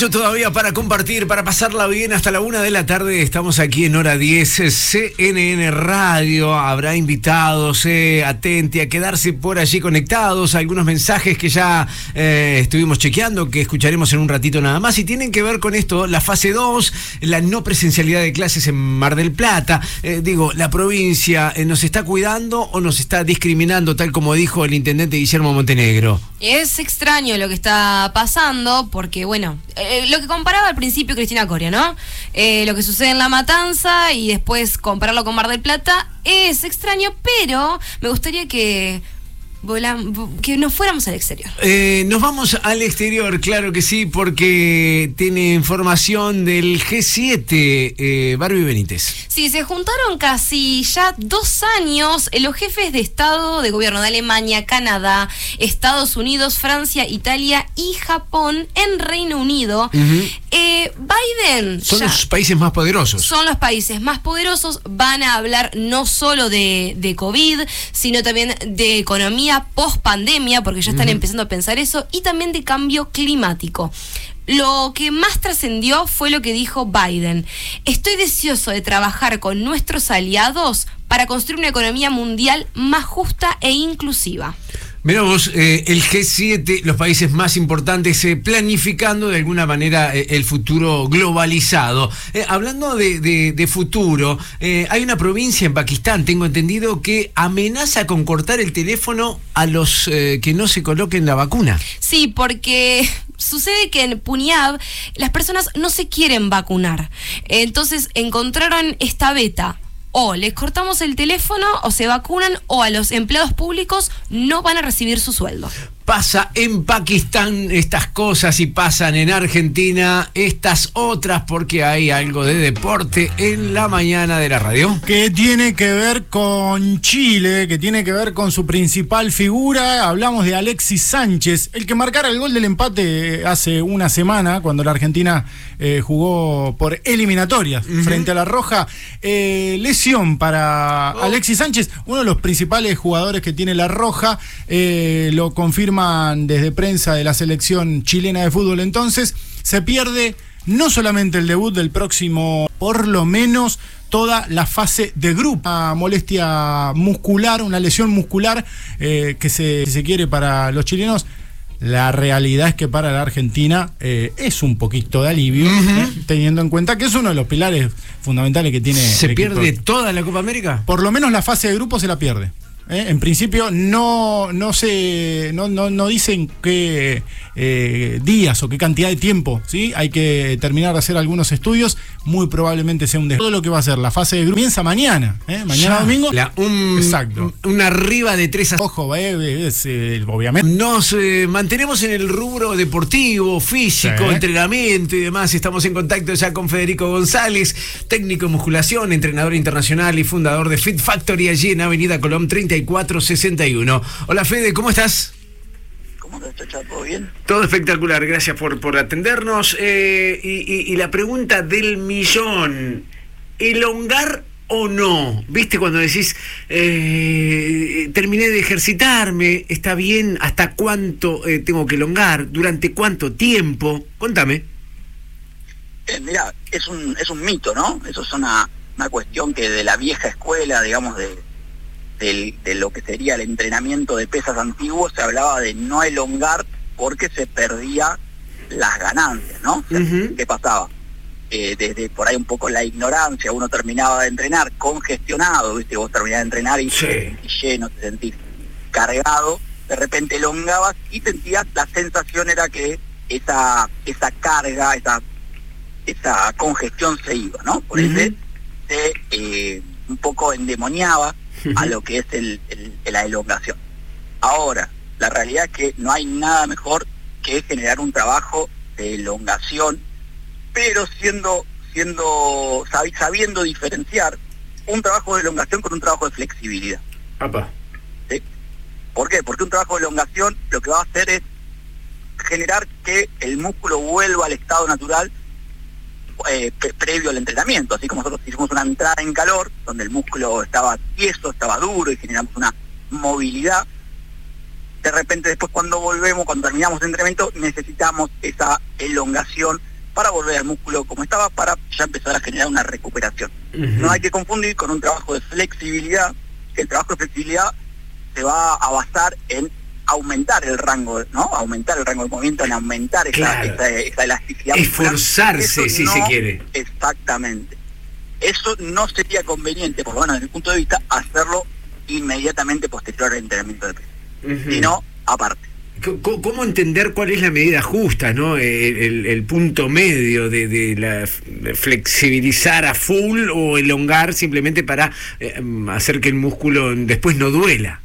Mucho todavía para compartir, para pasarla bien hasta la una de la tarde. Estamos aquí en hora 10, CNN Radio. Habrá invitados, eh, atente a quedarse por allí conectados. Algunos mensajes que ya eh, estuvimos chequeando, que escucharemos en un ratito nada más. Y tienen que ver con esto, la fase 2, la no presencialidad de clases en Mar del Plata. Eh, digo, la provincia eh, nos está cuidando o nos está discriminando, tal como dijo el intendente Guillermo Montenegro.
Es extraño lo que está pasando porque, bueno, eh, lo que comparaba al principio Cristina Coria, ¿no? Eh, lo que sucede en La Matanza y después compararlo con Mar del Plata es extraño, pero me gustaría que que nos fuéramos al exterior.
Eh, nos vamos al exterior, claro que sí, porque tiene información del G7, eh, Barbie Benítez.
Sí, se juntaron casi ya dos años los jefes de Estado de gobierno de Alemania, Canadá, Estados Unidos, Francia, Italia y Japón en Reino Unido. Eh, Biden
Son
ya-
los países más poderosos.
son los países más poderosos, van a hablar no solo de, de COVID, sino también de economía post pandemia, porque ya están empezando a pensar eso, y también de cambio climático. Lo que más trascendió fue lo que dijo Biden. Estoy deseoso de trabajar con nuestros aliados para construir una economía mundial más justa e inclusiva.
Mira vos, eh, el G7, los países más importantes, eh, planificando de alguna manera eh, el futuro globalizado. Eh, hablando de, de- de futuro, hay una provincia en Pakistán, tengo entendido, que amenaza con cortar el teléfono a los que no se coloquen la vacuna.
Sí, porque sucede que en Punjab las personas no se quieren vacunar. Entonces encontraron esta beta. O les cortamos el teléfono o se vacunan o a los empleados públicos no van a recibir su sueldo.
Pasa en Pakistán estas cosas y pasan en Argentina estas otras porque hay algo de deporte en la mañana de la radio.
que tiene que ver con Chile, que tiene que ver con su principal figura. Hablamos de Alexis Sánchez, el que marcara el gol del empate hace una semana, cuando la Argentina eh, jugó por eliminatorias frente a la Roja. Eh, lesión para Alexis Sánchez, uno de los principales jugadores que tiene la Roja. eh, lo desde prensa de la selección chilena de fútbol. Entonces, se pierde no solamente el debut del próximo, por lo menos toda la fase de grupo. Una molestia muscular, una lesión muscular eh, que se, si se quiere para los chilenos. La realidad es que para la Argentina eh, es un poquito de alivio, eh, teniendo en cuenta que es uno de los pilares fundamentales que tiene.
¿Se
el equipo.
pierde toda la Copa América?
Por lo menos la fase de grupo se la pierde. ¿Eh? En principio no, no se no, no, no dicen qué eh, días o qué cantidad de tiempo, ¿sí? Hay que terminar de hacer algunos estudios, muy probablemente sea un des- Todo lo que va a ser la fase de grupo comienza mañana, ¿eh? Mañana
Ya.
domingo.
La- un-
Exacto.
Una arriba de 3 a
Ojo, eh, es, obviamente.
Nos mantenemos en el rubro deportivo, físico,
Sí.
entrenamiento y demás. Estamos en contacto ya con Federico González, técnico en musculación, entrenador internacional y fundador de Fit Factory allí en Avenida Colón 3461. Hola Fede, ¿cómo estás?
¿Cómo bien?
Todo espectacular, gracias por, por atendernos. Eh, y, y- y la pregunta del millón, ¿elongar o no? ¿Viste cuando decís, eh, terminé de ejercitarme, está bien, hasta cuánto eh, tengo que elongar, durante cuánto tiempo? Contame.
Mira, es un, es un mito, ¿no? Eso es una, una cuestión que de la vieja escuela, digamos, de, del- de lo que sería el entrenamiento de pesas antiguo, se hablaba de no elongar porque se perdía las ganancias, ¿no? O sea, ¿Qué pasaba? Eh, desde por ahí un poco la ignorancia, uno terminaba de entrenar congestionado, ¿viste? Vos terminabas de entrenar y, y lleno, te sentís cargado, de repente elongabas y sentías, la sensación era que esa, esa carga, esa esa congestión se iba, ¿no? Por ende se eh, un poco endemoniaba a *laughs* lo que es el, el- la elongación. Ahora, la realidad es que no hay nada mejor que generar un trabajo de elongación, pero siendo, siendo sabi- sabiendo diferenciar un trabajo de elongación con un trabajo de flexibilidad. ¿sí? ¿Por qué? Porque un trabajo de elongación lo que va a hacer es generar que el músculo vuelva al estado natural eh, pre- previo al entrenamiento, así como nosotros hicimos una entrada en calor, donde el músculo estaba tieso, estaba duro y generamos una movilidad. De repente después cuando volvemos, cuando terminamos el entrenamiento, necesitamos esa elongación para volver al músculo como estaba, para ya empezar a generar una recuperación. No hay que confundir con un trabajo de flexibilidad, que el trabajo de flexibilidad se va a basar en aumentar el rango, ¿no? Aumentar el rango de movimiento, en aumentar esa,
Claro.
esa- esa elasticidad.
Esforzarse, si se quiere.
Exactamente. Eso no sería conveniente, por lo menos desde mi punto de vista, hacerlo inmediatamente posterior al entrenamiento de peso, sino aparte.
¿Cómo entender cuál es la medida justa, no? El, el- el punto medio de, la flexibilizar a full o elongar simplemente para eh, hacer que el músculo después no duela.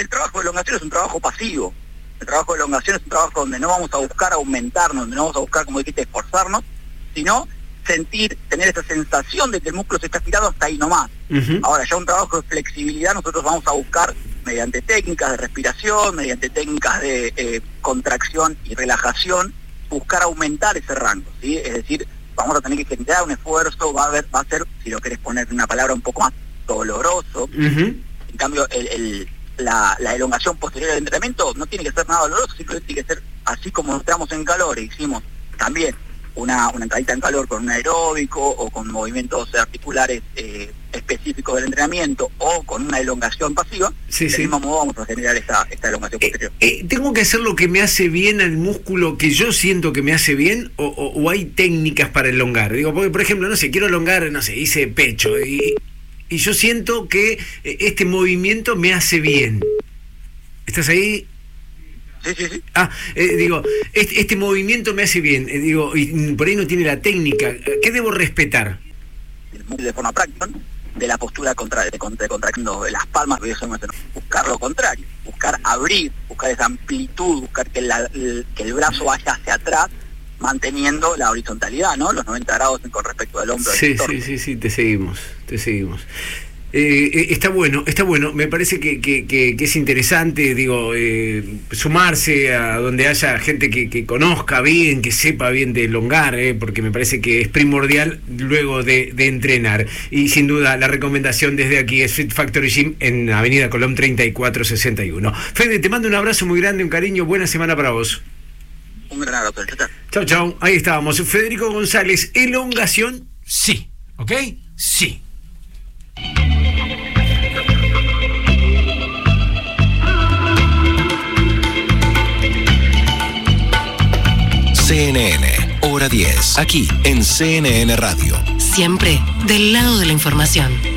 El trabajo de elongación es un trabajo pasivo. El trabajo de elongación es un trabajo donde no vamos a buscar aumentarnos, donde no vamos a buscar, como dijiste, esforzarnos, sino sentir, tener esa sensación de que el músculo se está estirado hasta ahí nomás. Ahora, ya un trabajo de flexibilidad nosotros vamos a buscar mediante técnicas de respiración, mediante técnicas de eh, contracción y relajación, buscar aumentar ese rango, ¿sí? Es decir, vamos a tener que generar un esfuerzo, va a, haber, va a ser, si lo querés poner en una palabra un poco más doloroso. En cambio, el, el- la, la elongación posterior al entrenamiento no tiene que ser nada doloroso, simplemente tiene que ser así como entramos en calor e hicimos también una, una entradita en calor con un aeróbico o con movimientos articulares eh, específicos del entrenamiento o con una elongación pasiva,
Sí,
del
sí.
mismo modo vamos a generar esta, esta elongación posterior.
Eh, ¿Tengo que hacer lo que me hace bien al músculo que yo siento que me hace bien o, o- o hay técnicas para elongar? Digo, porque, por ejemplo, no sé, quiero elongar, no sé, hice pecho y, y yo siento que eh, este movimiento me hace bien. ¿Estás ahí? Ah, eh, digo, este, este movimiento me hace bien, eh, digo, y por ahí no tiene la técnica. ¿Qué debo respetar?
de forma práctica, ¿no? de la postura contra, de, contra, contractando las palmas, pero eso no es buscar lo contrario, buscar abrir, buscar esa amplitud, buscar que, la- el, que el brazo vaya hacia atrás, manteniendo la horizontalidad, ¿no? Los 90 grados con respecto al hombro.
Sí,
del
sí, sí, sí, te seguimos, te seguimos. Eh, eh, está bueno, está bueno. Me parece que, que- que- que es interesante, digo, eh, sumarse a donde haya gente que, conozca bien, que sepa bien de elongar, eh, porque me parece que es primordial luego de, de entrenar. Y sin duda, la recomendación desde aquí es Fit Factory Gym en Avenida Colón 3461. Fede, te mando un abrazo muy grande, un cariño, buena semana para vos.
Un gran abrazo. chao, chao.
Chau, chau. Ahí estábamos. Federico González, elongación, sí. ¿Ok? Sí.
CNN, hora 10, aquí en CNN Radio.
Siempre del lado de la información.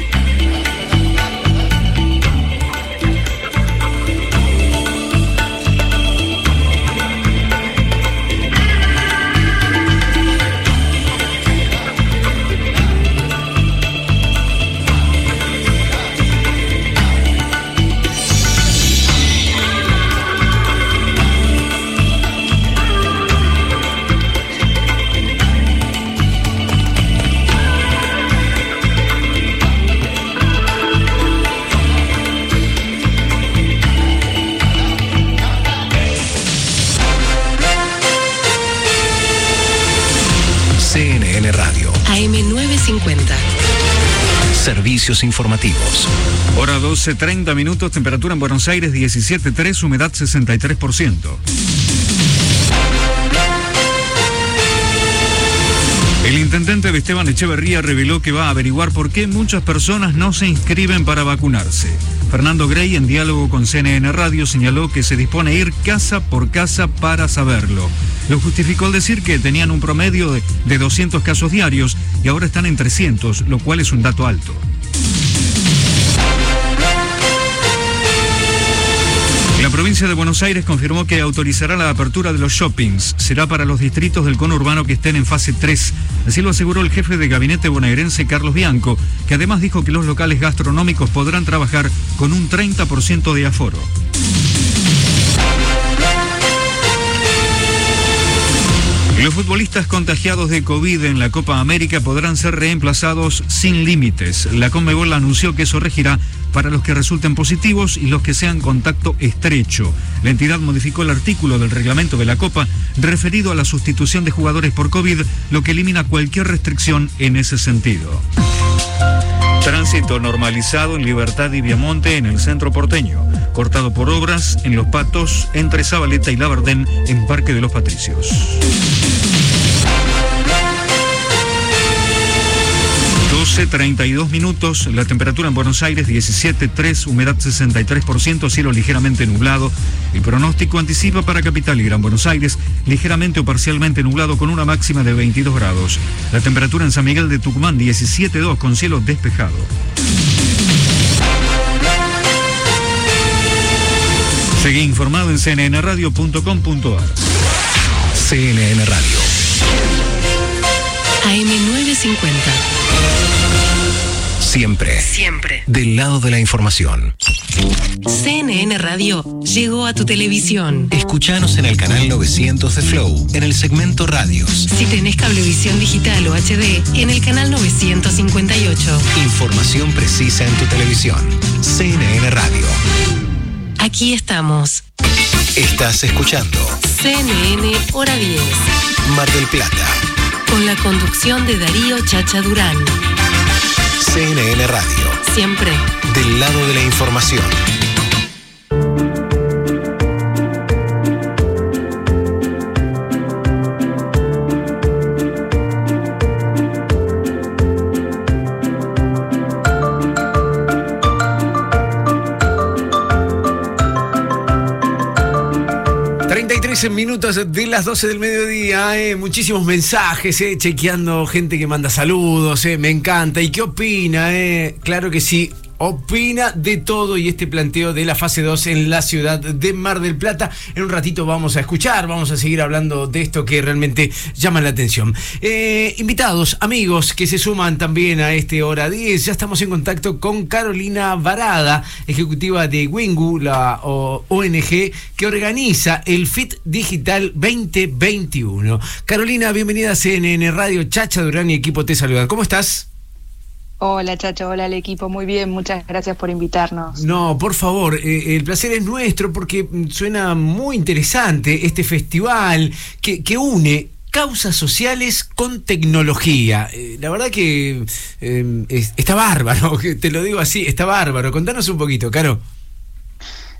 AM950.
servicios informativos.
Hora 12, 30 minutos, temperatura en Buenos Aires 17.3, humedad 63%. El intendente de Esteban Echeverría reveló que va a averiguar por qué muchas personas no se inscriben para vacunarse. Fernando Grey, en diálogo con CNN Radio, señaló que se dispone a ir casa por casa para saberlo. Lo justificó al decir que tenían un promedio de, de 200 casos diarios y ahora están en 300, lo cual es un dato alto. La provincia de Buenos Aires confirmó que autorizará la apertura de los shoppings. Será para los distritos del conurbano que estén en fase 3. Así lo aseguró el jefe de gabinete bonaerense Carlos Bianco, que además dijo que los locales gastronómicos podrán trabajar con un 30% de aforo. Los futbolistas contagiados de COVID en la Copa América podrán ser reemplazados sin límites. La Conmebol anunció que eso regirá para los que resulten positivos y los que sean contacto estrecho. La entidad modificó el artículo del reglamento de la Copa referido a la sustitución de jugadores por COVID, lo que elimina cualquier restricción en ese sentido. Tránsito normalizado en Libertad y Viamonte en el centro porteño. Cortado por obras en Los Patos, entre Zabaleta y Labardén en Parque de los Patricios. Doce, 32 minutos, la temperatura en Buenos Aires 17.3, humedad 63%, cielo ligeramente nublado. El pronóstico anticipa para Capital y Gran Buenos Aires ligeramente o parcialmente nublado con una máxima de 22 grados. La temperatura en San Miguel de Tucumán 17.2 con cielo despejado. Seguí informado en cnnradio.com.ar.
CNN Radio.
AM950.
Siempre.
Siempre.
Del lado de la información.
CNN Radio llegó a tu televisión.
Escuchanos en el canal 900 de Flow, en el segmento Radios.
Si tenés cablevisión digital o HD, en el canal 958.
Información precisa en tu televisión. CNN Radio.
Aquí estamos.
Estás escuchando
CNN Hora 10.
Mar del Plata.
Con la conducción de Darío Chacha Durán.
CNN Radio.
Siempre.
Del lado de la información.
Minutos de las 12 del mediodía, eh, muchísimos mensajes, eh, chequeando gente que manda saludos, eh, me encanta. ¿Y qué opina? Claro que sí, opina de todo y este planteo de la fase 2 en la ciudad de Mar del Plata. En un ratito vamos a escuchar, vamos a seguir hablando de esto que realmente llama la atención. Eh, invitados, amigos que se suman también a este hora 10, ya estamos en contacto con Carolina Varada, ejecutiva de Wingu, la ONG que organiza el FIT Digital 2021. Carolina, bienvenida a CNN Radio, Chacha Durán y equipo te saludan. ¿Cómo estás?
Hola Chacho, hola al equipo, muy bien, muchas gracias por invitarnos.
No, por favor, eh, el placer es nuestro porque suena muy interesante este festival que, que une causas sociales con tecnología. Eh, la verdad que eh, es- está bárbaro, *laughs* te lo digo así, está bárbaro. Contanos un poquito, Caro.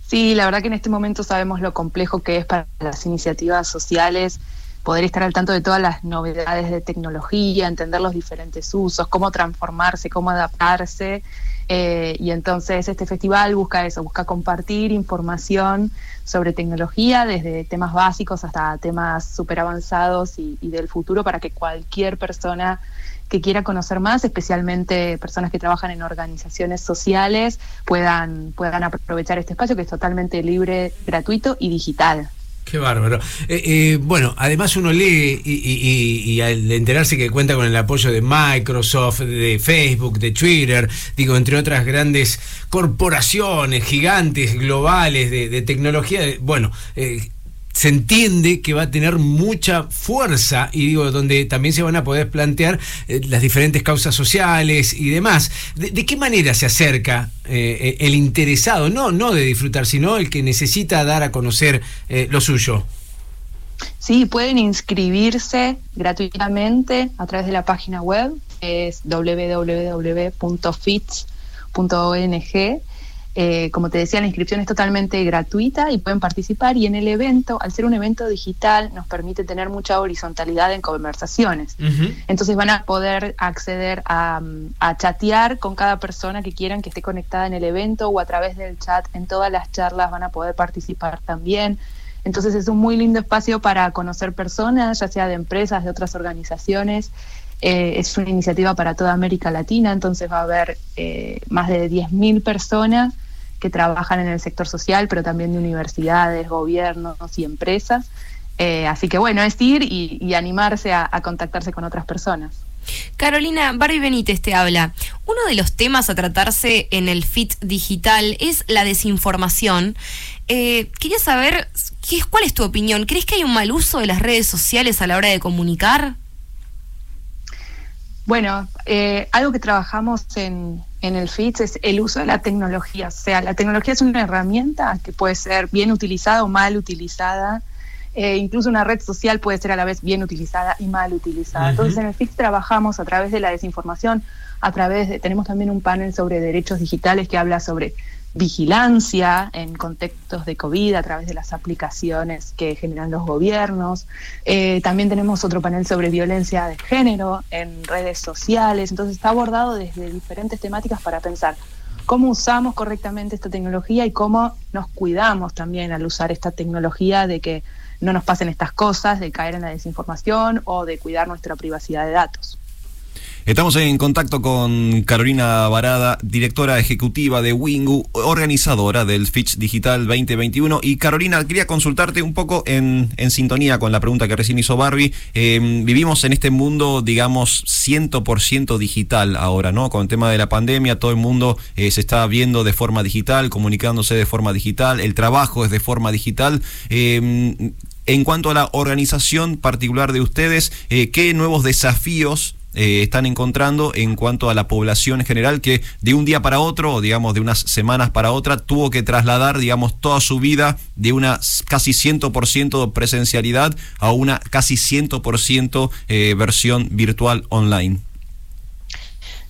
Sí, la verdad que en este momento sabemos lo complejo que es para las iniciativas sociales poder estar al tanto de todas las novedades de tecnología, entender los diferentes usos, cómo transformarse, cómo adaptarse. eh, y entonces este festival busca eso, busca compartir información sobre tecnología, desde temas básicos hasta temas súper avanzados y, y del futuro, para que cualquier persona que quiera conocer más, especialmente personas que trabajan en organizaciones sociales, puedan, puedan aprovechar este espacio que es totalmente libre, gratuito y digital.
Qué bárbaro. Eh, eh, bueno, además uno lee y, y- y- al enterarse que cuenta con el apoyo de Microsoft, de Facebook, de Twitter, digo, entre otras grandes corporaciones gigantes, globales de, de tecnología, bueno, eh, se entiende que va a tener mucha fuerza y digo, donde también se van a poder plantear eh, las diferentes causas sociales y demás. ¿De, qué manera se acerca eh, el interesado? No, no de disfrutar, sino el que necesita dar a conocer eh, lo suyo.
Sí, pueden inscribirse gratuitamente a través de la página web, es www.fits.ong. Eh, como te decía, la inscripción es totalmente gratuita y pueden participar y en el evento, al ser un evento digital, nos permite tener mucha horizontalidad en conversaciones. Entonces van a poder acceder a, a chatear con cada persona que quieran que esté conectada en el evento o a través del chat en todas las charlas van a poder participar también. Entonces es un muy lindo espacio para conocer personas, ya sea de empresas, de otras organizaciones. Eh, es una iniciativa para toda América Latina, entonces va a haber eh, más de 10.000 personas que trabajan en el sector social, pero también de universidades, gobiernos y empresas. Eh, así que bueno, es ir y, y animarse a- a contactarse con otras personas.
Carolina, Barbie Benítez te habla. Uno de los temas a tratarse en el FIT digital es la desinformación. Eh, quería saber, ¿qué ¿cuál es tu opinión? ¿Crees que hay un mal uso de las redes sociales a la hora de comunicar?
Bueno, eh, algo que trabajamos en, en el FITS es el uso de la tecnología. O sea, la tecnología es una herramienta que puede ser bien utilizada o mal utilizada. Eh, incluso una red social puede ser a la vez bien utilizada y mal utilizada. Entonces, en el FITS trabajamos a través de la desinformación, a través de, tenemos también un panel sobre derechos digitales que habla sobre vigilancia en contextos de COVID a través de las aplicaciones que generan los gobiernos. Eh, también tenemos otro panel sobre violencia de género en redes sociales. Entonces está abordado desde diferentes temáticas para pensar cómo usamos correctamente esta tecnología y cómo nos cuidamos también al usar esta tecnología de que no nos pasen estas cosas, de caer en la desinformación o de cuidar nuestra privacidad de datos.
Estamos en contacto con Carolina Varada, directora ejecutiva de Wingu, organizadora del Fitch Digital 2021. Y Carolina, quería consultarte un poco en, en sintonía con la pregunta que recién hizo Barbie. Eh, vivimos en este mundo, digamos, 100% digital ahora, ¿no? Con el tema de la pandemia, todo el mundo eh, se está viendo de forma digital, comunicándose de forma digital, el trabajo es de forma digital. Eh, en cuanto a la organización particular de ustedes, eh, ¿qué nuevos desafíos eh, están encontrando en cuanto a la población en general que de un día para otro, o digamos de unas semanas para otra, tuvo que trasladar, digamos, toda su vida de una casi 100% presencialidad a una casi 100% eh, versión virtual online?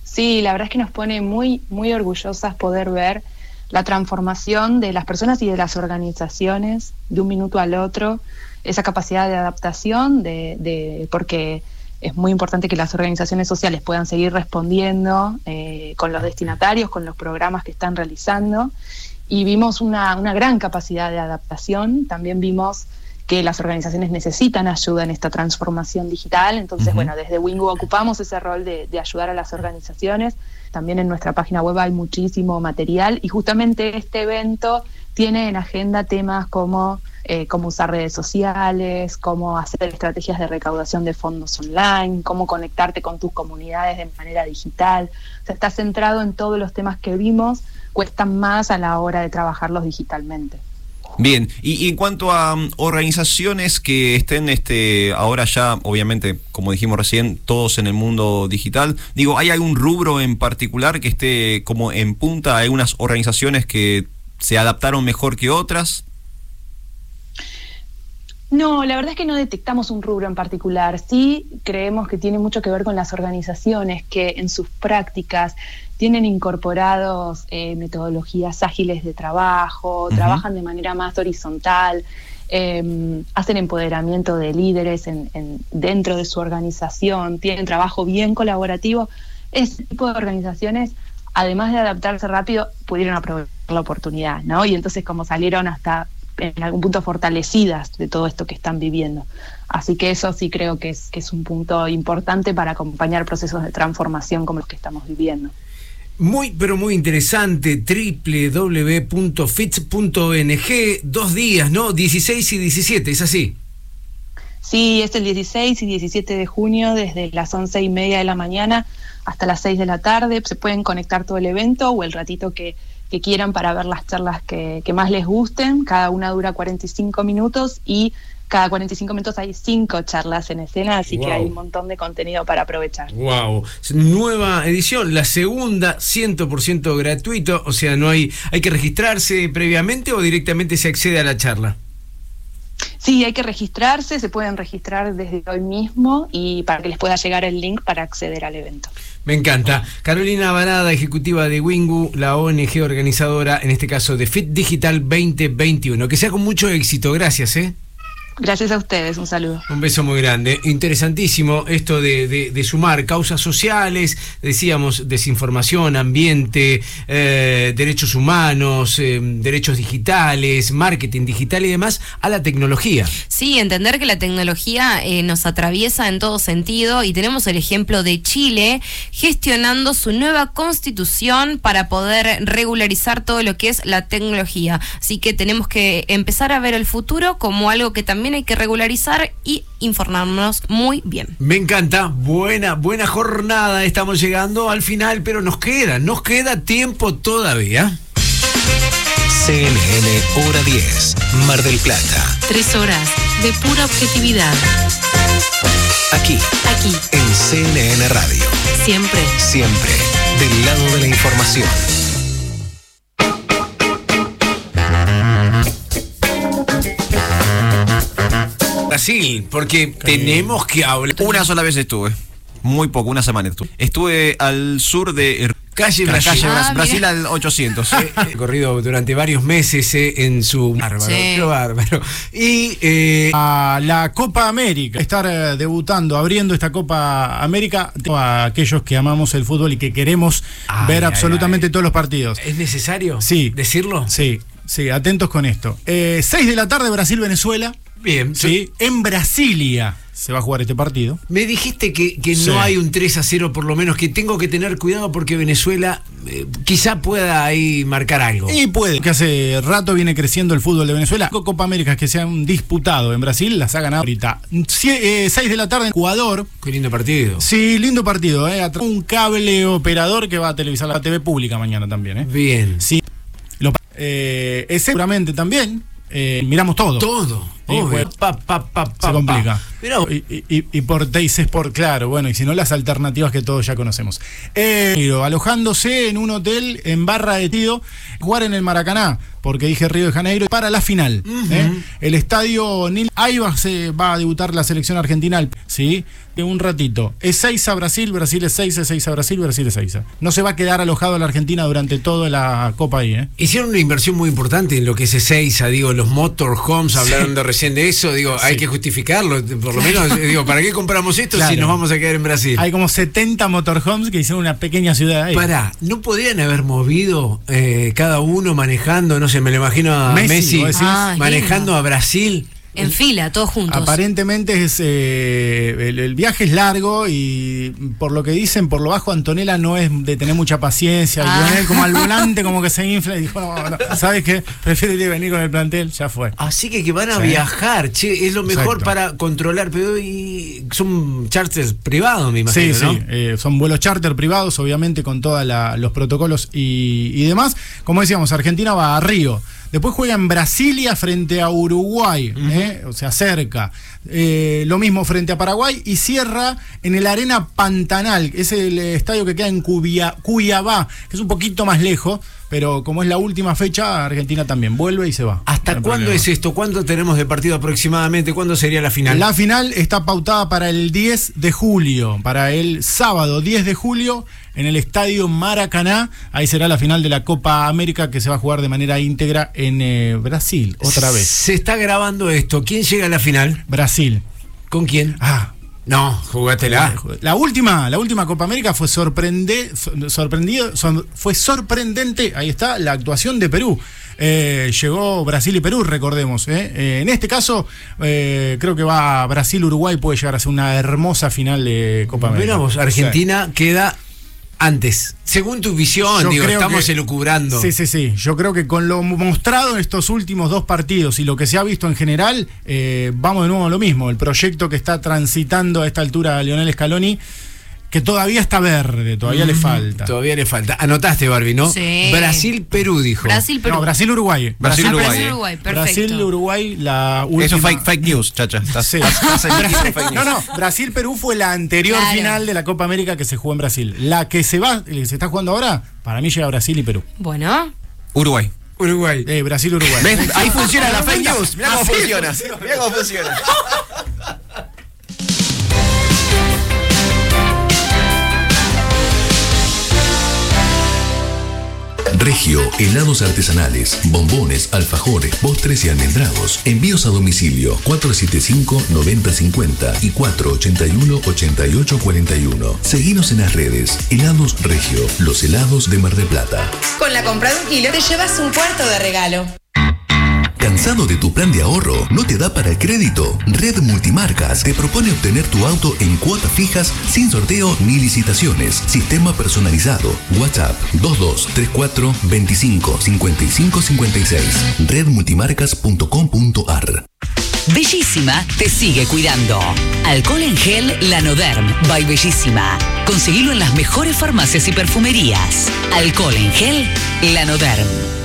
Sí, la verdad es que nos pone muy, muy orgullosas poder ver la transformación de las personas y de las organizaciones de un minuto al otro, esa capacidad de adaptación, de, de- porque es muy importante que las organizaciones sociales puedan seguir respondiendo eh, con los destinatarios, con los programas que están realizando. Y vimos una, una gran capacidad de adaptación. También vimos que las organizaciones necesitan ayuda en esta transformación digital. Entonces, bueno, desde Wingu ocupamos ese rol de, de ayudar a las organizaciones. También en nuestra página web hay muchísimo material y justamente este evento tiene en agenda temas como eh, cómo usar redes sociales, cómo hacer estrategias de recaudación de fondos online, cómo conectarte con tus comunidades de manera digital. O sea, está centrado en todos los temas que vimos, cuestan más a la hora de trabajarlos digitalmente.
Bien, y, y en cuanto a mm, organizaciones que estén este ahora ya, obviamente, como dijimos recién, todos en el mundo digital, digo, ¿hay algún rubro en particular que esté como en punta? ¿Hay unas organizaciones que se adaptaron mejor que otras?
No, la verdad es que no detectamos un rubro en particular. Sí creemos que tiene mucho que ver con las organizaciones que en sus prácticas tienen incorporados eh, metodologías ágiles de trabajo, trabajan de manera más horizontal, eh, hacen empoderamiento de líderes en- en- dentro de su organización, tienen trabajo bien colaborativo. Ese tipo de organizaciones, además de adaptarse rápido, pudieron aprovechar la oportunidad, ¿no? Y entonces como salieron hasta en algún punto fortalecidas de todo esto que están viviendo. Así que eso sí creo que es, que es un punto importante para acompañar procesos de transformación como los que estamos viviendo.
Muy, pero muy interesante, www.fits.ong, dos días, ¿no? 16 y 17, es así.
Sí, es el 16 y 17 de junio desde las 11 y media de la mañana hasta las 6 de la tarde. Se pueden conectar todo el evento o el ratito que, quieran para ver las charlas que, que más les gusten. Cada una dura 45 minutos y cada 45 minutos hay cinco charlas en escena, así que hay un montón de contenido para aprovechar.
Wow, nueva edición, la segunda 100% gratuito, o sea, no hay hay que registrarse previamente o directamente se accede a la charla.
Sí, hay que registrarse, se pueden registrar desde hoy mismo y para que les pueda llegar el link para acceder al evento.
Me encanta. Carolina Varada, ejecutiva de Wingu, la ONG organizadora, en este caso de Fit Digital 2021. Que sea con mucho éxito. Gracias, ¿eh?
Gracias a ustedes, un saludo.
Un beso muy grande. Interesantísimo esto de, de- de sumar causas sociales, decíamos, desinformación, ambiente, eh, derechos humanos, eh, derechos digitales, marketing digital y demás, a la tecnología.
Sí, entender que la tecnología eh, nos atraviesa en todo sentido y tenemos el ejemplo de Chile gestionando su nueva constitución para poder regularizar todo lo que es la tecnología. Así que tenemos que empezar a ver el futuro como algo que también hay que regularizar y informarnos muy bien.
Me encanta, buena, buena jornada. Estamos llegando al final, pero nos queda, nos queda tiempo todavía.
CNN Hora 10, Mar del Plata.
Tres horas de pura objetividad.
Aquí,
Aquí,
en CNN Radio.
siempre.
Siempre del lado de la información.
Brasil, porque tenemos que hablar.
Una sola vez estuve. Muy poco, una semana estuve. Estuve al sur de
Calle
la
Brasil.
calle
Ah,
Brasil
mira.
al 800.
Corrido durante varios meses eh, en su bárbaro,
Sí.
qué bárbaro. Y eh,
a la Copa América, estar eh, debutando, abriendo esta Copa América a aquellos que amamos el fútbol y que queremos
Ay,
ver
ay,
absolutamente todos los partidos.
¿Es necesario
sí.
decirlo?
Sí, sí, atentos con esto. Eh, 6 de la tarde Brasil-Venezuela.
Bien.
Sí, en Brasilia. se va a jugar este partido.
Me dijiste que, que
Sí.
no hay un 3 a 0 por lo menos, que tengo que tener cuidado porque Venezuela eh, quizá pueda ahí marcar algo.
Y puede, que hace rato viene creciendo el fútbol de Venezuela. Copa América que se han disputado en Brasil, las ha ganado ahorita. 6 de la tarde en Ecuador.
Qué lindo partido.
Sí, lindo partido, ¿eh? Un cable operador que va a televisar la TV pública mañana también, ¿eh?
Bien.
Sí. Lo, eh, seguramente también. eh, miramos todo.
Todo.
Sí,
obvio.
bueno,
Pa, pa, pa, pa,
se complica.
Pero-
y, y- y por Teis Sport, claro, bueno, y si no, las alternativas que todos ya conocemos. Eh, alojándose en un hotel en Barra de Tido, jugar en el Maracaná, porque dije Río de Janeiro, para la final. ¿eh? El estadio Nil. Ahí va, se va a debutar la selección argentina, ¿sí? De un ratito. Es 6 a Brasil, Brasil es 6, es 6 a Brasil, Brasil es 6. No se va a quedar alojado la Argentina durante toda la Copa ahí, ¿eh?
Hicieron una inversión muy importante en lo que es Ezeiza, digo, los motorhomes, hablaron de recién de eso, digo, hay que justificarlo, por lo menos, *laughs* digo, ¿para qué compramos esto
Claro.
si nos vamos a quedar en Brasil?
Hay como 70 motorhomes que hicieron una pequeña ciudad ahí.
Pará, ¿no podrían haber movido eh, cada uno manejando, no sé, me lo imagino a
Messi.
Ah,
manejando
lindo.
a Brasil?
En fila, todos juntos.
Aparentemente es eh, el, el viaje es largo y por lo que dicen, por lo bajo Antonella no es de tener mucha paciencia. y
Ah.
Lionel como al volante como que se *laughs* infla y dijo, no, no, ¿sabes qué? Prefiero ir a venir con el plantel, ya fue.
Así que que van a
Sí.
viajar, che, es lo mejor
Exacto.
para controlar, pero y son charters privados, me
Sí,
imagino,
sí,
¿no?
eh, son vuelos charter privados, obviamente con todos los protocolos y, y demás. Como decíamos, Argentina va a Río. Después juega en Brasilia frente a Uruguay, ¿eh? o sea, cerca. Eh, lo mismo frente a Paraguay y cierra en el Arena Pantanal, que es el estadio que queda en Cubia- Cuyabá, que es un poquito más lejos, pero como es la última fecha, Argentina también vuelve y se va.
¿Hasta
No
cuándo
problema.
es esto? ¿Cuándo tenemos de partido aproximadamente? ¿Cuándo sería la final?
La final está pautada para el 10 de julio, para el sábado 10 de julio en el Estadio Maracaná. Ahí será la final de la Copa América que se va a jugar de manera íntegra en eh, Brasil, otra vez.
Se está grabando esto. ¿Quién llega a la final?
Brasil.
¿Con quién?
Ah.
No, jugátela.
La última, la última Copa América fue sorprende, so- sorprendido, son- fue sorprendente. Ahí está la actuación de Perú. Eh, llegó Brasil y Perú, recordemos. ¿eh? Eh, en este caso, eh, creo que va Brasil-Uruguay, puede llegar a ser una hermosa final de Copa América.
Vos, Argentina queda antes. Según tu visión, digo, estamos
que-
elucubrando.
Sí, sí, sí. Yo creo que con lo mostrado en estos últimos dos partidos y lo que se ha visto en general, eh, vamos de nuevo a lo mismo. El proyecto que está transitando a esta altura Lionel Scaloni, que todavía está verde, todavía le falta.
Todavía le falta. Anotaste, Barbie, ¿no?
Sí.
Brasil-Perú, dijo.
Brasil, Perú.
No, Brasil-Uruguay.
Brasil-Uruguay,
Brasil-Uruguay, perfecto.
Brasil-Uruguay, la última.
Eso es fake, fake news, chacha.
Sí. *laughs*
fake
No,
news.
no, Brasil-Perú fue la anterior
Claro.
final de la Copa América que se jugó en Brasil. La que se va, que se está jugando ahora, para mí llega Brasil y Perú.
Bueno,
Uruguay.
Uruguay.
Eh, Brasil-Uruguay.
Ahí funciona la fake news. Mirá cómo funciona. Mirá cómo funciona.
Regio, helados artesanales, bombones, alfajores, postres y almendrados. Envíos a domicilio 475-9050 y 481-8841. Seguinos en las redes. Helados Regio, los helados de Mar de Plata.
Con la compra de un kilo te llevas un cuarto de regalo.
¿Cansado de tu plan de ahorro? ¿No te da para el crédito? Red Multimarcas te propone obtener tu auto en cuotas fijas sin sorteo ni licitaciones. Sistema personalizado. WhatsApp 2234 25 55 56. Redmultimarcas.com.ar
Bellísima te sigue cuidando. Alcohol en gel Lanoderm by Bellísima. Conseguilo en las mejores farmacias y perfumerías. Alcohol en gel Lanoderm.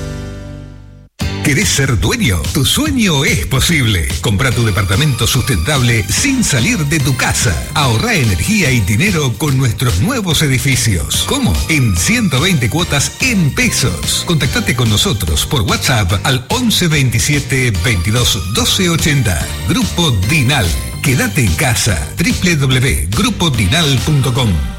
¿Querés ser dueño? Tu sueño es posible. Compra tu departamento sustentable sin salir de tu casa. Ahorra energía y dinero con nuestros nuevos edificios. ¿Cómo? En 120 cuotas en pesos. Contactate con nosotros por WhatsApp al 11 27 22 12 80. Grupo Dinal. Quédate en casa. www.grupodinal.com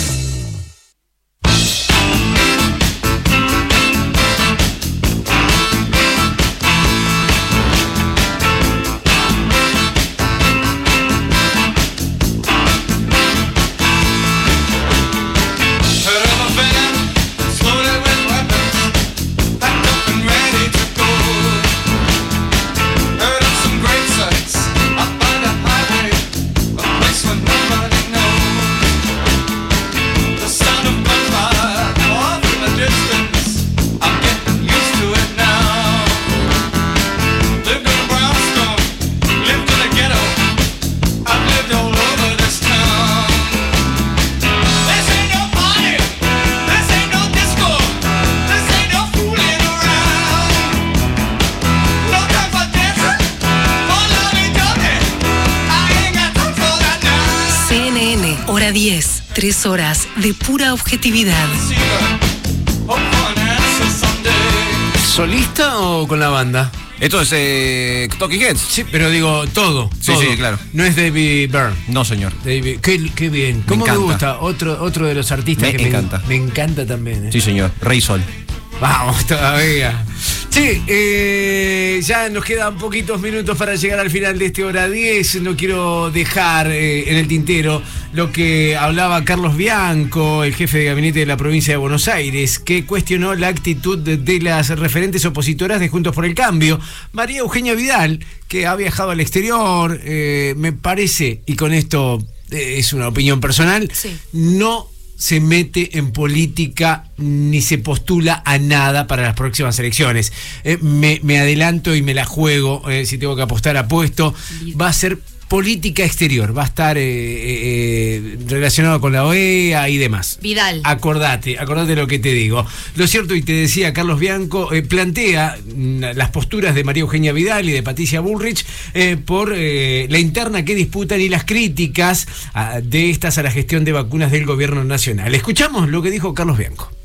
Hora 10, tres horas de pura objetividad.
¿Solista o con la banda?
Esto es eh, Talking Heads.
Sí, pero digo todo.
Sí,
todo.
sí, claro.
No es David Byrne.
No, señor.
David, qué, qué bien. ¿Cómo me,
encanta.
gusta? Otro, otro de los artistas
Me
que
encanta.
Me, me encanta también. ¿eh?
Sí, señor. Rey Sol.
Vamos todavía. Sí, eh, ya nos quedan poquitos minutos para llegar al final de este hora 10. No quiero dejar eh, en el tintero lo que hablaba Carlos Bianco, el jefe de gabinete de la provincia de Buenos Aires, que cuestionó la actitud de, de las referentes opositoras de Juntos por el Cambio. María Eugenia Vidal, que ha viajado al exterior, eh, me parece, y con esto eh, es una opinión personal, no se mete en política ni se postula a nada para las próximas elecciones. Eh, me, me adelanto y me la juego, eh, si tengo que apostar apuesto, va a ser política exterior, va a estar eh, eh, relacionado con la OEA y demás.
Vidal.
Acordate, acordate lo que te digo. Lo cierto, y te decía Carlos Bianco, eh, plantea mm, las posturas de María Eugenia Vidal y de Patricia Bullrich eh, por eh, la interna que disputan y las críticas ah, de estas a la gestión de vacunas del gobierno nacional. Escuchamos lo que dijo Carlos Bianco.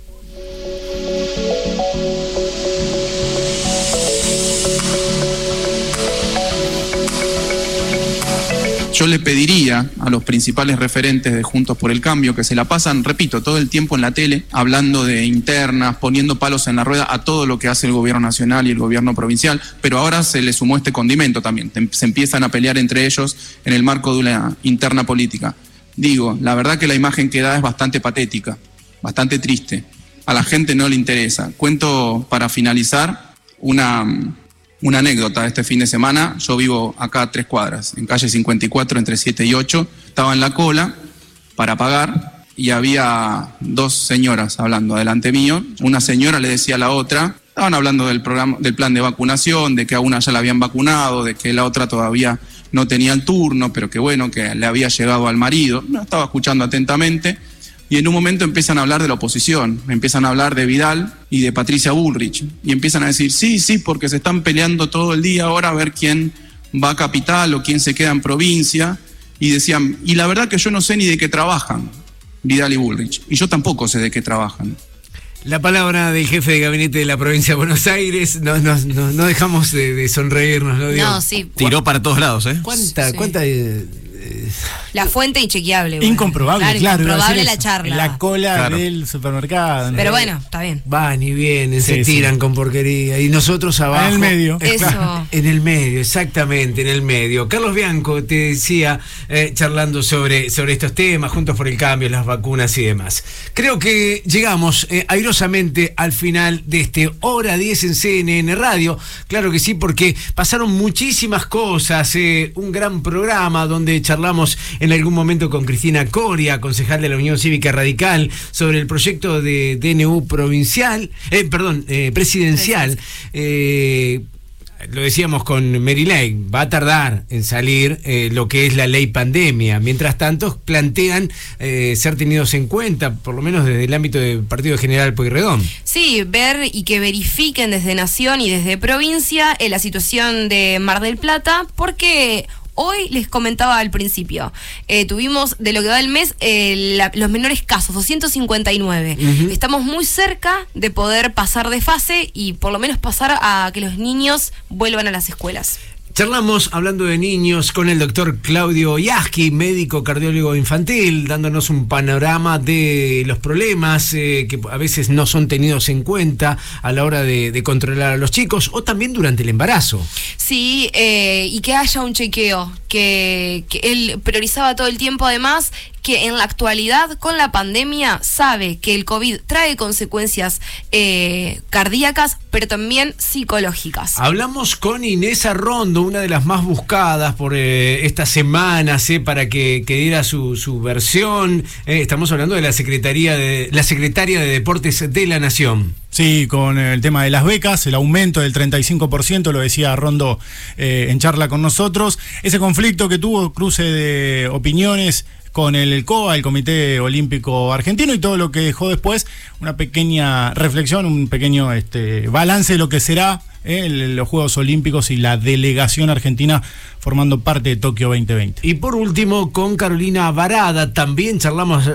Yo le pediría a los principales referentes de Juntos por el Cambio que se la pasan, repito, todo el tiempo en la tele, hablando de internas, poniendo palos en la rueda a todo lo que hace el gobierno nacional y el gobierno provincial, pero ahora se le sumó este condimento también. Se empiezan a pelear entre ellos en el marco de una interna política. Digo, la verdad que la imagen que da es bastante patética, bastante triste. A la gente no le interesa. Cuento para finalizar una, una anécdota este fin de semana. Yo vivo acá a tres cuadras, en calle 54, entre 7 y 8. Estaba en la cola para pagar y había dos señoras hablando delante mío. Una señora le decía a la otra, estaban hablando del programa, del plan de vacunación, de que a una ya la habían vacunado, de que la otra todavía no tenía el turno, pero que bueno, que le había llegado al marido. No estaba escuchando atentamente. Y en un momento empiezan a hablar de la oposición, empiezan a hablar de Vidal y de Patricia Bullrich. Y empiezan a decir, sí, sí, porque se están peleando todo el día ahora a ver quién va a capital o quién se queda en provincia. Y decían, y la verdad que yo no sé ni de qué trabajan, Vidal y Bullrich. Y yo tampoco sé de qué trabajan.
La palabra del jefe de gabinete de la provincia de Buenos Aires, no, no, no, no dejamos de, de sonreírnos, ¿no? Digo,
No, sí.
Tiró para todos lados, ¿eh?
¿Cuánta,
Sí.
cuánta eh,
La fuente inchequeable. bueno.
Incomprobable, claro. iba a
Incomprobable
decir
la
eso.
charla.
En la cola
Claro.
del supermercado. ¿no?
Pero bueno, está bien.
van y vienen, se tiran
sí.
con porquería. Y nosotros abajo.
En el medio.
Eso.
En el medio, exactamente, en el medio. Carlos Bianco te decía, eh, charlando sobre, sobre estos temas, juntos por el cambio, las vacunas y demás. Creo que llegamos eh, airosamente al final de este Hora 10 en CNN Radio. Claro que sí, porque pasaron muchísimas cosas. eh, un gran programa donde charlamos en algún momento con Cristina Coria, concejal de la Unión Cívica Radical, sobre el proyecto de DNU provincial, eh, perdón, eh, presidencial. Eh, lo decíamos con Mary Lane, va a tardar en salir eh, lo que es la ley pandemia. Mientras tanto, plantean eh, ser tenidos en cuenta, por lo menos desde el ámbito del Partido General Pueyrredón.
Sí, ver y que verifiquen desde Nación y desde provincia la situación de Mar del Plata, porque hoy les comentaba al principio, eh, tuvimos de lo que va el mes eh, la- los menores casos, 259.
Ujú.
Estamos muy cerca de poder pasar de fase y por lo menos pasar a que los niños vuelvan a las escuelas.
Charlamos hablando de niños con el doctor Claudio Yaski, médico cardiólogo infantil, dándonos un panorama de los problemas eh, que a veces no son tenidos en cuenta a la hora de, controlar a los chicos o también durante el embarazo.
Sí, eh, y que haya un chequeo, que, que él priorizaba todo el tiempo además que en la actualidad con la pandemia sabe que el COVID trae consecuencias eh, cardíacas, pero también psicológicas.
Hablamos con Inés Arrondo, una de las más buscadas por eh, estas semanas, eh, para que, que diera su, su versión. Eh, estamos hablando de la Secretaría de la Secretaria de Deportes de la Nación.
Sí, con el tema de las becas, el aumento del 35%, lo decía Rondo eh, en charla con nosotros. Ese conflicto que tuvo, cruce de opiniones con el COA, el Comité Olímpico Argentino, y todo lo que dejó después, una pequeña reflexión, un pequeño este, balance de lo que será eh, los Juegos Olímpicos y la delegación argentina formando parte de Tokio 2020.
Y por último, con Carolina Varada, también charlamos